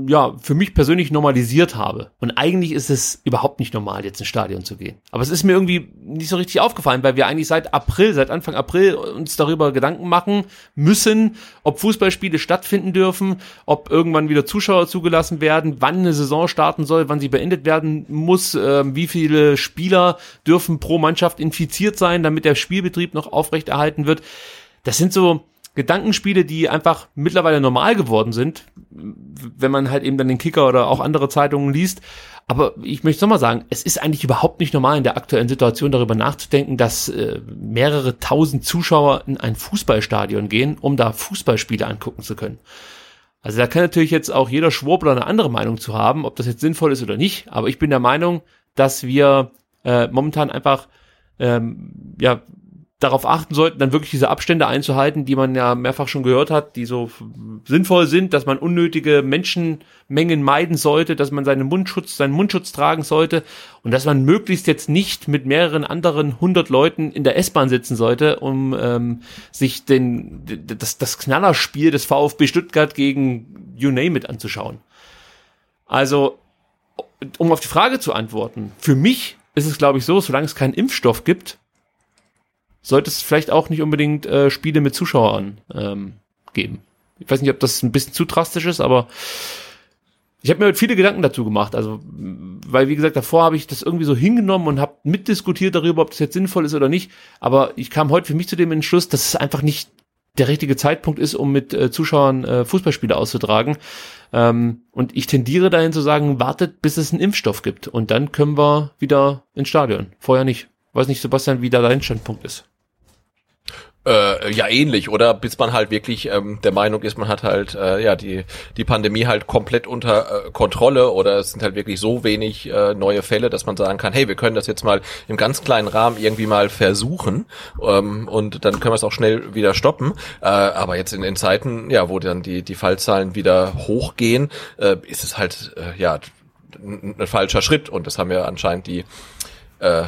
ja, für mich persönlich normalisiert habe. Und eigentlich ist es überhaupt nicht normal, jetzt ins Stadion zu gehen. Aber es ist mir irgendwie nicht so richtig aufgefallen, weil wir eigentlich seit April, seit Anfang April uns darüber Gedanken machen müssen, ob Fußballspiele stattfinden dürfen, ob irgendwann wieder Zuschauer zugelassen werden, wann eine Saison starten soll, wann sie beendet werden muss, äh, wie viele Spieler dürfen pro Mannschaft infiziert sein, damit der Spielbetrieb noch aufrechterhalten wird. Das sind so, Gedankenspiele, die einfach mittlerweile normal geworden sind, wenn man halt eben dann den Kicker oder auch andere Zeitungen liest. Aber ich möchte nochmal sagen, es ist eigentlich überhaupt nicht normal in der aktuellen Situation darüber nachzudenken, dass äh, mehrere tausend Zuschauer in ein Fußballstadion gehen, um da Fußballspiele angucken zu können. Also da kann natürlich jetzt auch jeder Schwurbler eine andere Meinung zu haben, ob das jetzt sinnvoll ist oder nicht. Aber ich bin der Meinung, dass wir äh, momentan einfach ähm, ja darauf achten sollten, dann wirklich diese Abstände einzuhalten, die man ja mehrfach schon gehört hat, die so sinnvoll sind, dass man unnötige Menschenmengen meiden sollte, dass man seinen Mundschutz, seinen Mundschutz tragen sollte und dass man möglichst jetzt nicht mit mehreren anderen hundert Leuten in der S-Bahn sitzen sollte, um ähm, sich den das, das Knallerspiel des VfB Stuttgart gegen You Name It anzuschauen. Also, um auf die Frage zu antworten, für mich ist es, glaube ich, so, solange es keinen Impfstoff gibt, sollte es vielleicht auch nicht unbedingt äh, Spiele mit Zuschauern ähm, geben. Ich weiß nicht, ob das ein bisschen zu drastisch ist, aber ich habe mir halt viele Gedanken dazu gemacht. Also, weil wie gesagt, davor habe ich das irgendwie so hingenommen und habe mitdiskutiert darüber, ob das jetzt sinnvoll ist oder nicht. Aber ich kam heute für mich zu dem Entschluss, dass es einfach nicht der richtige Zeitpunkt ist, um mit äh, Zuschauern äh, Fußballspiele auszutragen. Ähm, und ich tendiere dahin zu sagen, wartet, bis es einen Impfstoff gibt. Und dann können wir wieder ins Stadion. Vorher nicht. Weiß nicht, Sebastian, wie da dein Standpunkt ist. Äh, ja, ähnlich, oder? Bis man halt wirklich ähm, der Meinung ist, man hat halt äh, ja die die Pandemie halt komplett unter äh, Kontrolle oder es sind halt wirklich so wenig äh, neue Fälle, dass man sagen kann, hey, wir können das jetzt mal im ganz kleinen Rahmen irgendwie mal versuchen ähm, und dann können wir es auch schnell wieder stoppen. Äh, aber jetzt in den Zeiten, ja, wo dann die die Fallzahlen wieder hochgehen, äh, ist es halt äh, ja ein, falscher Schritt und das haben ja anscheinend die äh,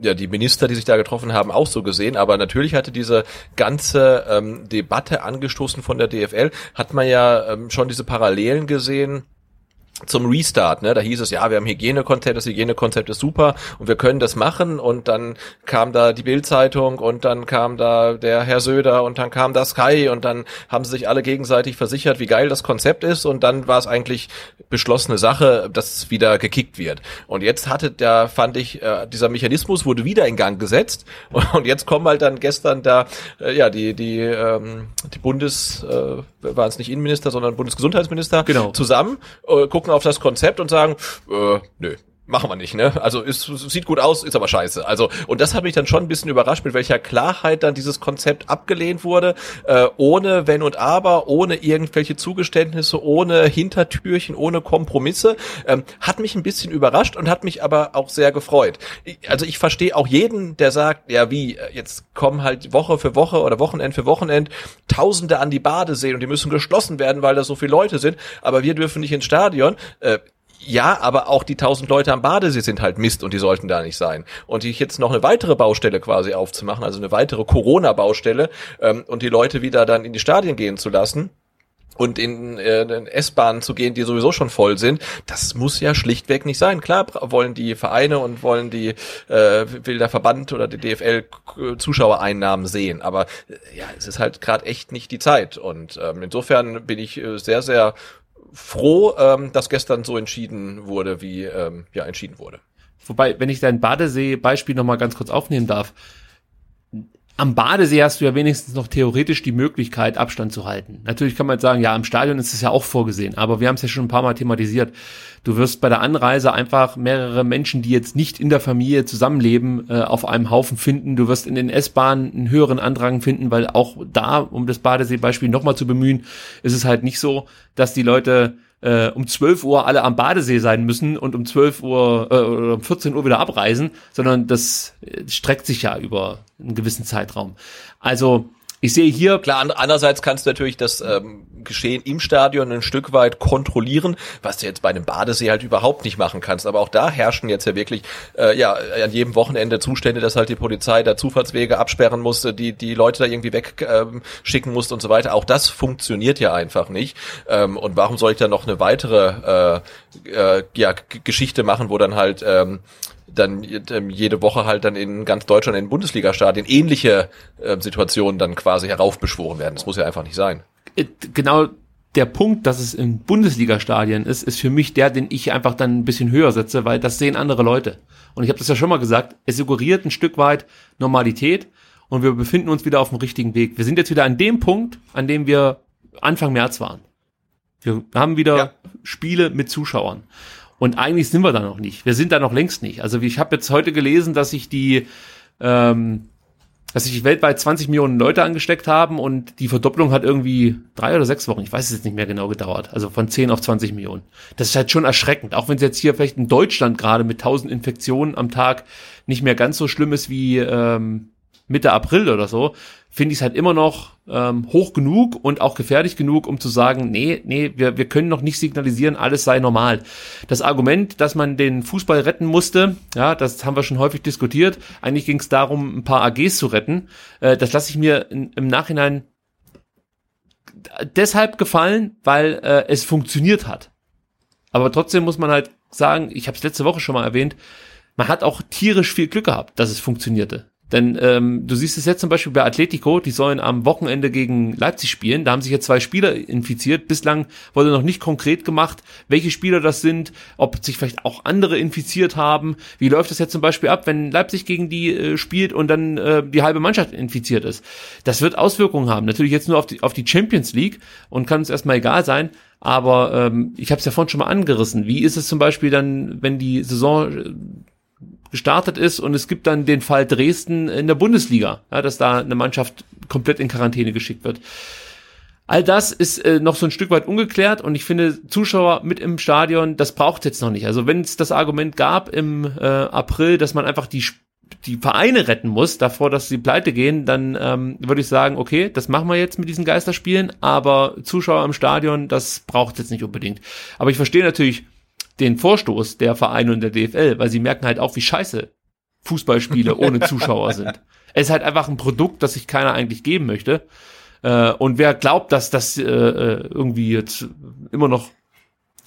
ja die Minister, die sich da getroffen haben, auch so gesehen. Aber natürlich hatte diese ganze ähm, Debatte angestoßen von der DFL, hat man ja ähm, schon diese Parallelen gesehen zum Restart, ne? Da hieß es, ja, wir haben Hygienekonzept, das Hygienekonzept ist super und wir können das machen und dann kam da die Bildzeitung und dann kam da der Herr Söder und dann kam da Sky und dann haben sie sich alle gegenseitig versichert, wie geil das Konzept ist und dann war es eigentlich beschlossene Sache, dass es wieder gekickt wird. Und jetzt hatte da fand ich äh, dieser Mechanismus wurde wieder in Gang gesetzt [laughs] und jetzt kommen halt dann gestern da äh, ja die die ähm, die Bundes äh, waren es nicht Innenminister, sondern Bundesgesundheitsminister genau. zusammen äh, gucken gucken auf das Konzept und sagen, äh, nö, machen wir nicht, ne? Also ist, sieht gut aus, ist aber scheiße. Also und das hat mich dann schon ein bisschen überrascht, mit welcher Klarheit dann dieses Konzept abgelehnt wurde, äh, ohne Wenn und Aber, ohne irgendwelche Zugeständnisse, ohne Hintertürchen, ohne Kompromisse, ähm, hat mich ein bisschen überrascht und hat mich aber auch sehr gefreut. Also ich verstehe auch jeden, der sagt, ja wie jetzt kommen halt Woche für Woche oder Wochenend für Wochenend Tausende an die Badeseen und die müssen geschlossen werden, weil da so viele Leute sind, aber wir dürfen nicht ins Stadion. Äh, ja, aber auch die tausend Leute am Badesee sind halt Mist und die sollten da nicht sein. Und ich jetzt noch eine weitere Baustelle quasi aufzumachen, also eine weitere Corona-Baustelle ähm, und die Leute wieder dann in die Stadien gehen zu lassen, und in, äh, in S-Bahnen zu gehen, die sowieso schon voll sind, das muss ja schlichtweg nicht sein. Klar wollen die Vereine und wollen die äh, will der Verband oder die DFL Zuschauereinnahmen sehen, aber äh, ja, es ist halt gerade echt nicht die Zeit und ähm, insofern bin ich äh, sehr sehr froh, ähm, dass gestern so entschieden wurde, wie ähm, ja entschieden wurde. wobei, wenn ich dein Badesee-Beispiel nochmal ganz kurz aufnehmen darf, am Badesee hast du ja wenigstens noch theoretisch die Möglichkeit, Abstand zu halten. Natürlich kann man jetzt sagen, ja, im Stadion ist es ja auch vorgesehen, aber wir haben es ja schon ein paar Mal thematisiert. Du wirst bei der Anreise einfach mehrere Menschen, die jetzt nicht in der Familie zusammenleben, äh, auf einem Haufen finden. Du wirst in den S-Bahnen einen höheren Andrang finden, weil auch da, um das Badesee-Beispiel nochmal zu bemühen, ist es halt nicht so, dass die Leute äh, um 12 Uhr alle am Badesee sein müssen und um 12 Uhr äh, oder um 14 Uhr wieder abreisen, sondern das äh, streckt sich ja über einen gewissen Zeitraum. Also ich sehe hier. Klar, andererseits kannst du natürlich das ähm, Geschehen im Stadion ein Stück weit kontrollieren, was du jetzt bei einem Badesee halt überhaupt nicht machen kannst. Aber auch da herrschen jetzt ja wirklich äh, ja an jedem Wochenende Zustände, dass halt die Polizei da Zufahrtswege absperren musste, die die Leute da irgendwie wegschicken ähm, musste und so weiter. Auch das funktioniert ja einfach nicht. Ähm, und warum soll ich da noch eine weitere äh, äh, ja, Geschichte machen, wo dann halt ähm, dann ähm, jede Woche halt dann in ganz Deutschland in Bundesliga-Stadien ähnliche äh, Situationen dann quasi heraufbeschworen werden. Das muss ja einfach nicht sein. Äh, genau der Punkt, dass es in Bundesliga-Stadien ist, ist für mich der, den ich einfach dann ein bisschen höher setze, weil das sehen andere Leute. Und ich habe das ja schon mal gesagt, es suggeriert ein Stück weit Normalität und wir befinden uns wieder auf dem richtigen Weg. Wir sind jetzt wieder an dem Punkt, an dem wir Anfang März waren. Wir haben wieder ja. Spiele mit Zuschauern. Und eigentlich sind wir da noch nicht. Wir sind da noch längst nicht. Also ich habe jetzt heute gelesen, dass sich die, ähm, dass sich weltweit 20 Millionen Leute angesteckt haben und die Verdopplung hat irgendwie drei oder sechs Wochen, ich weiß es jetzt nicht mehr genau gedauert. Also von 10 auf 20 Millionen. Das ist halt schon erschreckend. Auch wenn es jetzt hier vielleicht in Deutschland gerade mit 1000 Infektionen am Tag nicht mehr ganz so schlimm ist wie ähm, Mitte April oder so, finde ich es halt immer noch ähm, hoch genug und auch gefährlich genug, um zu sagen, nee, nee, wir, wir können noch nicht signalisieren, alles sei normal. Das Argument, dass man den Fußball retten musste, ja, das haben wir schon häufig diskutiert. Eigentlich ging es darum, ein paar AGs zu retten. Äh, das lasse ich mir in, im Nachhinein deshalb gefallen, weil äh, es funktioniert hat. Aber trotzdem muss man halt sagen, ich habe es letzte Woche schon mal erwähnt, man hat auch tierisch viel Glück gehabt, dass es funktionierte. Denn ähm, du siehst es jetzt zum Beispiel bei Atletico, die sollen am Wochenende gegen Leipzig spielen. Da haben sich jetzt zwei Spieler infiziert. Bislang wurde noch nicht konkret gemacht, welche Spieler das sind, ob sich vielleicht auch andere infiziert haben. Wie läuft das jetzt zum Beispiel ab, wenn Leipzig gegen die äh, spielt und dann äh, die halbe Mannschaft infiziert ist? Das wird Auswirkungen haben. Natürlich jetzt nur auf die, auf die Champions League und kann uns erstmal egal sein. Aber ähm, ich habe es ja vorhin schon mal angerissen. Wie ist es zum Beispiel dann, wenn die Saison äh, gestartet ist und es gibt dann den Fall Dresden in der Bundesliga, ja, dass da eine Mannschaft komplett in Quarantäne geschickt wird. All das ist äh, noch so ein Stück weit ungeklärt und ich finde, Zuschauer mit im Stadion, das braucht jetzt noch nicht. Also wenn es das Argument gab im äh, April, dass man einfach die die Vereine retten muss, davor, dass sie pleite gehen, dann ähm, würde ich sagen, okay, das machen wir jetzt mit diesen Geisterspielen, aber Zuschauer im Stadion, das braucht jetzt nicht unbedingt. Aber ich verstehe natürlich, den Vorstoß der Vereine und der DFL, weil sie merken halt auch, wie scheiße Fußballspiele [laughs] ohne Zuschauer sind. Es ist halt einfach ein Produkt, das sich keiner eigentlich geben möchte. Äh, und wer glaubt, dass das äh, äh irgendwie jetzt immer noch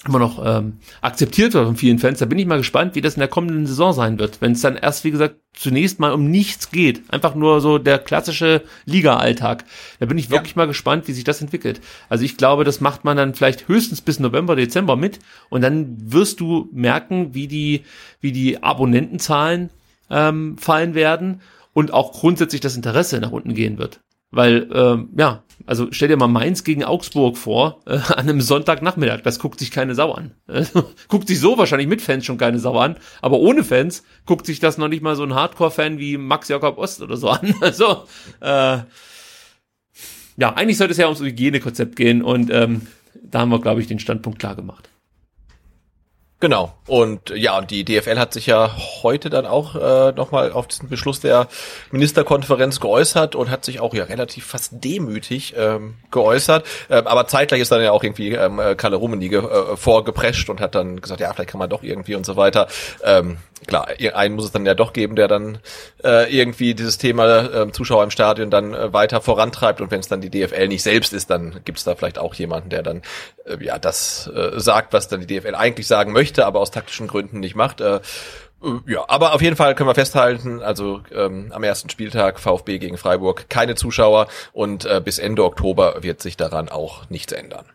immer noch ähm, akzeptiert wird von vielen Fans. Da bin ich mal gespannt, wie das in der kommenden Saison sein wird, wenn es dann erst, wie gesagt, zunächst mal um nichts geht. Einfach nur so der klassische Liga-Alltag. Da bin ich wirklich ja. mal gespannt, wie sich das entwickelt. Also ich glaube, das macht man dann vielleicht höchstens bis November, Dezember mit und dann wirst du merken, wie die, wie die Abonnentenzahlen ähm, fallen werden und auch grundsätzlich das Interesse nach unten gehen wird. Weil, ähm, ja, also stell dir mal Mainz gegen Augsburg vor, äh, [laughs] an einem Sonntagnachmittag. Das guckt sich keine Sau an. [laughs] guckt sich so wahrscheinlich mit Fans schon keine Sau an. Aber ohne Fans guckt sich das noch nicht mal so ein Hardcore-Fan wie Max Jakob Ost oder so [laughs] an. Also, äh, ja, eigentlich sollte es ja ums Hygienekonzept gehen und ähm, da haben wir, glaube ich, den Standpunkt klar gemacht. Genau. Und ja, und die DFL hat sich ja heute dann auch äh, nochmal auf diesen Beschluss der Ministerkonferenz geäußert und hat sich auch ja relativ fast demütig ähm, geäußert. Ähm, aber zeitgleich ist dann ja auch irgendwie ähm, Kalle Rummenigge äh, vorgeprescht und hat dann gesagt, ja, vielleicht kann man doch irgendwie und so weiter. Ähm, klar, einen muss es dann ja doch geben, der dann äh, irgendwie dieses Thema äh, Zuschauer im Stadion dann äh, weiter vorantreibt und wenn es dann die DFL nicht selbst ist, dann gibt es da vielleicht auch jemanden, der dann äh, ja das äh, sagt, was dann die DFL eigentlich sagen möchte, aber aus taktischen Gründen nicht macht. Äh, ja, aber auf jeden Fall können wir festhalten, also ähm, am ersten Spieltag VfB gegen Freiburg keine Zuschauer und äh, bis Ende Oktober wird sich daran auch nichts ändern.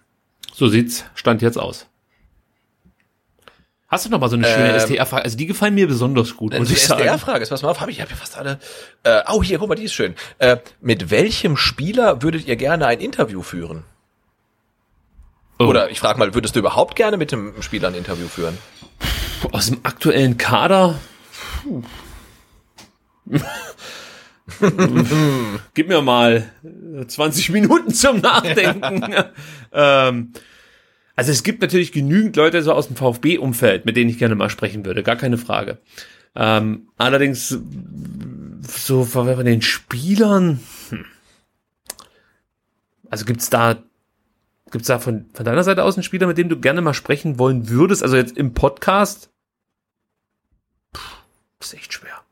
So sieht's Stand jetzt aus. Hast du noch mal so eine schöne Ähm, SDR-Frage? Also die gefallen mir besonders gut, muss Die. SDR-Frage ist, pass mal auf, habe ich, hab ja fast alle. Äh, oh, hier, guck mal, die ist schön. Äh, mit welchem Spieler würdet ihr gerne ein Interview führen? Oh. Oder ich frage mal, würdest du überhaupt gerne mit dem Spieler ein Interview führen? Aus dem aktuellen Kader. [laughs] Gib mir mal 20 Minuten zum Nachdenken. [laughs] ähm, also es gibt natürlich genügend Leute so aus dem VfB-Umfeld, mit denen ich gerne mal sprechen würde, gar keine Frage. Ähm, allerdings so von den Spielern, hm. also gibt's da gibt's da von, von deiner Seite aus einen Spieler, mit dem du gerne mal sprechen wollen würdest? Also jetzt im Podcast? Puh, ist echt schwer.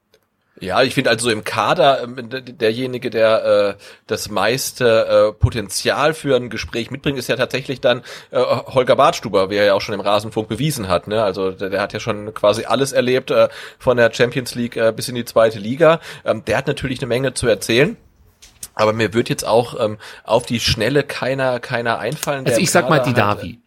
Ja, ich finde also im Kader ähm, derjenige, der äh, das meiste äh, Potenzial für ein Gespräch mitbringt, ist ja tatsächlich dann äh, Holger Bartstuber, wie er ja auch schon im Rasenfunk bewiesen hat. Ne? Also der, der hat ja schon quasi alles erlebt äh, von der Champions League äh, bis in die zweite Liga. Ähm, der hat natürlich eine Menge zu erzählen. Aber mir wird jetzt auch ähm, auf die Schnelle keiner keiner einfallen. Also ich sag mal Kader die hat, Davi.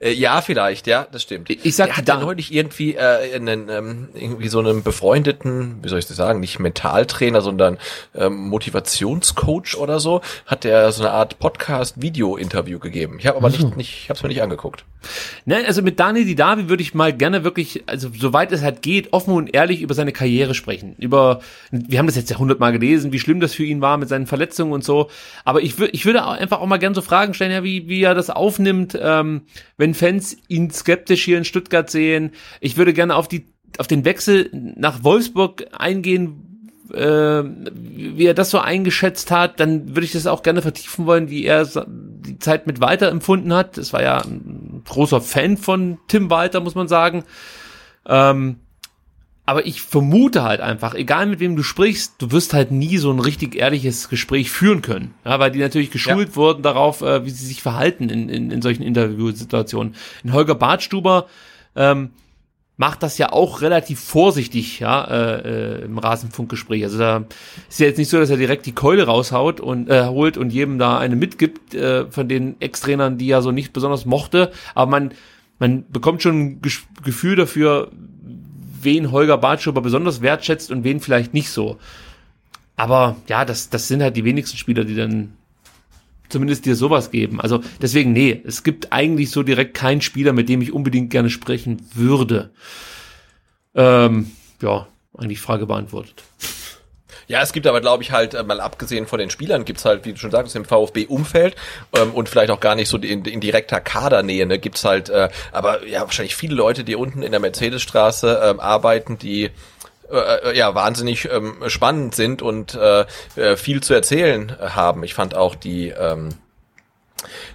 Äh, ja, vielleicht, ja, das stimmt. Ich sag der die hat ja Da- neulich irgendwie äh, einen, ähm, irgendwie so einem befreundeten, wie soll ich das sagen, nicht Mentaltrainer, sondern ähm, Motivationscoach oder so, hat der so eine Art Podcast-Video-Interview gegeben. Ich habe aber nicht, nicht, ich habe es mir nicht angeguckt. Ne, also mit Daniel Didavi würde ich mal gerne wirklich, also soweit es halt geht, offen und ehrlich über seine Karriere sprechen. Über, wir haben das jetzt ja hundertmal gelesen, wie schlimm das für ihn war mit seinen Verletzungen und so. Aber ich, würde, ich würde einfach auch mal gerne so Fragen stellen, ja, wie, wie er das aufnimmt, ähm, wenn Fans ihn skeptisch hier in Stuttgart sehen. Ich würde gerne auf die, auf den Wechsel nach Wolfsburg eingehen, äh, wie er das so eingeschätzt hat, dann würde ich das auch gerne vertiefen wollen, wie er die Zeit mit Walter empfunden hat. Das war ja ein großer Fan von Tim Walter, muss man sagen. Ähm, aber ich vermute halt einfach, egal mit wem du sprichst, du wirst halt nie so ein richtig ehrliches Gespräch führen können. Ja, weil die natürlich geschult wurden darauf, äh, wie sie sich verhalten in, in, in solchen Interviewsituationen. In Holger Bartstuber ähm, macht das ja auch relativ vorsichtig, ja, äh, äh, im Rasenfunkgespräch. Also da ist ja jetzt nicht so, dass er direkt die Keule raushaut und äh, holt und jedem da eine mitgibt äh, von den Ex-Trainern, die er so nicht besonders mochte. Aber man, man bekommt schon ein Gefühl dafür, wen Holger Bartschuber besonders wertschätzt und wen vielleicht nicht so. Aber ja, das, das sind halt die wenigsten Spieler, die dann zumindest dir sowas geben. Also deswegen, nee, es gibt eigentlich so direkt keinen Spieler, mit dem ich unbedingt gerne sprechen würde. Ähm, ja, eigentlich Frage beantwortet. Ja, es gibt aber, glaube ich, halt, äh, mal abgesehen von den Spielern, gibt's halt, wie du schon sagst, im VfB-Umfeld ähm, und vielleicht auch gar nicht so in, in direkter Kadernähe, ne, gibt's halt, äh, aber ja, wahrscheinlich viele Leute, die unten in der Mercedesstraße ähm, arbeiten, die äh, äh, ja wahnsinnig ähm, spannend sind und äh, viel zu erzählen äh, haben. Ich fand auch die ähm,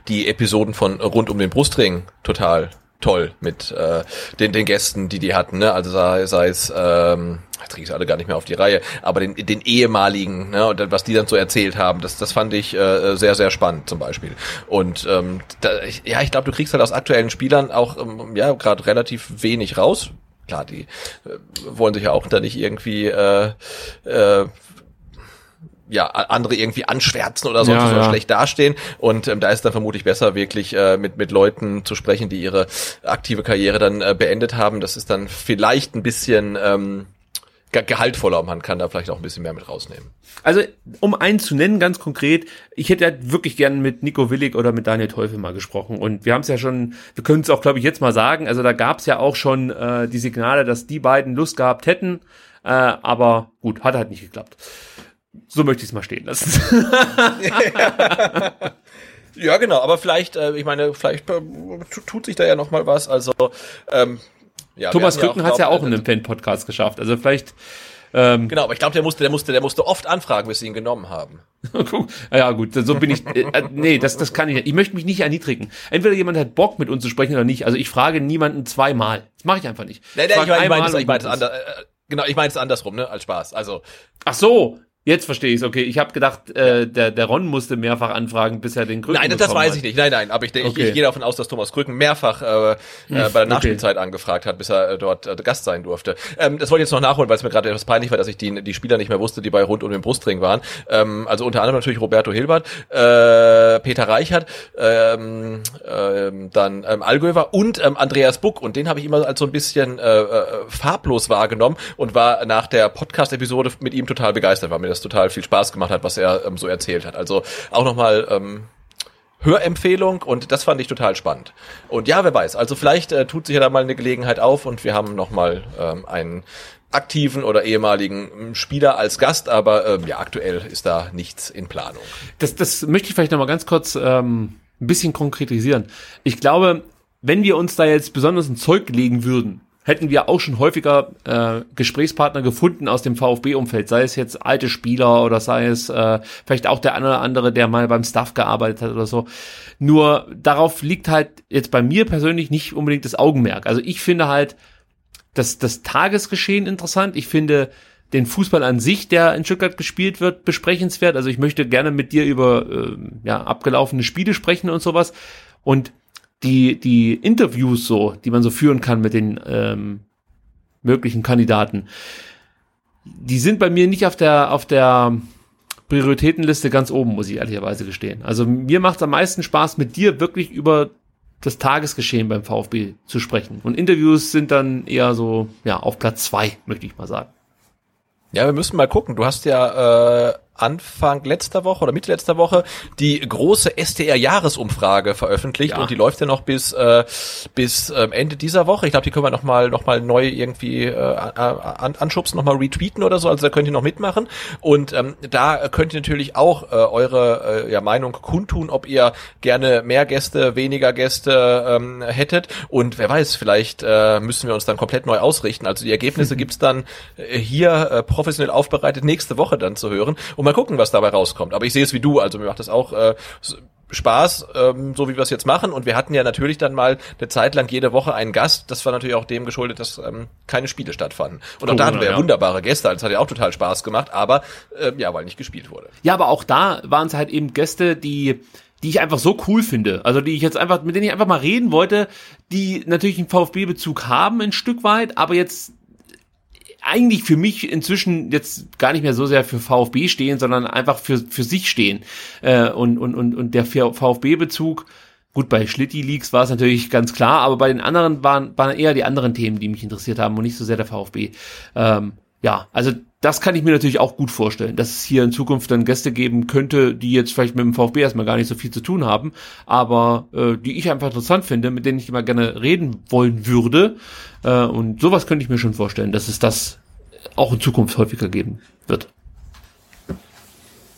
die Episoden von rund um den Brustring total toll mit äh, den den Gästen, die die hatten. Ne? Also sei, sei es ähm, jetzt kriege ich alle gar nicht mehr auf die Reihe, aber den den ehemaligen ne? und was die dann so erzählt haben, das das fand ich äh, sehr sehr spannend zum Beispiel. Und ähm, da, ich, ja, ich glaube, du kriegst halt aus aktuellen Spielern auch ähm, ja gerade relativ wenig raus. Klar, die äh, wollen sich ja auch da nicht irgendwie äh, äh, ja, andere irgendwie anschwärzen oder sonst Ja, so ja. schlecht dastehen. Und ähm, da ist dann vermutlich besser, wirklich äh, mit, mit Leuten zu sprechen, die ihre aktive Karriere dann äh, beendet haben. Das ist dann vielleicht ein bisschen ähm, ge gehaltvoller und man kann da vielleicht auch ein bisschen mehr mit rausnehmen. Also, um einen zu nennen, ganz konkret, ich hätte halt wirklich gern mit Nico Willig oder mit Daniel Teufel mal gesprochen. Und wir haben es ja schon, wir können es auch, glaube ich, jetzt mal sagen. Also da gab es ja auch schon äh, die Signale, dass die beiden Lust gehabt hätten. Äh, aber gut, hat halt nicht geklappt. So möchte ich es mal stehen lassen. [laughs] [laughs] Ja, genau, aber vielleicht, äh, ich meine, vielleicht äh, tu- tut sich da ja noch mal was. Also ähm, ja, Thomas Krücken hat es ja auch in einem Fan-Podcast geschafft. Also vielleicht, ähm, Genau, aber ich glaube, der musste, der musste, der musste oft anfragen, bis sie ihn genommen haben. [laughs] Guck, ja gut, so bin ich. Äh, äh, nee, das, das kann ich nicht. Ich möchte mich nicht erniedrigen. Entweder jemand hat Bock mit uns zu sprechen oder nicht. Also ich frage niemanden zweimal. Das mache ich einfach nicht. Nee, nee, ich frage meine, ich meine, einmal das, ich gut das ist. ander, äh, genau, ich meine es andersrum, ne, als Spaß. Also Ach so. Jetzt verstehe ich es, okay. Ich habe gedacht, äh, der, der Ron musste mehrfach anfragen, bis er den Krücken Nein, das weiß hat. ich nicht. Nein, nein, aber ich, denke, Okay. ich, ich gehe davon aus, dass Thomas Krücken mehrfach äh, äh, bei der okay. Nachspielzeit angefragt hat, bis er äh, dort äh, Gast sein durfte. Ähm, das wollte ich jetzt noch nachholen, weil es mir gerade etwas peinlich war, dass ich die, die Spieler nicht mehr wusste, die bei rund um den Brustring waren. Ähm, also unter anderem natürlich Roberto Hilbert, äh, Peter Reichert, ähm, ähm, dann ähm, Allgöwer und ähm, Andreas Buck. Und den habe ich immer als so ein bisschen äh, äh, farblos wahrgenommen und war nach der Podcast-Episode mit ihm total begeistert, weil mir das total viel Spaß gemacht hat, was er ähm, so erzählt hat. Also auch nochmal ähm, Hörempfehlung und das fand ich total spannend. Und ja, wer weiß, also vielleicht äh, tut sich ja da mal eine Gelegenheit auf und wir haben nochmal ähm, einen aktiven oder ehemaligen ähm, Spieler als Gast, aber ähm, ja, aktuell ist da nichts in Planung. Das, das möchte ich vielleicht noch mal ganz kurz ähm, ein bisschen konkretisieren. Ich glaube, wenn wir uns da jetzt besonders ein Zeug legen würden, hätten wir auch schon häufiger äh, Gesprächspartner gefunden aus dem VfB-Umfeld, sei es jetzt alte Spieler oder sei es äh, vielleicht auch der eine oder andere, der mal beim Staff gearbeitet hat oder so. Nur darauf liegt halt jetzt bei mir persönlich nicht unbedingt das Augenmerk. Also ich finde halt das, das Tagesgeschehen interessant. Ich finde den Fußball an sich, der in Stuttgart gespielt wird, besprechenswert. Also ich möchte gerne mit dir über äh, ja, abgelaufene Spiele sprechen und sowas. Und die, die Interviews so, die man so führen kann mit den ähm, möglichen Kandidaten, die sind bei mir nicht auf der, auf der Prioritätenliste ganz oben, muss ich ehrlicherweise gestehen. Also mir macht es am meisten Spaß, mit dir wirklich über das Tagesgeschehen beim VfB zu sprechen. Und Interviews sind dann eher so, ja, auf Platz zwei, möchte ich mal sagen. Ja, wir müssen mal gucken. Du hast ja äh, Anfang letzter Woche oder Mitte letzter Woche die große STR-Jahresumfrage veröffentlicht Ja. und die läuft ja noch bis äh, bis ähm, Ende dieser Woche. Ich glaube, die können wir noch mal noch mal neu irgendwie äh, an, anschubsen, noch mal retweeten oder so. Also da könnt ihr noch mitmachen und ähm, da könnt ihr natürlich auch äh, eure äh, ja, Meinung kundtun, ob ihr gerne mehr Gäste, weniger Gäste ähm, hättet und wer weiß, vielleicht äh, müssen wir uns dann komplett neu ausrichten. Also die Ergebnisse [laughs] gibt's dann äh, hier äh, professionell aufbereitet nächste Woche dann zu hören und mal gucken, was dabei rauskommt. Aber ich sehe es wie du, also mir macht das auch äh, Spaß, ähm, so wie wir es jetzt machen. Und wir hatten ja natürlich dann mal eine Zeit lang jede Woche einen Gast. Das war natürlich auch dem geschuldet, dass ähm, keine Spiele stattfanden. Und auch da hatten wir ja ja. wunderbare Gäste. Also es hat ja auch total Spaß gemacht, aber äh, ja, weil nicht gespielt wurde. Ja, aber auch da waren es halt eben Gäste, die die ich einfach so cool finde, also die ich jetzt einfach, mit denen ich einfach mal reden wollte, die natürlich einen VfB-Bezug haben, ein Stück weit, aber jetzt eigentlich für mich inzwischen jetzt gar nicht mehr so sehr für VfB stehen, sondern einfach für, für sich stehen. Äh, und, und, und, und der VfB-Bezug, gut, bei Schlitti Leaks war es natürlich ganz klar, aber bei den anderen waren, waren eher die anderen Themen, die mich interessiert haben und nicht so sehr der VfB. Ähm, ja, also das kann ich mir natürlich auch gut vorstellen, dass es hier in Zukunft dann Gäste geben könnte, die jetzt vielleicht mit dem VfB erstmal gar nicht so viel zu tun haben, aber äh, die ich einfach interessant finde, mit denen ich immer gerne reden wollen würde. Äh, und sowas könnte ich mir schon vorstellen, dass es das auch in Zukunft häufiger geben wird.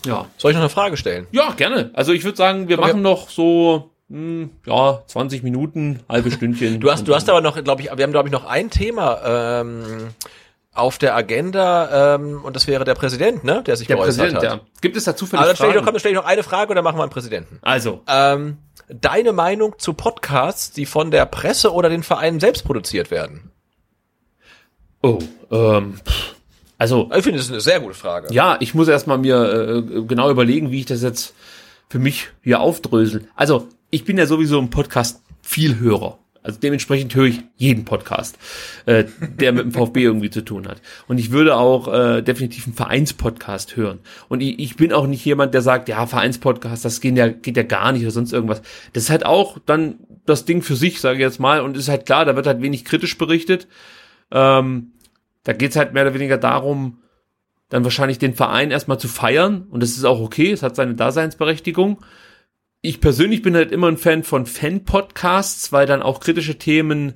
Ja. Soll ich noch eine Frage stellen? Ja, gerne. Also ich würde sagen, wir Okay. machen noch so, hm, ja, 20 Minuten, halbe Stündchen. Du hast, du hast aber noch, glaube ich, wir haben, glaube ich, noch ein Thema ähm, auf der Agenda ähm, und das wäre der Präsident, ne, der sich der geäußert Präsident, hat. ja. Gibt es da zufällig Aber dann stelle ich, noch, Fragen? komm, dann stell ich noch eine Frage und dann machen wir einen Präsidenten. Also, Ähm, deine Meinung zu Podcasts, die von der Presse oder den Vereinen selbst produziert werden? oh, ähm, also Ich finde, das ist eine sehr gute Frage. Ja, ich muss erstmal mir äh, genau überlegen, wie ich das jetzt für mich hier aufdrösel. Also, ich bin ja sowieso ein Podcast Vielhörer. Also dementsprechend höre ich jeden Podcast, äh, der mit dem [laughs] VfB irgendwie zu tun hat. Und ich würde auch äh, definitiv einen Vereinspodcast hören. Und ich, ich bin auch nicht jemand, der sagt, ja, Vereinspodcast, das geht ja, geht ja gar nicht oder sonst irgendwas. Das ist halt auch dann das Ding für sich, sage ich jetzt mal. Und ist halt klar, da wird halt wenig kritisch berichtet. Ähm, da geht's halt mehr oder weniger darum, dann wahrscheinlich den Verein erstmal zu feiern und das ist auch okay, es hat seine Daseinsberechtigung. Ich persönlich bin halt immer ein Fan von Fan-Podcasts, weil dann auch kritische Themen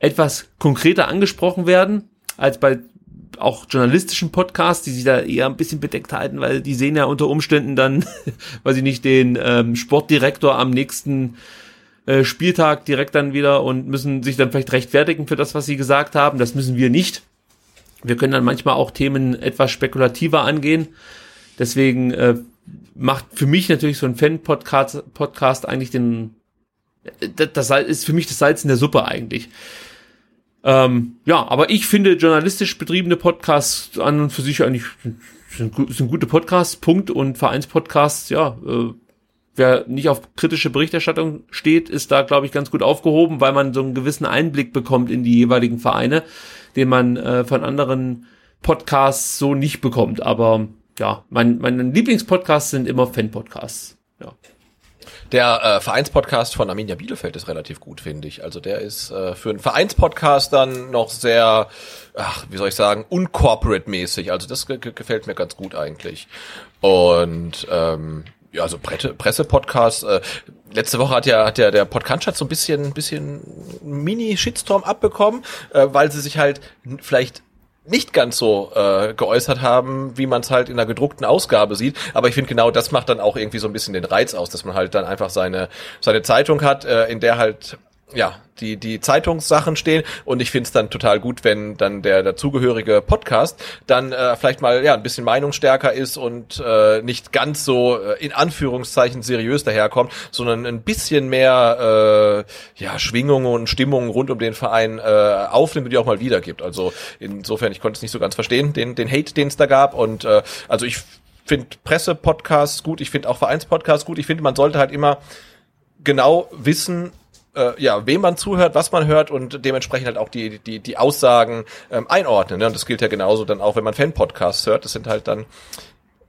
etwas konkreter angesprochen werden, als bei auch journalistischen Podcasts, die sich da eher ein bisschen bedeckt halten, weil die sehen ja unter Umständen dann, [laughs] weiß ich nicht, den ähm, Sportdirektor am nächsten äh, Spieltag direkt dann wieder und müssen sich dann vielleicht rechtfertigen für das, was sie gesagt haben. Das müssen wir nicht. Wir können dann manchmal auch Themen etwas spekulativer angehen. Deswegen äh, macht für mich natürlich so ein Fan-Podcast Podcast eigentlich den, äh, das, ist für mich das Salz in der Suppe eigentlich. Ähm, ja, aber ich finde journalistisch betriebene Podcasts an und für sich eigentlich sind, sind gute Podcasts, Punkt. Und Vereinspodcasts, ja, äh, wer nicht auf kritische Berichterstattung steht, ist da, glaube ich, ganz gut aufgehoben, weil man so einen gewissen Einblick bekommt in die jeweiligen Vereine, den man äh, von anderen Podcasts so nicht bekommt. Aber ja, mein, meine Lieblingspodcasts sind immer Fan-Podcasts. Ja. Der äh, Vereinspodcast von Arminia Bielefeld ist relativ gut, finde ich. Also der ist äh, für einen Vereinspodcast dann noch sehr, ach, wie soll ich sagen, uncorporate-mäßig. Also das gefällt mir ganz gut eigentlich. Und ähm, ja, also Presse-Podcast. Äh, letzte Woche hat ja, hat ja der Podcast so ein bisschen, bisschen Mini-Shitstorm abbekommen, äh, weil sie sich halt vielleicht nicht ganz so äh, geäußert haben, wie man es halt in der gedruckten Ausgabe sieht. Aber ich finde genau das macht dann auch irgendwie so ein bisschen den Reiz aus, dass man halt dann einfach seine seine Zeitung hat, äh, in der halt ja, die, die Zeitungssachen stehen und ich finde es dann total gut, wenn dann der dazugehörige Podcast dann äh, vielleicht mal ja ein bisschen meinungsstärker ist und äh, nicht ganz so äh, in Anführungszeichen seriös daherkommt, sondern ein bisschen mehr äh, ja, Schwingungen und Stimmungen rund um den Verein äh, aufnimmt und die auch mal wiedergibt. Also insofern, ich konnte es nicht so ganz verstehen, den, den Hate, den es da gab und äh, also ich finde Presse-Podcasts gut, ich finde auch Vereinspodcasts gut, ich finde, man sollte halt immer genau wissen, äh, ja, wem man zuhört, was man hört und dementsprechend halt auch die, die, die Aussagen ähm, einordnen. Ne? Und das gilt ja genauso dann auch, wenn man Fan-Podcasts hört. Das sind halt dann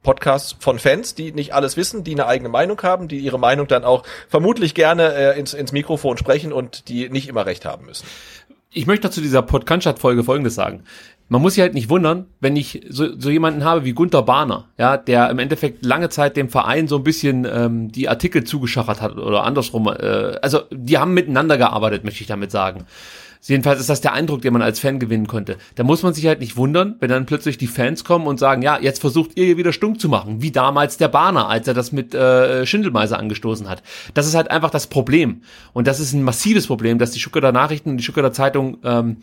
Podcasts von Fans, die nicht alles wissen, die eine eigene Meinung haben, die ihre Meinung dann auch vermutlich gerne äh, ins, ins Mikrofon sprechen und die nicht immer recht haben müssen. Ich möchte zu dieser Podcast-Folge Folgendes sagen man muss sich halt nicht wundern, wenn ich so, so jemanden habe wie Gunter Bahner, ja, der im Endeffekt lange Zeit dem Verein so ein bisschen ähm, die Artikel zugeschachert hat oder andersrum. Äh, also die haben miteinander gearbeitet, möchte ich damit sagen. Jedenfalls ist das der Eindruck, den man als Fan gewinnen konnte. Da muss man sich halt nicht wundern, wenn dann plötzlich die Fans kommen und sagen, ja, jetzt versucht ihr hier wieder stunk zu machen, wie damals der Bahner, als er das mit äh, Schindelmeiser angestoßen hat. Das ist halt einfach das Problem. Und das ist ein massives Problem, dass die Stuttgarter Nachrichten und die Stuttgarter Zeitung ähm,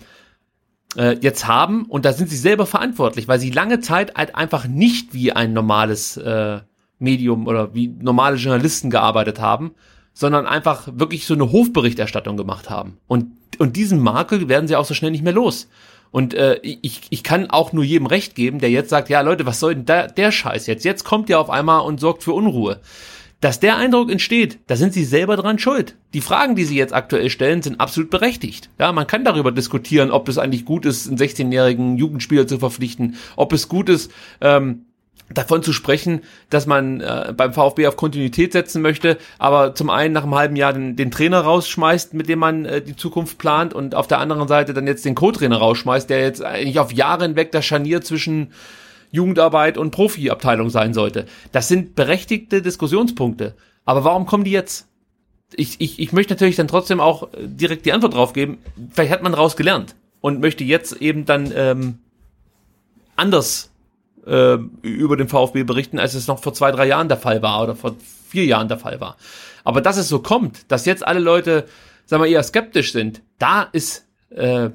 äh, jetzt haben und da sind sie selber verantwortlich, weil sie lange Zeit halt einfach nicht wie ein normales äh, Medium oder wie normale Journalisten gearbeitet haben, sondern einfach wirklich so eine Hofberichterstattung gemacht haben. Und, und diesen Makel werden sie auch so schnell nicht mehr los. Und äh, ich, ich kann auch nur jedem recht geben, der jetzt sagt, ja Leute, was soll denn da, der Scheiß jetzt? Jetzt kommt ihr auf einmal und sorgt für Unruhe. Dass der Eindruck entsteht, da sind sie selber dran schuld. Die Fragen, die sie jetzt aktuell stellen, sind absolut berechtigt. Ja, man kann darüber diskutieren, ob es eigentlich gut ist, einen 16-jährigen Jugendspieler zu verpflichten, ob es gut ist, ähm, davon zu sprechen, dass man äh, beim VfB auf Kontinuität setzen möchte, aber zum einen nach einem halben Jahr den, den Trainer rausschmeißt, mit dem man äh, die Zukunft plant und auf der anderen Seite dann jetzt den Co-Trainer rausschmeißt, der jetzt eigentlich auf Jahre hinweg das Scharnier zwischen Jugendarbeit und Profiabteilung sein sollte. Das sind berechtigte Diskussionspunkte. Aber warum kommen die jetzt? Ich, ich, ich möchte natürlich dann trotzdem auch äh, direkt die Antwort drauf geben. Vielleicht hat man daraus gelernt und möchte jetzt eben dann ähm, anders äh, über den VfB berichten, als es noch vor zwei, drei Jahren der Fall war oder vor vier Jahren der Fall war. Aber dass es so kommt, dass jetzt alle Leute, sagen wir, eher skeptisch sind, da ist äh,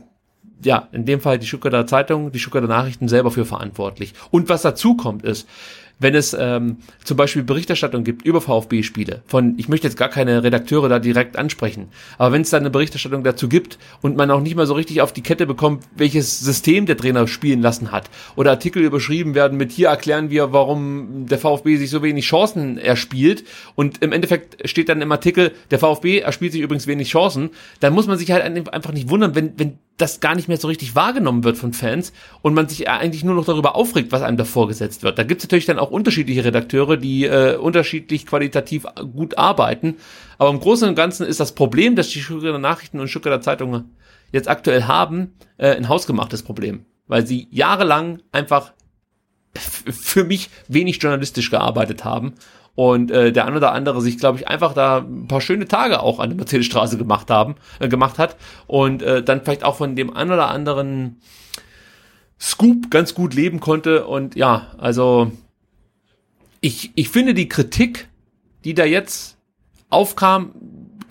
ja, in dem Fall die Stuttgarter Zeitung, die Stuttgarter Nachrichten selber für verantwortlich. Und was dazu kommt ist, wenn es ähm, zum Beispiel Berichterstattung gibt über VfB-Spiele, von, ich möchte jetzt gar keine Redakteure da direkt ansprechen, aber wenn es da eine Berichterstattung dazu gibt und man auch nicht mal so richtig auf die Kette bekommt, welches System der Trainer spielen lassen hat, oder Artikel überschrieben werden mit hier erklären wir, warum der VfB sich so wenig Chancen erspielt und im Endeffekt steht dann im Artikel, der VfB erspielt sich übrigens wenig Chancen, dann muss man sich halt einfach nicht wundern, wenn, wenn das gar nicht mehr so richtig wahrgenommen wird von Fans und man sich eigentlich nur noch darüber aufregt, was einem da vorgesetzt wird. Da gibt es natürlich dann auch unterschiedliche Redakteure, die äh, unterschiedlich qualitativ gut arbeiten. Aber im Großen und Ganzen ist das Problem, das die Stuttgarter Nachrichten und Stuttgarter Zeitungen jetzt aktuell haben, äh, ein hausgemachtes Problem. Weil sie jahrelang einfach für mich wenig journalistisch gearbeitet haben und äh, der ein oder andere sich, glaube ich, einfach da ein paar schöne Tage auch an der Mercedesstraße gemacht haben, äh, gemacht hat. Und äh, dann vielleicht auch von dem ein oder anderen Scoop ganz gut leben konnte. Und ja, also ich, ich finde die Kritik, die da jetzt aufkam,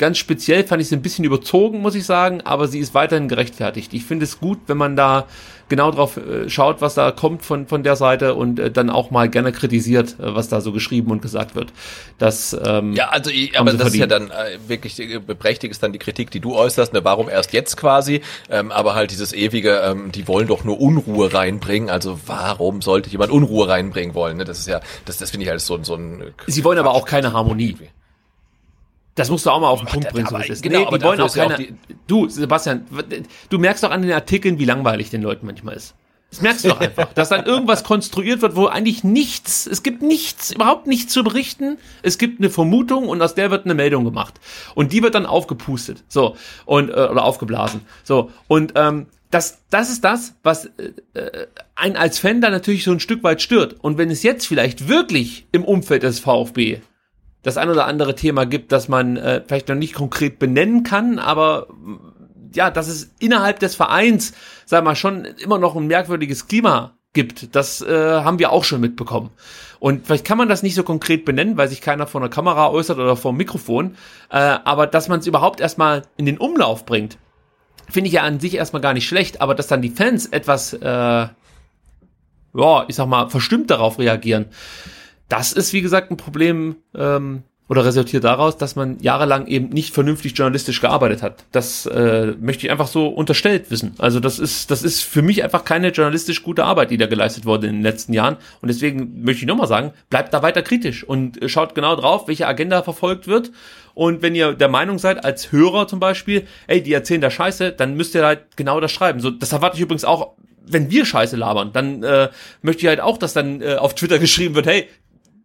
ganz speziell fand ich sie ein bisschen überzogen, muss ich sagen, aber sie ist weiterhin gerechtfertigt. Ich finde es gut, wenn man da genau drauf äh, schaut, was da kommt von, von der Seite und äh, dann auch mal gerne kritisiert, äh, was da so geschrieben und gesagt wird. Das, ähm, ja, also ich, aber das verdient. ist ja dann äh, wirklich äh, berechtigt ist dann die Kritik, die du äußerst, ne, warum erst jetzt quasi, ähm, aber halt dieses ewige, ähm, die wollen doch nur Unruhe reinbringen, also warum sollte jemand Unruhe reinbringen wollen? Ne? Das ist ja, das, das finde ich halt so, so ein... Sie wollen aber auch keine Harmonie. Das musst du auch mal auf den Punkt bringen, so ist. Genau, nee, die wollen auch keine. Auch du, Sebastian, du merkst doch an den Artikeln, wie langweilig den Leuten manchmal ist. Das merkst du doch einfach, dass dann irgendwas konstruiert wird, wo eigentlich nichts, es gibt nichts, überhaupt nichts zu berichten. Es gibt eine Vermutung und aus der wird eine Meldung gemacht. Und die wird dann aufgepustet. So. Und, äh, oder aufgeblasen. So. Und, ähm, das, das ist das, was äh, äh ein als Fan dann natürlich so ein Stück weit stört. Und wenn es jetzt vielleicht wirklich im Umfeld des VfB das ein oder andere Thema gibt, das man äh, vielleicht noch nicht konkret benennen kann, aber ja, dass es innerhalb des Vereins, sag mal, schon immer noch ein merkwürdiges Klima gibt. Das äh, haben wir auch schon mitbekommen. Und vielleicht kann man das nicht so konkret benennen, weil sich keiner vor der Kamera äußert oder vor dem Mikrofon. Äh, aber dass man es überhaupt erstmal in den Umlauf bringt, finde ich ja an sich erstmal gar nicht schlecht. Aber dass dann die Fans etwas, äh, ja, ich sag mal, verstimmt darauf reagieren, das ist, wie gesagt, ein Problem ähm, oder resultiert daraus, dass man jahrelang eben nicht vernünftig journalistisch gearbeitet hat. Das äh, möchte ich einfach so unterstellt wissen. Also das ist, das ist für mich einfach keine journalistisch gute Arbeit, die da geleistet wurde in den letzten Jahren. Und deswegen möchte ich nochmal sagen, bleibt da weiter kritisch und schaut genau drauf, welche Agenda verfolgt wird. Und wenn ihr der Meinung seid, als Hörer zum Beispiel, ey, die erzählen da Scheiße, dann müsst ihr halt genau das schreiben. So, das erwarte ich übrigens auch wenn wir Scheiße labern, dann äh, möchte ich halt auch, dass dann äh, auf Twitter [laughs] geschrieben wird, hey,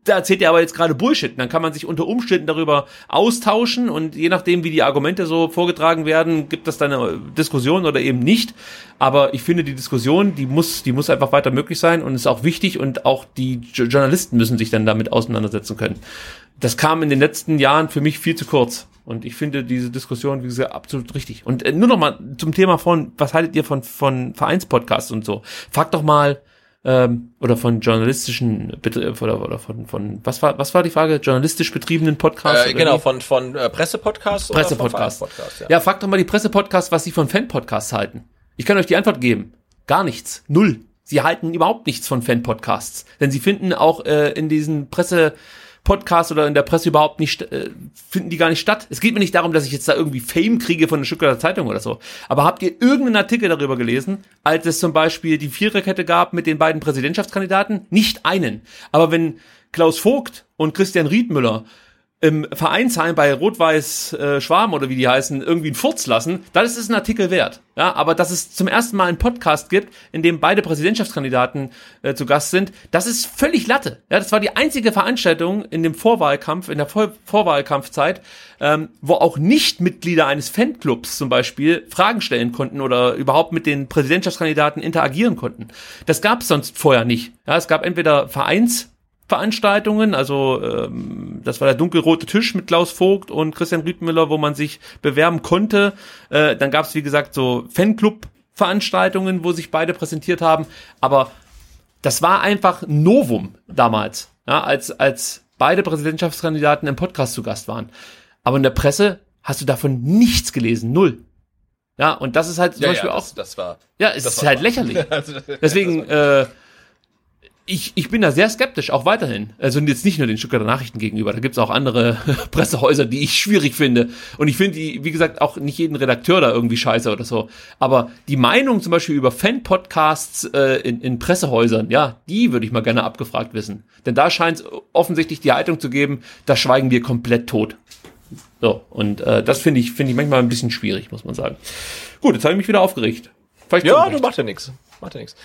da erzählt er aber jetzt gerade Bullshit. Dann kann man sich unter Umständen darüber austauschen und je nachdem, wie die Argumente so vorgetragen werden, gibt es dann eine Diskussion oder eben nicht. Aber ich finde, die Diskussion, die muss, die muss einfach weiter möglich sein und ist auch wichtig und auch die Journalisten müssen sich dann damit auseinandersetzen können. Das kam in den letzten Jahren für mich viel zu kurz. Und ich finde diese Diskussion, wie gesagt, absolut richtig. Und äh, nur noch mal zum Thema von, was haltet ihr von, von Vereinspodcasts und so? Fragt doch mal, ähm, oder von journalistischen oder, oder von, von was war was war die Frage? Journalistisch betriebenen Podcasts äh, genau von von äh, Pressepodcasts Pressepodcasts Podcast, ja. ja fragt doch mal die Pressepodcasts was sie von Fanpodcasts halten. Ich kann euch die Antwort geben. Gar nichts. Null. Sie halten überhaupt nichts von Fanpodcasts. Denn sie finden auch äh, in diesen Presse Podcast oder in der Presse überhaupt nicht, äh, finden die gar nicht statt. Es geht mir nicht darum, dass ich jetzt da irgendwie Fame kriege von der Stuttgarter Zeitung oder so. Aber habt ihr irgendeinen Artikel darüber gelesen, als es zum Beispiel die Viererkette gab mit den beiden Präsidentschaftskandidaten? Nicht einen. Aber wenn Klaus Vogt und Christian Riedmüller im Vereinsheim bei Rot-Weiß äh, oder wie die heißen, irgendwie einen Furz lassen, dann ist es ein Artikel wert. Ja, aber dass es zum ersten Mal einen Podcast gibt, in dem beide Präsidentschaftskandidaten äh, zu Gast sind, das ist völlig Latte. Ja, das war die einzige Veranstaltung in dem Vorwahlkampf, in der Vor Vorwahlkampfzeit, ähm, wo auch nicht Mitglieder eines Fanclubs zum Beispiel Fragen stellen konnten oder überhaupt mit den Präsidentschaftskandidaten interagieren konnten. Das gab es sonst vorher nicht. Ja, es gab entweder Vereins Veranstaltungen, also ähm, das war der dunkelrote Tisch mit Klaus Vogt und Christian Riedmüller, wo man sich bewerben konnte. Äh, dann gab es, wie gesagt, so Fanclub-Veranstaltungen, wo sich beide präsentiert haben. Aber das war einfach Novum damals, ja, als, als beide Präsidentschaftskandidaten im Podcast zu Gast waren. Aber in der Presse hast du davon nichts gelesen, null. Ja, und das ist halt zum ja, Beispiel ja, das, auch. Das war. Ja, es ist halt lächerlich. [laughs] Deswegen, äh, ich, ich bin da sehr skeptisch, auch weiterhin. Also jetzt nicht nur den Stuttgarter Nachrichten gegenüber, da gibt's auch andere [laughs] Pressehäuser, die ich schwierig finde. Und ich finde, die, wie gesagt, auch nicht jeden Redakteur da irgendwie scheiße oder so. Aber die Meinung zum Beispiel über Fan-Podcasts äh, in, in Pressehäusern, ja, die würde ich mal gerne abgefragt wissen. Denn da scheint es offensichtlich die Haltung zu geben, da schweigen wir komplett tot. So, und äh, das finde ich, finde ich manchmal ein bisschen schwierig, muss man sagen. Gut, jetzt habe ich mich wieder aufgeregt. Vielleicht ja, du machst ja nichts. Macht ja nichts.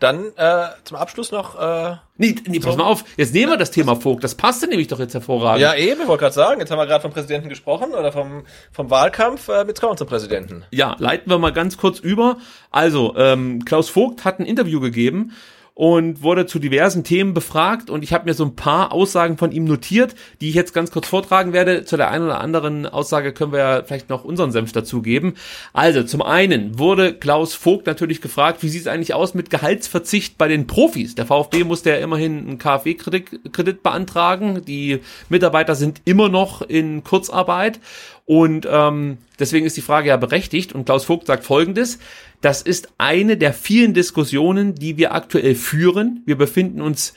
Dann äh, zum Abschluss noch. Äh, nee, nee, pass mal auf, jetzt nehmen wir das Thema Vogt. Das passte nämlich doch jetzt hervorragend. Ja, eben, ich wollte gerade sagen, jetzt haben wir gerade vom Präsidenten gesprochen oder vom, vom Wahlkampf, äh, jetzt kommen wir zum Präsidenten. Ja, leiten wir mal ganz kurz über. Also, ähm, Klaus Vogt hat ein Interview gegeben und wurde zu diversen Themen befragt und ich habe mir so ein paar Aussagen von ihm notiert, die ich jetzt ganz kurz vortragen werde. Zu der einen oder anderen Aussage können wir ja vielleicht noch unseren Senf dazugeben. Also zum einen wurde Klaus Vogt natürlich gefragt, wie sieht es eigentlich aus mit Gehaltsverzicht bei den Profis? Der VfB musste ja immerhin einen KfW-Kredit Kredit beantragen. Die Mitarbeiter sind immer noch in Kurzarbeit Und ähm, deswegen ist die Frage ja berechtigt. Und Klaus Vogt sagt Folgendes. Das ist eine der vielen Diskussionen, die wir aktuell führen. Wir befinden uns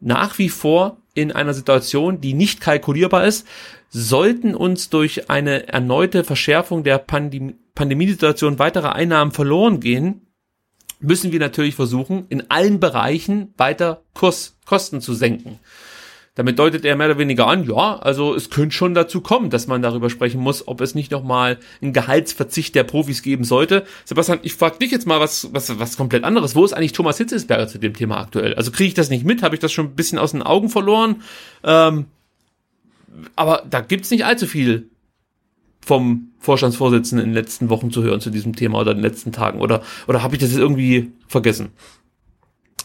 nach wie vor in einer Situation, die nicht kalkulierbar ist, sollten uns durch eine erneute Verschärfung der Pandem Pandemiesituation weitere Einnahmen verloren gehen, müssen wir natürlich versuchen, in allen Bereichen weiter Kurs, Kosten zu senken. Damit deutet er mehr oder weniger an, ja, also es könnte schon dazu kommen, dass man darüber sprechen muss, ob es nicht nochmal einen Gehaltsverzicht der Profis geben sollte. Sebastian, ich frage dich jetzt mal was, was, was komplett anderes. Wo ist eigentlich Thomas Hitzesberger zu dem Thema aktuell? Also kriege ich das nicht mit? Habe ich das schon ein bisschen aus den Augen verloren? Ähm, aber da gibt's nicht allzu viel vom Vorstandsvorsitzenden in den letzten Wochen zu hören zu diesem Thema oder in den letzten Tagen. Oder, oder habe ich das jetzt irgendwie vergessen?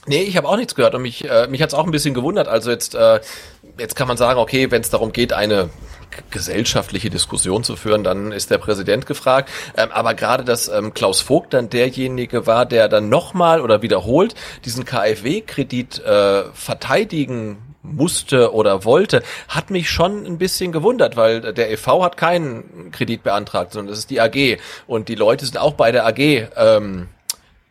Nee, ich habe auch nichts gehört und mich, äh, mich hat's auch ein bisschen gewundert. Also jetzt, äh, jetzt kann man sagen, okay, wenn es darum geht, eine gesellschaftliche Diskussion zu führen, dann ist der Präsident gefragt. Ähm, aber gerade, dass ähm, Klaus Vogt dann derjenige war, der dann nochmal oder wiederholt diesen KfW-Kredit äh, verteidigen musste oder wollte, hat mich schon ein bisschen gewundert, weil der EV hat keinen Kredit beantragt, sondern das ist die AG und die Leute sind auch bei der AG ähm,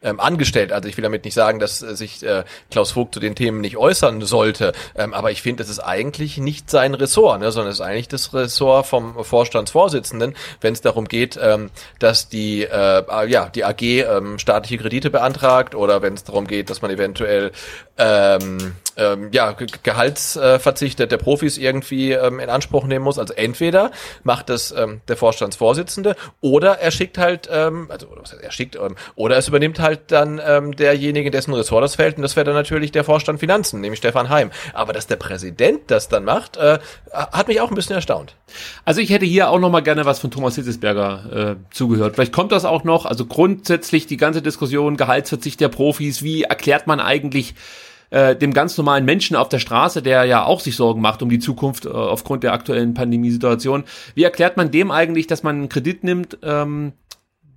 ähm, angestellt. Also ich will damit nicht sagen, dass äh, sich äh, Klaus Vogt zu den Themen nicht äußern sollte, ähm, aber ich finde, das ist eigentlich nicht sein Ressort, ne, sondern es ist eigentlich das Ressort vom Vorstandsvorsitzenden, wenn es darum geht, ähm, dass die äh, ja die AG ähm, staatliche Kredite beantragt oder wenn es darum geht, dass man eventuell ähm, ähm, ja, Gehaltsverzichte der Profis irgendwie ähm, in Anspruch nehmen muss. Also entweder macht das ähm, der Vorstandsvorsitzende oder er schickt halt, ähm, also er schickt, ähm, oder es übernimmt halt dann ähm, derjenige, dessen Ressort das fällt, und das wäre dann natürlich der Vorstand Finanzen, nämlich Stefan Heim. Aber dass der Präsident das dann macht, äh, hat mich auch ein bisschen erstaunt. Also ich hätte hier auch noch mal gerne was von Thomas Hitzesberger äh, zugehört. Vielleicht kommt das auch noch. Also grundsätzlich die ganze Diskussion Gehaltsverzicht der Profis. Wie erklärt man eigentlich äh, dem ganz normalen Menschen auf der Straße, der ja auch sich Sorgen macht um die Zukunft äh, aufgrund der aktuellen Pandemiesituation. Wie erklärt man dem eigentlich, dass man einen Kredit nimmt, ähm,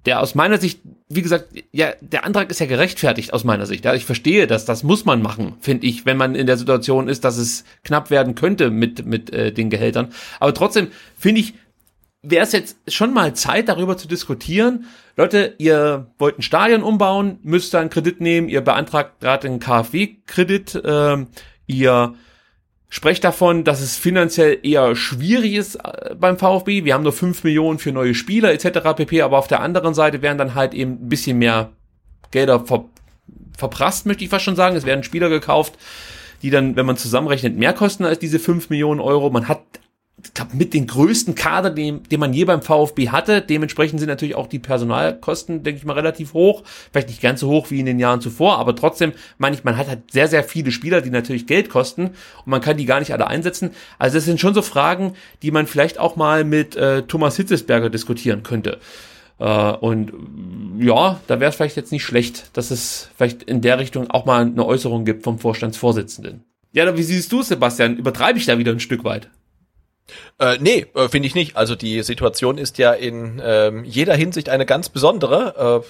der aus meiner Sicht, wie gesagt, ja, der Antrag ist ja gerechtfertigt aus meiner Sicht. Ja, ich verstehe das, das muss man machen, finde ich, wenn man in der Situation ist, dass es knapp werden könnte mit mit äh, den Gehältern. Aber trotzdem finde ich, wäre es jetzt schon mal Zeit, darüber zu diskutieren. Leute, ihr wollt ein Stadion umbauen, müsst da einen Kredit nehmen, ihr beantragt gerade einen KfW-Kredit, äh, ihr sprecht davon, dass es finanziell eher schwierig ist äh, beim VfB. Wir haben nur fünf Millionen für neue Spieler etc. pp. Aber auf der anderen Seite werden dann halt eben ein bisschen mehr Gelder ver verprasst, möchte ich fast schon sagen. Es werden Spieler gekauft, die dann, wenn man zusammenrechnet, mehr kosten als diese fünf Millionen Euro. Man hat ich glaube, mit den größten Kader, den, den man je beim VfB hatte. Dementsprechend sind natürlich auch die Personalkosten, denke ich mal, relativ hoch. Vielleicht nicht ganz so hoch wie in den Jahren zuvor, aber trotzdem meine ich, man hat halt sehr, sehr viele Spieler, die natürlich Geld kosten und man kann die gar nicht alle einsetzen. Also das sind schon so Fragen, die man vielleicht auch mal mit äh, Thomas Hitzesberger diskutieren könnte. Uh, und ja, da wäre es vielleicht jetzt nicht schlecht, dass es vielleicht in der Richtung auch mal eine Äußerung gibt vom Vorstandsvorsitzenden. Ja, wie siehst du, Sebastian? Übertreibe ich da wieder ein Stück weit? Äh, nee, äh, finde ich nicht. Also die Situation ist ja in ähm, jeder Hinsicht eine ganz besondere. Äh,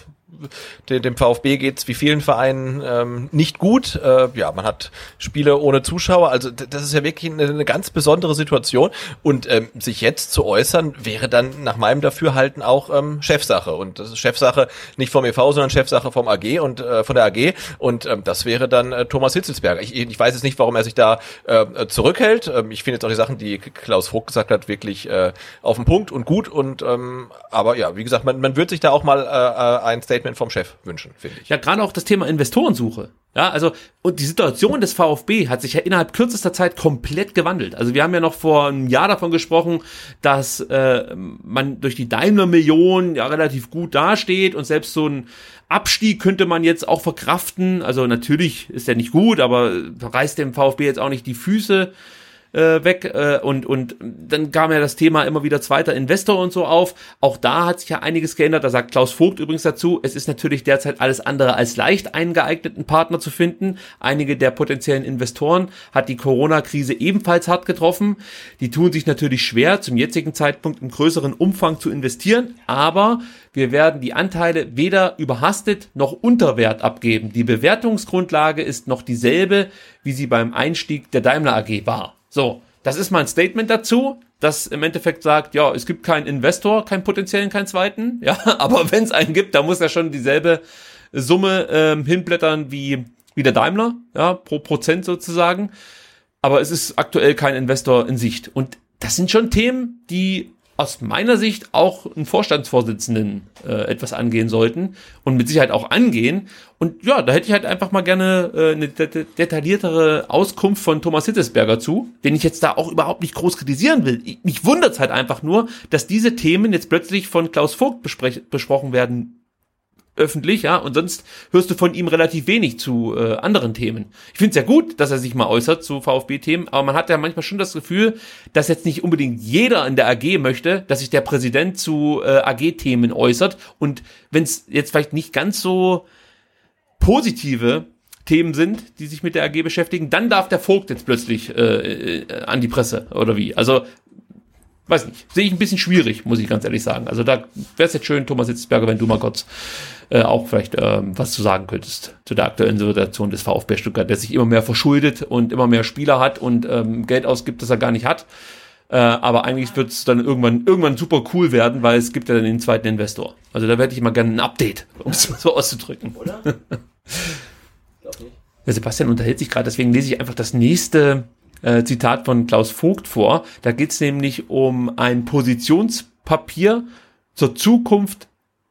dem, dem VfB geht's wie vielen Vereinen ähm, nicht gut. Äh, ja, man hat Spiele ohne Zuschauer. Also das ist ja wirklich eine, eine ganz besondere Situation. Und ähm, sich jetzt zu äußern, wäre dann nach meinem Dafürhalten auch ähm, Chefsache. Und das ist Chefsache nicht vom EV, sondern Chefsache vom AG und äh, von der AG. Und ähm, das wäre dann äh, Thomas Hitzelsberger. Ich, ich weiß jetzt nicht, warum er sich da äh, zurückhält. Ähm, ich finde jetzt auch die Sachen, die Klaus Vogt gesagt hat, wirklich äh, auf den Punkt und gut. Und ähm, aber ja, wie gesagt, man, man wird sich da auch mal äh, äh ein Statement vom Chef wünschen, finde ich. Ja, gerade auch das Thema Investorensuche. Ja, also, und die Situation des VfB hat sich ja innerhalb kürzester Zeit komplett gewandelt. Also wir haben ja noch vor einem Jahr davon gesprochen, dass äh, man durch die Daimler-Million ja relativ gut dasteht und selbst so ein Abstieg könnte man jetzt auch verkraften. Also natürlich ist der nicht gut, aber reißt dem VfB jetzt auch nicht die Füße äh, weg äh, und, und dann kam ja das Thema immer wieder zweiter Investor und so auf. Auch da hat sich ja einiges geändert. Da sagt Klaus Vogt übrigens dazu, es ist natürlich derzeit alles andere als leicht, einen geeigneten Partner zu finden. Einige der potenziellen Investoren hat die Corona-Krise ebenfalls hart getroffen. Die tun sich natürlich schwer, zum jetzigen Zeitpunkt im größeren Umfang zu investieren, aber wir werden die Anteile weder überhastet noch unter Wert abgeben. Die Bewertungsgrundlage ist noch dieselbe, wie sie beim Einstieg der Daimler AG war. So, das ist mal ein Statement dazu, das im Endeffekt sagt, ja, es gibt keinen Investor, keinen potenziellen, keinen zweiten, [laughs] ja, aber wenn es einen gibt, da muss er schon dieselbe Summe ähm, hinblättern wie, wie der Daimler, ja, pro Prozent sozusagen. Aber es ist aktuell kein Investor in Sicht. Und das sind schon Themen, die aus meiner Sicht auch einen Vorstandsvorsitzenden äh, etwas angehen sollten und mit Sicherheit auch angehen. Und ja, da hätte ich halt einfach mal gerne äh, eine det detailliertere Auskunft von Thomas Hittesberger zu, den ich jetzt da auch überhaupt nicht groß kritisieren will. Ich, mich wundert es halt einfach nur, dass diese Themen jetzt plötzlich von Klaus Vogt besprochen werden öffentlich, ja, und sonst hörst du von ihm relativ wenig zu äh, anderen Themen. Ich finde es ja gut, dass er sich mal äußert zu VfB-Themen, aber man hat ja manchmal schon das Gefühl, dass jetzt nicht unbedingt jeder in der AG möchte, dass sich der Präsident zu äh, AG-Themen äußert. Und wenn es jetzt vielleicht nicht ganz so positive Themen sind, die sich mit der AG beschäftigen, dann darf der Vogt jetzt plötzlich äh, äh, an die Presse oder wie. Also weiß nicht, sehe ich ein bisschen schwierig, muss ich ganz ehrlich sagen. Also da wäre es jetzt schön, Thomas Hitzberger, wenn du mal kurz äh, auch vielleicht ähm, was zu sagen könntest zu der aktuellen Situation des VfB Stuttgart, der sich immer mehr verschuldet und immer mehr Spieler hat und ähm, Geld ausgibt, das er gar nicht hat. Äh, aber eigentlich wird es dann irgendwann irgendwann super cool werden, weil es gibt ja dann den zweiten Investor. Also da werde ich mal gerne ein Update, um es so auszudrücken. Oder? [laughs] ja, Sebastian unterhält sich gerade, deswegen lese ich einfach das nächste äh, Zitat von Klaus Vogt vor. Da geht es nämlich um ein Positionspapier zur Zukunft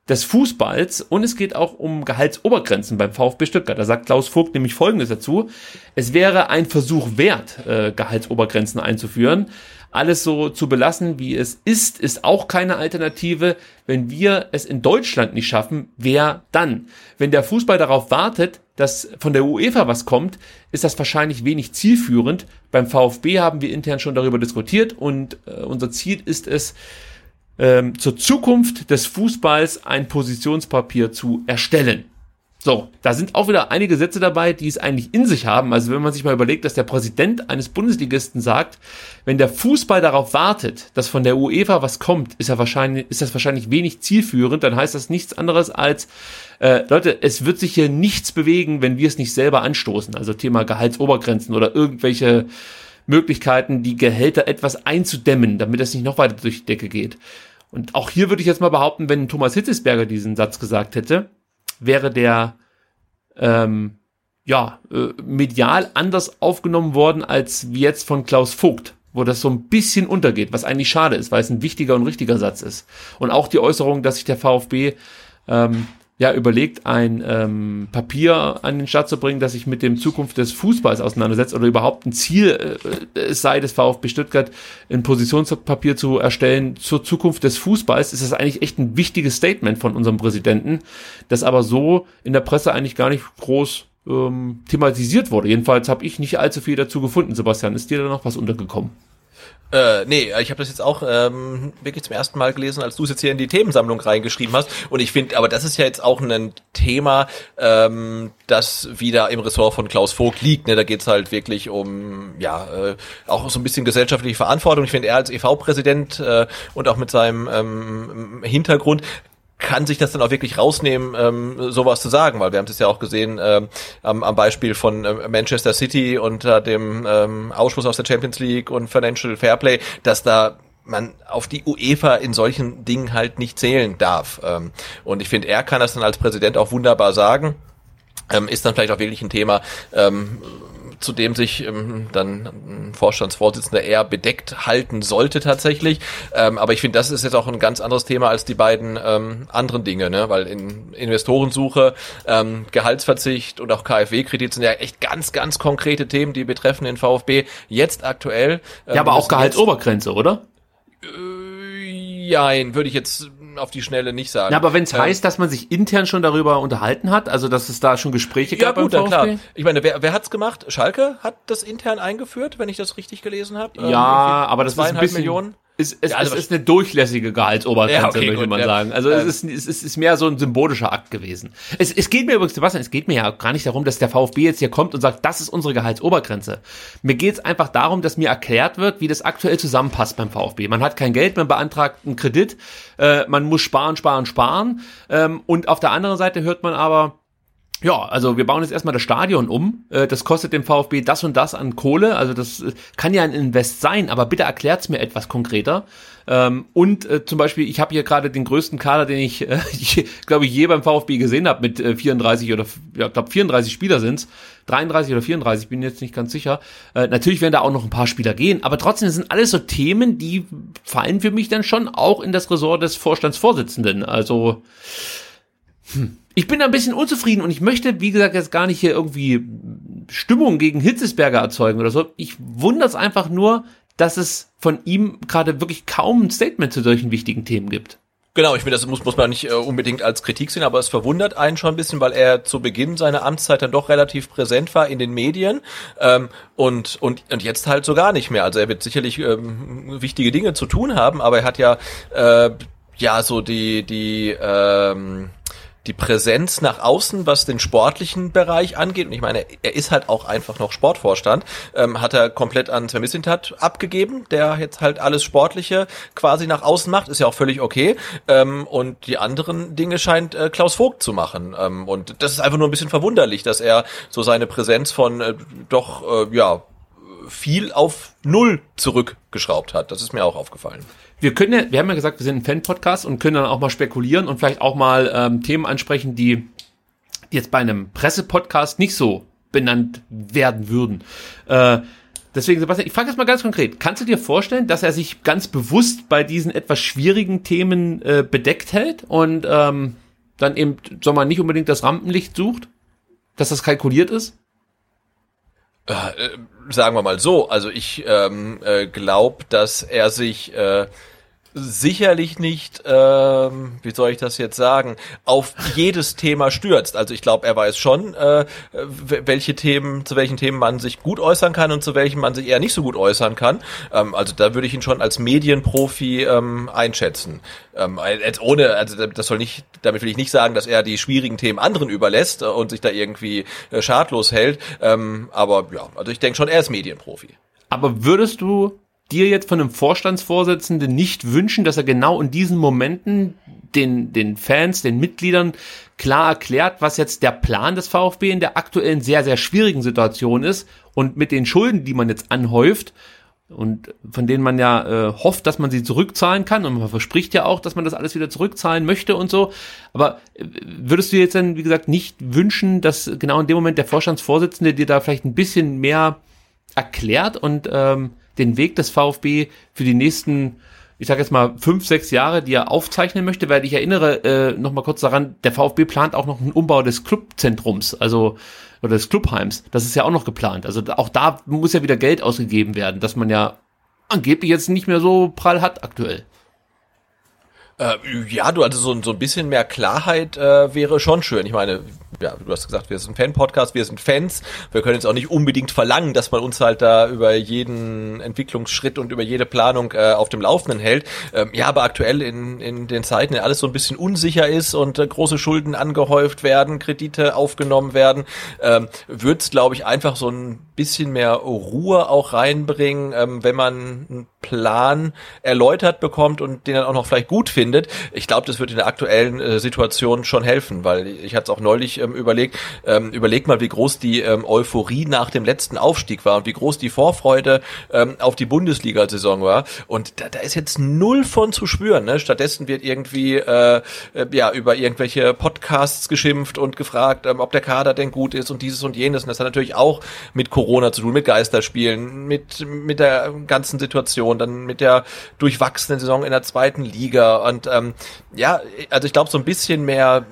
des Fußballs und es geht auch um Gehaltsobergrenzen beim VfB Stuttgart. Da sagt Klaus Vogt nämlich Folgendes dazu. Es wäre ein Versuch wert, äh, Gehaltsobergrenzen einzuführen. Alles so zu belassen, wie es ist, ist auch keine Alternative. Wenn wir es in Deutschland nicht schaffen, wer dann? Wenn der Fußball darauf wartet, dass von der UEFA was kommt, ist das wahrscheinlich wenig zielführend. Beim VfB haben wir intern schon darüber diskutiert und äh, unser Ziel ist es, ähm, zur Zukunft des Fußballs ein Positionspapier zu erstellen. So, da sind auch wieder einige Sätze dabei, die es eigentlich in sich haben. Also wenn man sich mal überlegt, dass der Präsident eines Bundesligisten sagt, wenn der Fußball darauf wartet, dass von der UEFA was kommt, ist er wahrscheinlich, ist das wahrscheinlich wenig zielführend. Dann heißt das nichts anderes als, äh, Leute, es wird sich hier nichts bewegen, wenn wir es nicht selber anstoßen. Also Thema Gehaltsobergrenzen oder irgendwelche Möglichkeiten, die Gehälter etwas einzudämmen, damit es nicht noch weiter durch die Decke geht. Und auch hier würde ich jetzt mal behaupten, wenn Thomas Hitzesberger diesen Satz gesagt hätte, wäre der ähm, ja äh, medial anders aufgenommen worden als jetzt von Klaus Vogt, wo das so ein bisschen untergeht, was eigentlich schade ist, weil es ein wichtiger und richtiger Satz ist. Und auch die Äußerung, dass sich der VfB ähm, ja überlegt, ein ähm, Papier an den Start zu bringen, das sich mit dem Zukunft des Fußballs auseinandersetzt oder überhaupt ein Ziel äh, es sei des VfB Stuttgart, ein Positionspapier zu erstellen zur Zukunft des Fußballs, ist das eigentlich echt ein wichtiges Statement von unserem Präsidenten, das aber so in der Presse eigentlich gar nicht groß ähm, thematisiert wurde. Jedenfalls habe ich nicht allzu viel dazu gefunden. Sebastian, ist dir da noch was untergekommen? Äh, nee, ich habe das jetzt auch ähm, wirklich zum ersten Mal gelesen, als du es jetzt hier in die Themensammlung reingeschrieben hast. Und ich finde, aber das ist ja jetzt auch ein Thema, ähm, das wieder im Ressort von Klaus Vogt liegt. Ne? Da geht's halt wirklich um ja äh, auch so ein bisschen gesellschaftliche Verantwortung. Ich finde, er als EV-Präsident äh, und auch mit seinem ähm, Hintergrund kann sich das dann auch wirklich rausnehmen, ähm, sowas zu sagen, weil wir haben es ja auch gesehen ähm, am, am Beispiel von ähm, Manchester City unter dem ähm, Ausschluss aus der Champions League und Financial Fairplay, dass da man auf die UEFA in solchen Dingen halt nicht zählen darf. Ähm, und ich finde, er kann das dann als Präsident auch wunderbar sagen. Ähm, ist dann vielleicht auch wirklich ein Thema, ähm, zu dem sich ähm, dann ein Vorstandsvorsitzender eher bedeckt halten sollte tatsächlich. Ähm, aber ich finde, das ist jetzt auch ein ganz anderes Thema als die beiden ähm, anderen Dinge, ne? weil in Investorensuche, ähm, Gehaltsverzicht und auch KfW-Kredit sind ja echt ganz, ganz konkrete Themen, die betreffen den VfB jetzt aktuell. Ähm, ja, aber auch Gehaltsobergrenze, oder? Äh, Jein, würde ich jetzt auf die Schnelle nicht sagen. Ja, aber wenn es ähm, heißt, dass man sich intern schon darüber unterhalten hat, also dass es da schon Gespräche ja, gab gut, beim VfB? klar. Ich meine, wer, wer hat's gemacht? Schalke hat das intern eingeführt, wenn ich das richtig gelesen habe. Ja, ähm, aber das ist ein bisschen Millionen es, es, ja, also es ist eine durchlässige Gehaltsobergrenze, ja, okay, möchte gut, man ja. sagen. Also es, ist, es ist mehr so ein symbolischer Akt gewesen. Es, es geht mir übrigens, Sebastian, es geht mir ja gar nicht darum, dass der VfB jetzt hier kommt und sagt, das ist unsere Gehaltsobergrenze. Mir geht es einfach darum, dass mir erklärt wird, wie das aktuell zusammenpasst beim VfB. Man hat kein Geld, man beantragt einen Kredit, äh, man muss sparen, sparen, sparen. Ähm, und auf der anderen Seite hört man aber, ja, also wir bauen jetzt erstmal das Stadion um. Äh, Das kostet dem VfB das und das an Kohle. Also das äh, kann ja ein Invest sein, aber bitte erklärt's mir etwas konkreter. Ähm, Und äh, zum Beispiel, ich habe hier gerade den größten Kader, den ich, [laughs] glaube ich, je beim VfB gesehen habe, mit äh, 34 oder ja, glaube 34 Spieler sind's. 33 oder 34, bin jetzt nicht ganz sicher. Natürlich werden da auch noch ein paar Spieler gehen, aber trotzdem sind alles so Themen, die fallen für mich dann schon auch in das Ressort des Vorstandsvorsitzenden. Also ich bin da ein bisschen unzufrieden und ich möchte, wie gesagt, jetzt gar nicht hier irgendwie Stimmung gegen Hitzesberger erzeugen oder so. Ich wundere es einfach nur, dass es von ihm gerade wirklich kaum ein Statement zu solchen wichtigen Themen gibt. Genau, ich finde, das muss, muss man nicht äh, unbedingt als Kritik sehen, aber es verwundert einen schon ein bisschen, weil er zu Beginn seiner Amtszeit dann doch relativ präsent war in den Medien ähm, und, und, und jetzt halt so gar nicht mehr. Also er wird sicherlich ähm, wichtige Dinge zu tun haben, aber er hat ja, äh, ja so die, die, ähm, die Präsenz nach außen, was den sportlichen Bereich angeht, und ich meine, er ist halt auch einfach noch Sportvorstand, ähm, hat er komplett an Sven abgegeben, der jetzt halt alles Sportliche quasi nach außen macht, ist ja auch völlig okay. Ähm, und die anderen Dinge scheint äh, Klaus Vogt zu machen. Ähm, und das ist einfach nur ein bisschen verwunderlich, dass er so seine Präsenz von äh, doch, äh, ja, viel auf Null zurückgeschraubt hat. Das ist mir auch aufgefallen. Wir können ja, wir haben ja gesagt, wir sind ein Fan-Podcast und können dann auch mal spekulieren und vielleicht auch mal ähm, Themen ansprechen, die, jetzt bei einem Pressepodcast nicht so benannt werden würden. Äh, deswegen, Sebastian, ich frage jetzt mal ganz konkret. Kannst du dir vorstellen, dass er sich ganz bewusst bei diesen etwas schwierigen Themen äh, bedeckt hält und ähm, dann eben, soll man nicht unbedingt das Rampenlicht sucht? Dass das kalkuliert ist? Äh, sagen wir mal so, also ich ähm, äh, glaube, dass er sich äh, sicherlich nicht, ähm, wie soll ich das jetzt sagen, auf jedes Thema stürzt. Also ich glaube, er weiß schon, äh, welche Themen, zu welchen Themen man sich gut äußern kann und zu welchen man sich eher nicht so gut äußern kann. Ähm, also da würde ich ihn schon als Medienprofi ähm, einschätzen. Ähm, jetzt ohne, also das soll nicht, damit will ich nicht sagen, dass er die schwierigen Themen anderen überlässt äh, und sich da irgendwie äh, schadlos hält. Ähm, aber ja, also ich denke schon, er ist Medienprofi. Aber würdest du dir jetzt von einem Vorstandsvorsitzenden nicht wünschen, dass er genau in diesen Momenten den, den Fans, den Mitgliedern klar erklärt, was jetzt der Plan des VfB in der aktuellen sehr, sehr schwierigen Situation ist und mit den Schulden, die man jetzt anhäuft und von denen man ja äh, hofft, dass man sie zurückzahlen kann und man verspricht ja auch, dass man das alles wieder zurückzahlen möchte und so. Aber äh, würdest du jetzt dann, wie gesagt, nicht wünschen, dass genau in dem Moment der Vorstandsvorsitzende dir da vielleicht ein bisschen mehr erklärt und ähm, den Weg des VfB für die nächsten, ich sage jetzt mal fünf, sechs Jahre, die er aufzeichnen möchte, weil ich erinnere äh, noch mal kurz daran, der VfB plant auch noch einen Umbau des Clubzentrums, also oder des Clubheims. Das ist ja auch noch geplant. Also auch da muss ja wieder Geld ausgegeben werden, dass man ja angeblich jetzt nicht mehr so prall hat aktuell. Äh, ja, du, also so, so ein bisschen mehr Klarheit äh, wäre schon schön. Ich meine, ja, du hast gesagt, wir sind Fan-Podcast, wir sind Fans. Wir können jetzt auch nicht unbedingt verlangen, dass man uns halt da über jeden Entwicklungsschritt und über jede Planung äh, auf dem Laufenden hält. Ähm, ja, aber aktuell in, in den Zeiten, in alles so ein bisschen unsicher ist und äh, große Schulden angehäuft werden, Kredite aufgenommen werden, ähm, wird es, glaube ich, einfach so ein bisschen mehr Ruhe auch reinbringen, ähm, wenn man einen Plan erläutert bekommt und den dann auch noch vielleicht gut findet. Ich glaube, das wird in der aktuellen äh, Situation schon helfen, weil ich hatte es auch neulich ähm, überlegt, ähm, überleg mal, wie groß die ähm, Euphorie nach dem letzten Aufstieg war und wie groß die Vorfreude ähm, auf die Bundesliga-Saison war. Und da, da ist jetzt null von zu spüren. Ne? Stattdessen wird irgendwie äh, äh, ja über irgendwelche Podcasts geschimpft und gefragt, ähm, ob der Kader denn gut ist und dieses und jenes. Und das hat natürlich auch mit Corona zu tun, mit Geisterspielen, mit mit der ganzen Situation, dann mit der durchwachsenen Saison in der zweiten Liga. Und ähm, ja, also ich glaube, so ein bisschen mehr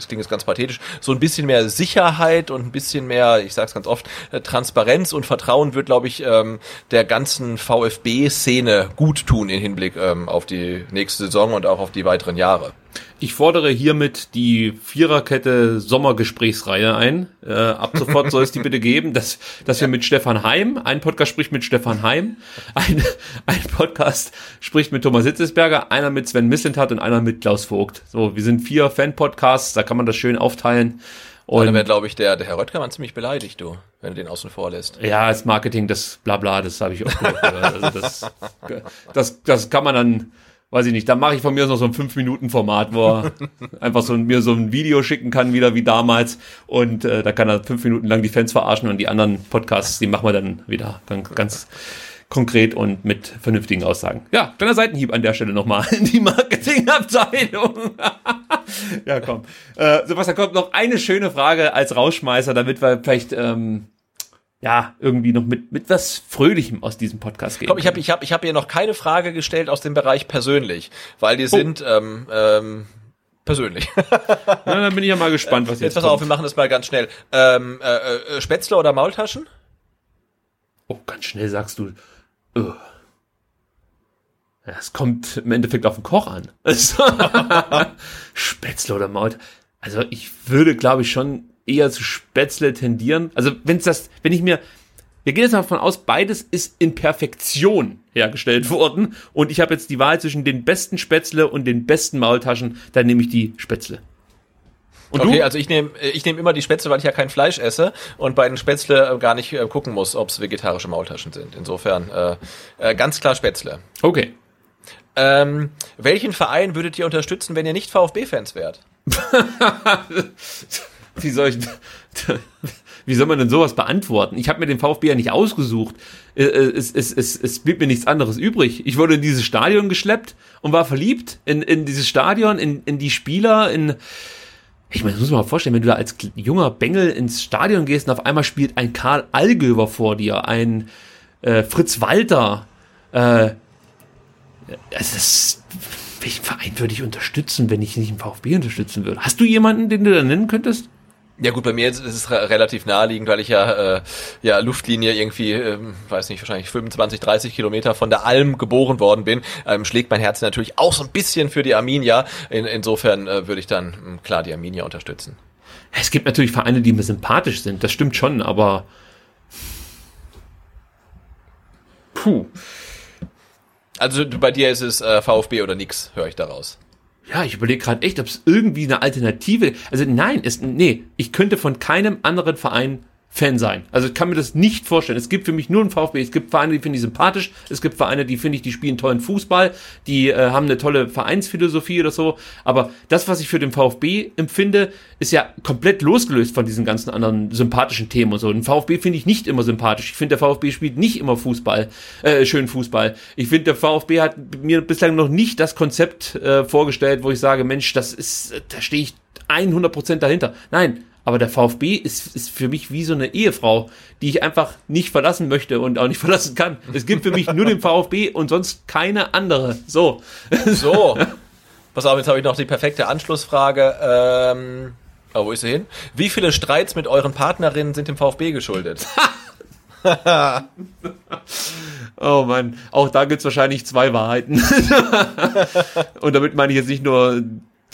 es klingt jetzt ganz pathetisch, so ein bisschen mehr Sicherheit und ein bisschen mehr, ich sage es ganz oft, äh, Transparenz und Vertrauen wird, glaube ich, ähm, der ganzen VfB-Szene gut tun im Hinblick ähm, auf die nächste Saison und auch auf die weiteren Jahre. Ich fordere hiermit die Viererkette Sommergesprächsreihe ein. Äh, ab sofort soll es die bitte geben, dass, dass wir mit Stefan Heim, ein Podcast spricht mit Stefan Heim, ein, ein Podcast spricht mit Thomas Hitzesberger, einer mit Sven Mislintat und einer mit Klaus Vogt. So, wir sind vier Fan-Podcasts, da kann man das schön aufteilen. Und dann wäre, glaube ich, der, der Herr Röttgermann ziemlich beleidigt, du, wenn du den außen vor lässt. ja, das Marketing, das Blabla, das habe ich auch gehört. Also das, das, das kann man dann weiß ich nicht, dann mache ich von mir noch so ein 5-Minuten-Format, wo er einfach so mir so ein Video schicken kann, wieder wie damals. Und äh, da kann er fünf Minuten lang die Fans verarschen und die anderen Podcasts, die machen wir dann wieder ganz, ganz konkret und mit vernünftigen Aussagen. Ja, kleiner Seitenhieb an der Stelle nochmal in die Marketingabteilung. [laughs] ja, komm. Äh, Sebastian, kommt noch eine schöne Frage als Rausschmeißer, damit wir vielleicht ähm, ja, irgendwie noch mit, mit was Fröhlichem aus diesem Podcast gehen. Komm, ich habe ich hab, ich hab hier noch keine Frage gestellt aus dem Bereich persönlich, weil die sind ähm, ähm, persönlich. [laughs] Na, dann bin ich ja mal gespannt, was jetzt Jetzt pass auf, wir machen das mal ganz schnell. Ähm, äh, äh, Spätzle oder Maultaschen? Oh, ganz schnell sagst du. Es kommt im Endeffekt auf den Koch an. [laughs] Spätzle oder Maut. Also ich würde, glaube ich, schon eher zu Spätzle tendieren. Also wenn's das, wenn ich mir, wir gehen jetzt mal davon aus, beides ist in Perfektion hergestellt worden und ich habe jetzt die Wahl zwischen den besten Spätzle und den besten Maultaschen, dann nehme ich die Spätzle. Und okay, du? also ich nehme ich nehm immer die Spätzle, weil ich ja kein Fleisch esse und bei den Spätzle äh, gar nicht äh, gucken muss, ob es vegetarische Maultaschen sind. Insofern äh, äh, ganz klar Spätzle. Okay. Ähm, welchen Verein würdet ihr unterstützen, wenn ihr nicht VfB-Fans wärt? [laughs] Wie soll ich, wie soll man denn sowas beantworten? Ich habe mir den VfB ja nicht ausgesucht. Äh, äh, Es, es, es, es blieb mir nichts anderes übrig. Ich wurde in dieses Stadion geschleppt und war verliebt in, in dieses Stadion, in, in die Spieler, in, ich meine, das muss man mal vorstellen, wenn du da als junger Bengel ins Stadion gehst und auf einmal spielt ein Karl Allgöwer vor dir, ein äh, Fritz Walter, äh, es ist, welchen Verein würde ich unterstützen, wenn ich nicht den VfB unterstützen würde? Hast du jemanden, den du da nennen könntest? Ja gut, bei mir ist es re- relativ naheliegend, weil ich ja, äh, ja Luftlinie irgendwie, ähm, weiß nicht, wahrscheinlich 25, 30 Kilometer von der Alm geboren worden bin, ähm, schlägt mein Herz natürlich auch so ein bisschen für die Arminia. In, insofern äh, würde ich dann ähm, klar die Arminia unterstützen. Es gibt natürlich Vereine, die mir sympathisch sind, das stimmt schon, aber. Puh. Also bei dir ist es äh, VfB oder nix, höre ich daraus. Ja, ich überlege gerade echt, ob es irgendwie eine Alternative. Also nein, es, nee, ich könnte von keinem anderen Verein Fan sein. Also ich kann mir das nicht vorstellen. Es gibt für mich nur einen VfB. Es gibt Vereine, die finde ich sympathisch. Es gibt Vereine, die finde ich, die spielen tollen Fußball. Die äh, haben eine tolle Vereinsphilosophie oder so. Aber das, was ich für den VfB empfinde, ist ja komplett losgelöst von diesen ganzen anderen sympathischen Themen und so. Den VfB finde ich nicht immer sympathisch. Ich finde, der VfB spielt nicht immer Fußball, äh, schön Fußball. Ich finde, der VfB hat mir bislang noch nicht das Konzept äh, vorgestellt, wo ich sage, Mensch, das ist, äh, da stehe ich 100% dahinter. Nein, aber der VfB ist, ist für mich wie so eine Ehefrau, die ich einfach nicht verlassen möchte und auch nicht [laughs] verlassen kann. Es gibt für mich nur den VfB und sonst keine andere. So. [laughs] So, pass auf, jetzt habe ich noch die perfekte Anschlussfrage. Ähm, oh, wo ist sie hin? Wie viele Streits mit euren Partnerinnen sind dem VfB geschuldet? [laughs] Oh Mann, auch da gibt's wahrscheinlich zwei Wahrheiten. und damit meine ich jetzt nicht nur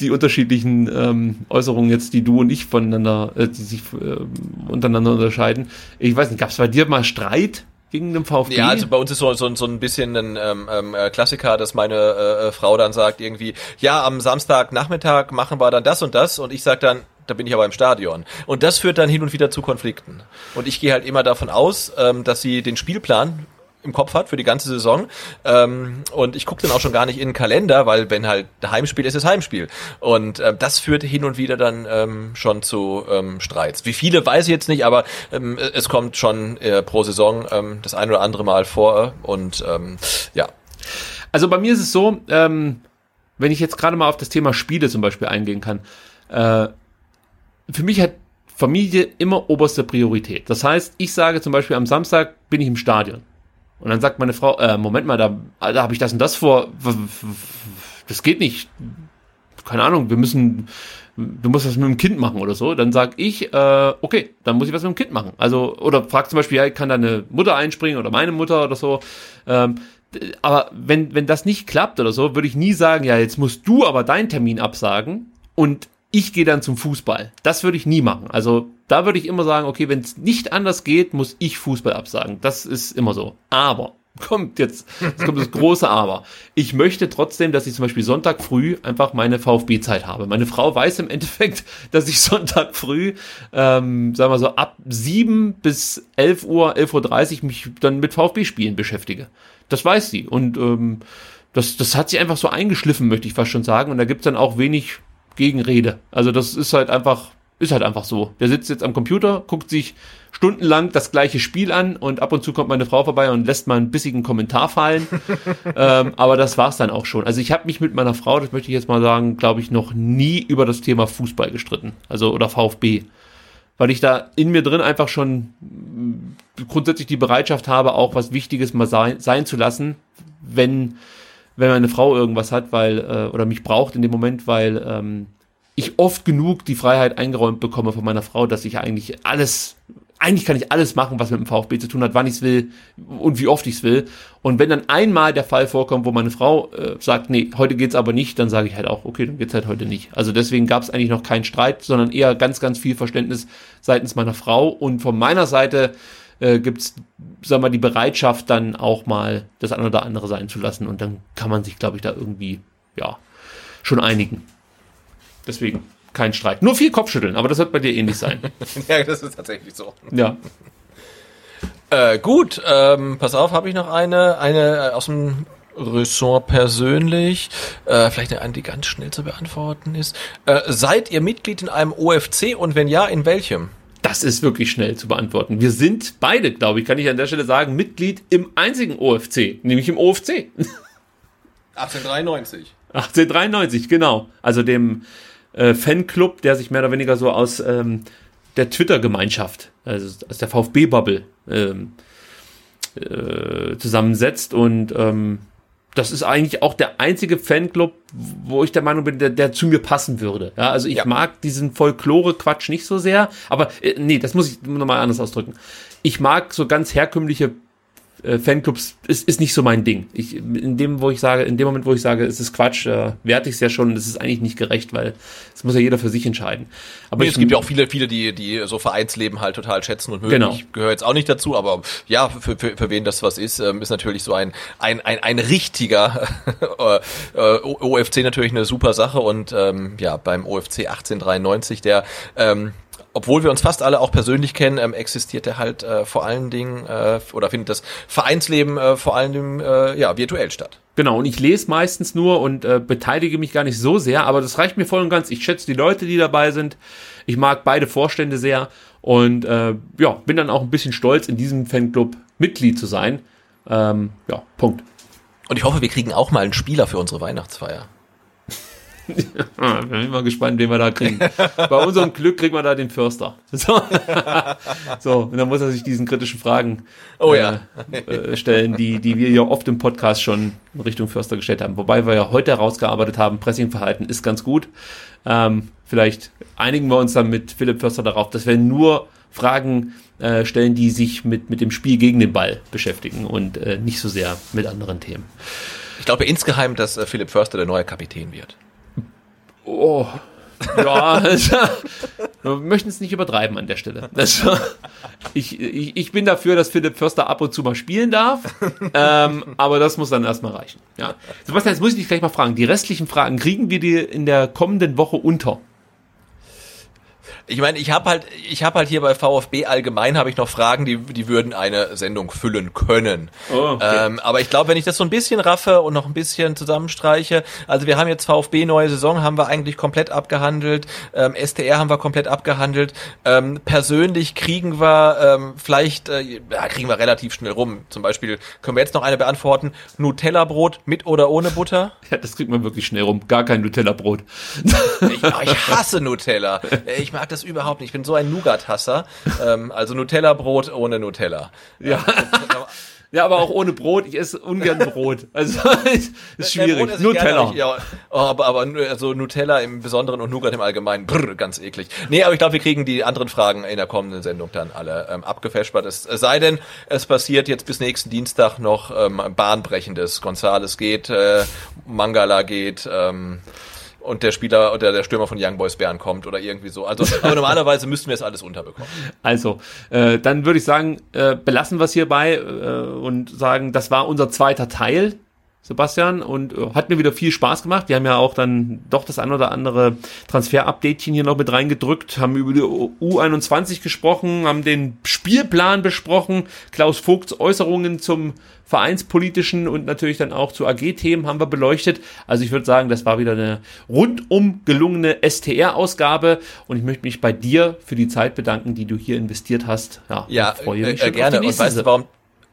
die unterschiedlichen ähm, Äußerungen jetzt, die du und ich voneinander, äh, die sich ähm, untereinander unterscheiden. Ich weiß nicht, gab's bei dir mal Streit gegen den VfB? Ja, also bei uns ist so, so, so ein bisschen ein ähm, ähm, äh, Klassiker, dass meine äh, äh, Frau dann sagt irgendwie, ja, am Samstagnachmittag machen wir dann das und das und ich sag dann, da bin ich aber im Stadion. Und das führt dann hin und wieder zu Konflikten. Und ich gehe halt immer davon aus, ähm, dass sie den Spielplan im Kopf hat für die ganze Saison. Ähm, und ich gucke dann auch schon gar nicht in den Kalender, weil wenn halt Heimspiel ist, ist Heimspiel. Und ähm, das führt hin und wieder dann ähm, schon zu ähm, Streits. Wie viele weiß ich jetzt nicht, aber ähm, es kommt schon äh, pro Saison ähm, das ein oder andere Mal vor. Und ähm, ja, Also bei mir ist es so, ähm, wenn ich jetzt gerade mal auf das Thema Spiele zum Beispiel eingehen kann, äh, für mich hat Familie immer oberste Priorität. Das heißt, ich sage zum Beispiel am Samstag bin ich im Stadion. Und dann sagt meine Frau, äh, Moment mal, da, da habe ich das und das vor. Das geht nicht. Keine Ahnung, wir müssen, du musst was mit dem Kind machen oder so. Dann sag ich, äh, okay, dann muss ich was mit dem Kind machen. Also, oder frag zum Beispiel, ja, kann deine Mutter einspringen oder meine Mutter oder so. Ähm, aber wenn, wenn das nicht klappt oder so, würde ich nie sagen, ja, jetzt musst du aber deinen Termin absagen und ich gehe dann zum Fußball. Das würde ich nie machen. Also da würde ich immer sagen, okay, wenn es nicht anders geht, muss ich Fußball absagen. Das ist immer so. Aber [laughs] kommt jetzt, jetzt kommt das große Aber. Ich möchte trotzdem, dass ich zum Beispiel Sonntag früh einfach meine VfB-Zeit habe. Meine Frau weiß im Endeffekt, [laughs] dass ich Sonntag früh, ähm, sagen wir so, ab 7 bis 11 Uhr, 11.30 Uhr mich dann mit VfB-Spielen beschäftige. Das weiß sie. Und ähm, das, das hat sich einfach so eingeschliffen, möchte ich fast schon sagen. Und da gibt's dann auch wenig Gegenrede. Also das ist halt einfach, ist halt einfach so. Der sitzt jetzt am Computer, guckt sich stundenlang das gleiche Spiel an und ab und zu kommt meine Frau vorbei und lässt mal einen bissigen Kommentar fallen. [laughs] ähm, aber das war's dann auch schon. Also ich habe mich mit meiner Frau, das möchte ich jetzt mal sagen, glaube ich, noch nie über das Thema Fußball gestritten. Also oder VfB. Weil ich da in mir drin einfach schon grundsätzlich die Bereitschaft habe, auch was Wichtiges mal sein, sein zu lassen, wenn, wenn meine Frau irgendwas hat, weil, äh, oder mich braucht in dem Moment, weil ähm, ich oft genug die Freiheit eingeräumt bekomme von meiner Frau, dass ich eigentlich alles eigentlich kann ich alles machen, was mit dem VfB zu tun hat, wann ich es will und wie oft ich es will. Und wenn dann einmal der Fall vorkommt, wo meine Frau äh, sagt, nee, heute geht's aber nicht, dann sage ich halt auch, okay, dann geht's halt heute nicht. Also deswegen gab es eigentlich noch keinen Streit, sondern eher ganz, ganz viel Verständnis seitens meiner Frau. Und von meiner Seite äh, gibt's, sag mal, die Bereitschaft, dann auch mal das eine oder andere sein zu lassen. Und dann kann man sich, glaube ich, da irgendwie, ja, schon einigen. Deswegen kein Streit. Nur viel Kopfschütteln, aber das wird bei dir ähnlich sein. [laughs] ja, das ist tatsächlich so. Ja. Äh, gut, ähm, pass auf, habe ich noch eine, eine äh, aus dem Ressort persönlich, äh, vielleicht eine, die ganz schnell zu beantworten ist. Äh, seid ihr Mitglied in einem OFC und wenn ja, in welchem? Das ist wirklich schnell zu beantworten. Wir sind beide, glaube ich, kann ich an der Stelle sagen, Mitglied im einzigen OFC, nämlich im OFC. 1893. 1893, genau. Also dem äh, Fanclub, der sich mehr oder weniger so aus ähm, der Twitter-Gemeinschaft, also aus der VfB-Bubble ähm, äh, zusammensetzt und ähm, das ist eigentlich auch der einzige Fanclub, wo ich der Meinung bin, der, der zu mir passen würde. Ja, also ich Ja. mag diesen Folklore-Quatsch nicht so sehr, aber äh, nee, das muss ich nochmal anders ausdrücken. Ich mag so ganz herkömmliche äh, Fanclubs, ist, ist nicht so mein Ding. Ich, in dem, wo ich sage, in dem Moment, wo ich sage, es ist Quatsch, äh, werte ich es ja schon, das ist eigentlich nicht gerecht, weil das muss ja jeder für sich entscheiden. Aber Nee, es gibt ja auch viele, viele, die, die so Vereinsleben halt total schätzen und mögen. Genau. Ich gehöre jetzt auch nicht dazu, aber ja, für, für, für wen das was ist, ähm, ist natürlich so ein, ein, ein, ein richtiger [laughs] äh, äh, OFC natürlich eine super Sache und ähm, ja, beim OFC 1893, der ähm, obwohl wir uns fast alle auch persönlich kennen, ähm, existiert er halt äh, vor allen Dingen äh, oder findet das Vereinsleben äh, vor allen Dingen äh, ja virtuell statt. Genau, und ich lese meistens nur und äh, beteilige mich gar nicht so sehr, aber das reicht mir voll und ganz. Ich schätze die Leute, die dabei sind. Ich mag beide Vorstände sehr und äh, ja, bin dann auch ein bisschen stolz, in diesem Fanclub Mitglied zu sein. Ähm, ja, Punkt. Und ich hoffe, wir kriegen auch mal einen Spieler für unsere Weihnachtsfeier. [laughs] Ah, bin mal gespannt, wen wir da kriegen. Bei unserem Glück kriegt man da den Förster. [laughs] So, so und dann muss er sich diesen kritischen Fragen Oh äh, ja. äh, stellen, die, die wir ja oft im Podcast schon in Richtung Förster gestellt haben. Wobei wir ja heute herausgearbeitet haben, Pressingverhalten ist ganz gut. Ähm, vielleicht einigen wir uns dann mit Philipp Förster darauf, dass wir nur Fragen äh, stellen, die sich mit, mit dem Spiel gegen den Ball beschäftigen und äh, nicht so sehr mit anderen Themen. Ich glaube insgeheim, dass äh, Philipp Förster der neue Kapitän wird. Oh. Ja, also, wir möchten es nicht übertreiben an der Stelle. Also, ich, ich, ich bin dafür, dass Philipp Förster ab und zu mal spielen darf, ähm, aber das muss dann erstmal reichen. Ja. Sebastian, jetzt muss ich dich gleich mal fragen. Die restlichen Fragen kriegen wir dir in der kommenden Woche unter. Ich meine, ich habe halt, ich habe halt hier bei VfB allgemein habe ich noch Fragen, die die würden eine Sendung füllen können. Oh, okay. ähm, aber ich glaube, wenn ich das so ein bisschen raffe und noch ein bisschen zusammenstreiche, also wir haben jetzt VfB neue Saison, haben wir eigentlich komplett abgehandelt. Ähm, STR haben wir komplett abgehandelt. Ähm, persönlich kriegen wir ähm, vielleicht, äh, ja, kriegen wir relativ schnell rum. Zum Beispiel können wir jetzt noch eine beantworten: Nutella-Brot mit oder ohne Butter? [laughs] Ja, das kriegt man wirklich schnell rum. Gar kein Nutella-Brot. Ich, ich hasse Nutella. Ich mag das überhaupt nicht. Ich bin so ein Nougat-Hasser. Ähm, also Nutella-Brot ohne Nutella. Ja. [laughs] ja, aber auch ohne Brot. Ich esse ungern Brot. Also, [laughs] ist, ist schwierig. Gerne, Nutella. aber ich- ja, oh, aber, aber also Nutella im Besonderen und Nougat im Allgemeinen, brr, ganz eklig. Nee, aber ich glaube, wir kriegen die anderen Fragen in der kommenden Sendung dann alle ähm, abgefespert. Es es sei denn, es passiert jetzt bis nächsten Dienstag noch ähm, bahnbrechendes. Gonzales geht, äh, Mangala geht, ähm, und der Spieler oder der Stürmer von Young Boys Bern kommt oder irgendwie so. Also, aber [laughs] normalerweise müssten wir es alles unterbekommen. Also, äh, dann würde ich sagen, äh, belassen wir es hierbei äh, und sagen, das war unser zweiter Teil Sebastian, und äh, hat mir wieder viel Spaß gemacht. Wir haben ja auch dann doch das ein oder andere Transfer-Updatechen hier noch mit reingedrückt, haben über die U21 gesprochen, haben den Spielplan besprochen, Klaus Vogts Äußerungen zum vereinspolitischen und natürlich dann auch zu AG-Themen haben wir beleuchtet. Also ich würde sagen, das war wieder eine rundum gelungene STR-Ausgabe und ich möchte mich bei dir für die Zeit bedanken, die du hier investiert hast. Ja, ja freue mich äh, gerne. Und weißt du, warum,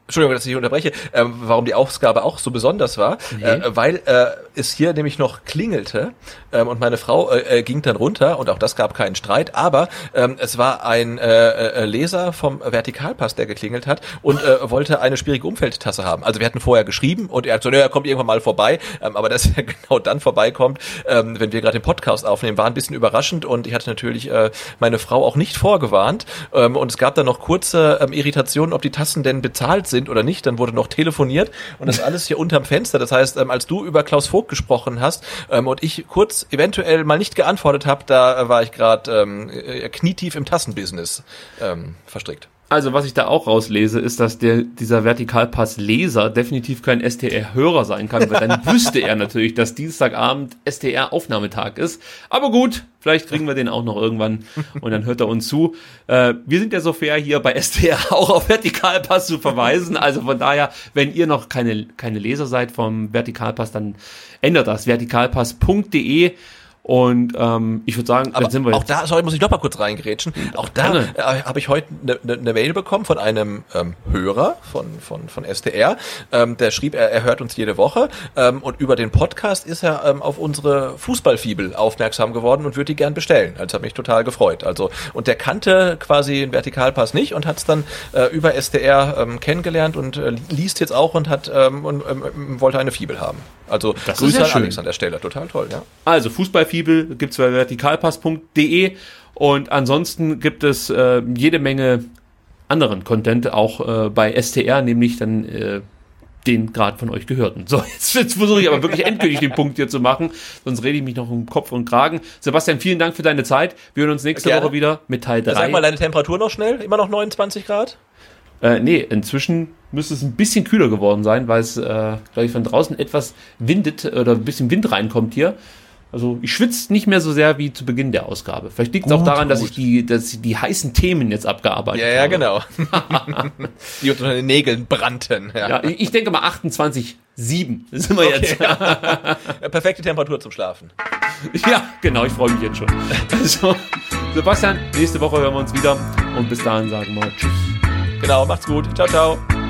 Entschuldigung, dass ich unterbreche, äh, warum die Ausgabe auch so besonders war, nee. äh, weil äh, es hier nämlich noch klingelte ähm, und meine Frau äh, äh, ging dann runter und auch das gab keinen Streit, aber ähm, es war ein äh, äh, Leser vom Vertikalpass, der geklingelt hat und äh, wollte eine schwierige Umfeldtasse haben. Also wir hatten vorher geschrieben und er hat so, naja, kommt irgendwann mal vorbei, ähm, aber [laughs] dass er genau dann vorbeikommt, ähm, wenn wir gerade den Podcast aufnehmen, war ein bisschen überraschend und ich hatte natürlich äh, meine Frau auch nicht vorgewarnt ähm, und es gab dann noch kurze ähm, Irritationen, ob die Tassen denn bezahlt sind sind oder nicht. Dann wurde noch telefoniert und das alles hier unterm Fenster. Das heißt, ähm, als du über Klaus Vogt gesprochen hast ähm, und ich kurz eventuell mal nicht geantwortet habe, da war ich gerade ähm, äh, knietief im Tassenbusiness ähm, verstrickt. Also, was ich da auch rauslese, ist, dass der, dieser Vertikalpass-Leser definitiv kein STR-Hörer sein kann, weil dann [laughs] wüsste er natürlich, dass Dienstagabend STR-Aufnahmetag ist. Aber gut, vielleicht kriegen wir den auch noch irgendwann und dann hört er uns zu. Äh, wir sind ja so fair, hier bei STR auch auf Vertikalpass zu verweisen. Also von daher, wenn ihr noch keine, keine Leser seid vom Vertikalpass, dann ändert das. Vertikalpass.de und ähm, ich würde sagen, Aber dann sind wir auch da, sorry, muss ich noch mal kurz reingrätschen. Auch da äh, habe ich heute eine ne, ne Mail bekommen von einem ähm, Hörer von von von STR. Ähm, der schrieb, er, er hört uns jede Woche ähm, und über den Podcast ist er ähm, auf unsere Fußballfibel aufmerksam geworden und würde die gern bestellen. Also hat mich total gefreut. Also und der kannte quasi den Vertikalpass nicht und hat es dann äh, über SDR ähm, kennengelernt und äh, liest jetzt auch und hat ähm, und ähm, wollte eine Fibel haben. Also das Grüße ja an Alex an der Stelle, total toll, ja. Also Fußballfibel gibt's bei vertikalpass.de und ansonsten gibt es äh, jede Menge anderen Content auch äh, bei STR, nämlich dann äh, den gerade von euch gehörten. So, jetzt, jetzt versuche ich aber wirklich endgültig den Punkt hier zu machen, sonst rede ich mich noch um Kopf und Kragen. Sebastian, vielen Dank für deine Zeit. Wir hören uns nächste Gerne. Woche wieder mit Teil 3. Sag mal deine Temperatur noch schnell, immer noch 29 Grad? Äh, nee, inzwischen müsste es ein bisschen kühler geworden sein, weil es, äh, glaube ich, von draußen etwas windet oder ein bisschen Wind reinkommt hier. Also ich schwitze nicht mehr so sehr wie zu Beginn der Ausgabe. Vielleicht liegt es auch daran, gut. dass ich die, dass ich die heißen Themen jetzt abgearbeitet ja, habe. Ja, genau. [laughs] die unter den Nägeln brannten. Ja, ja ich denke mal 28, 7 sind wir okay. jetzt. [laughs] Perfekte Temperatur zum Schlafen. [laughs] Ja, genau, ich freue mich jetzt schon. Also, Sebastian, nächste Woche hören wir uns wieder und bis dahin sagen wir Tschüss. Genau, macht's gut. Ciao, ciao.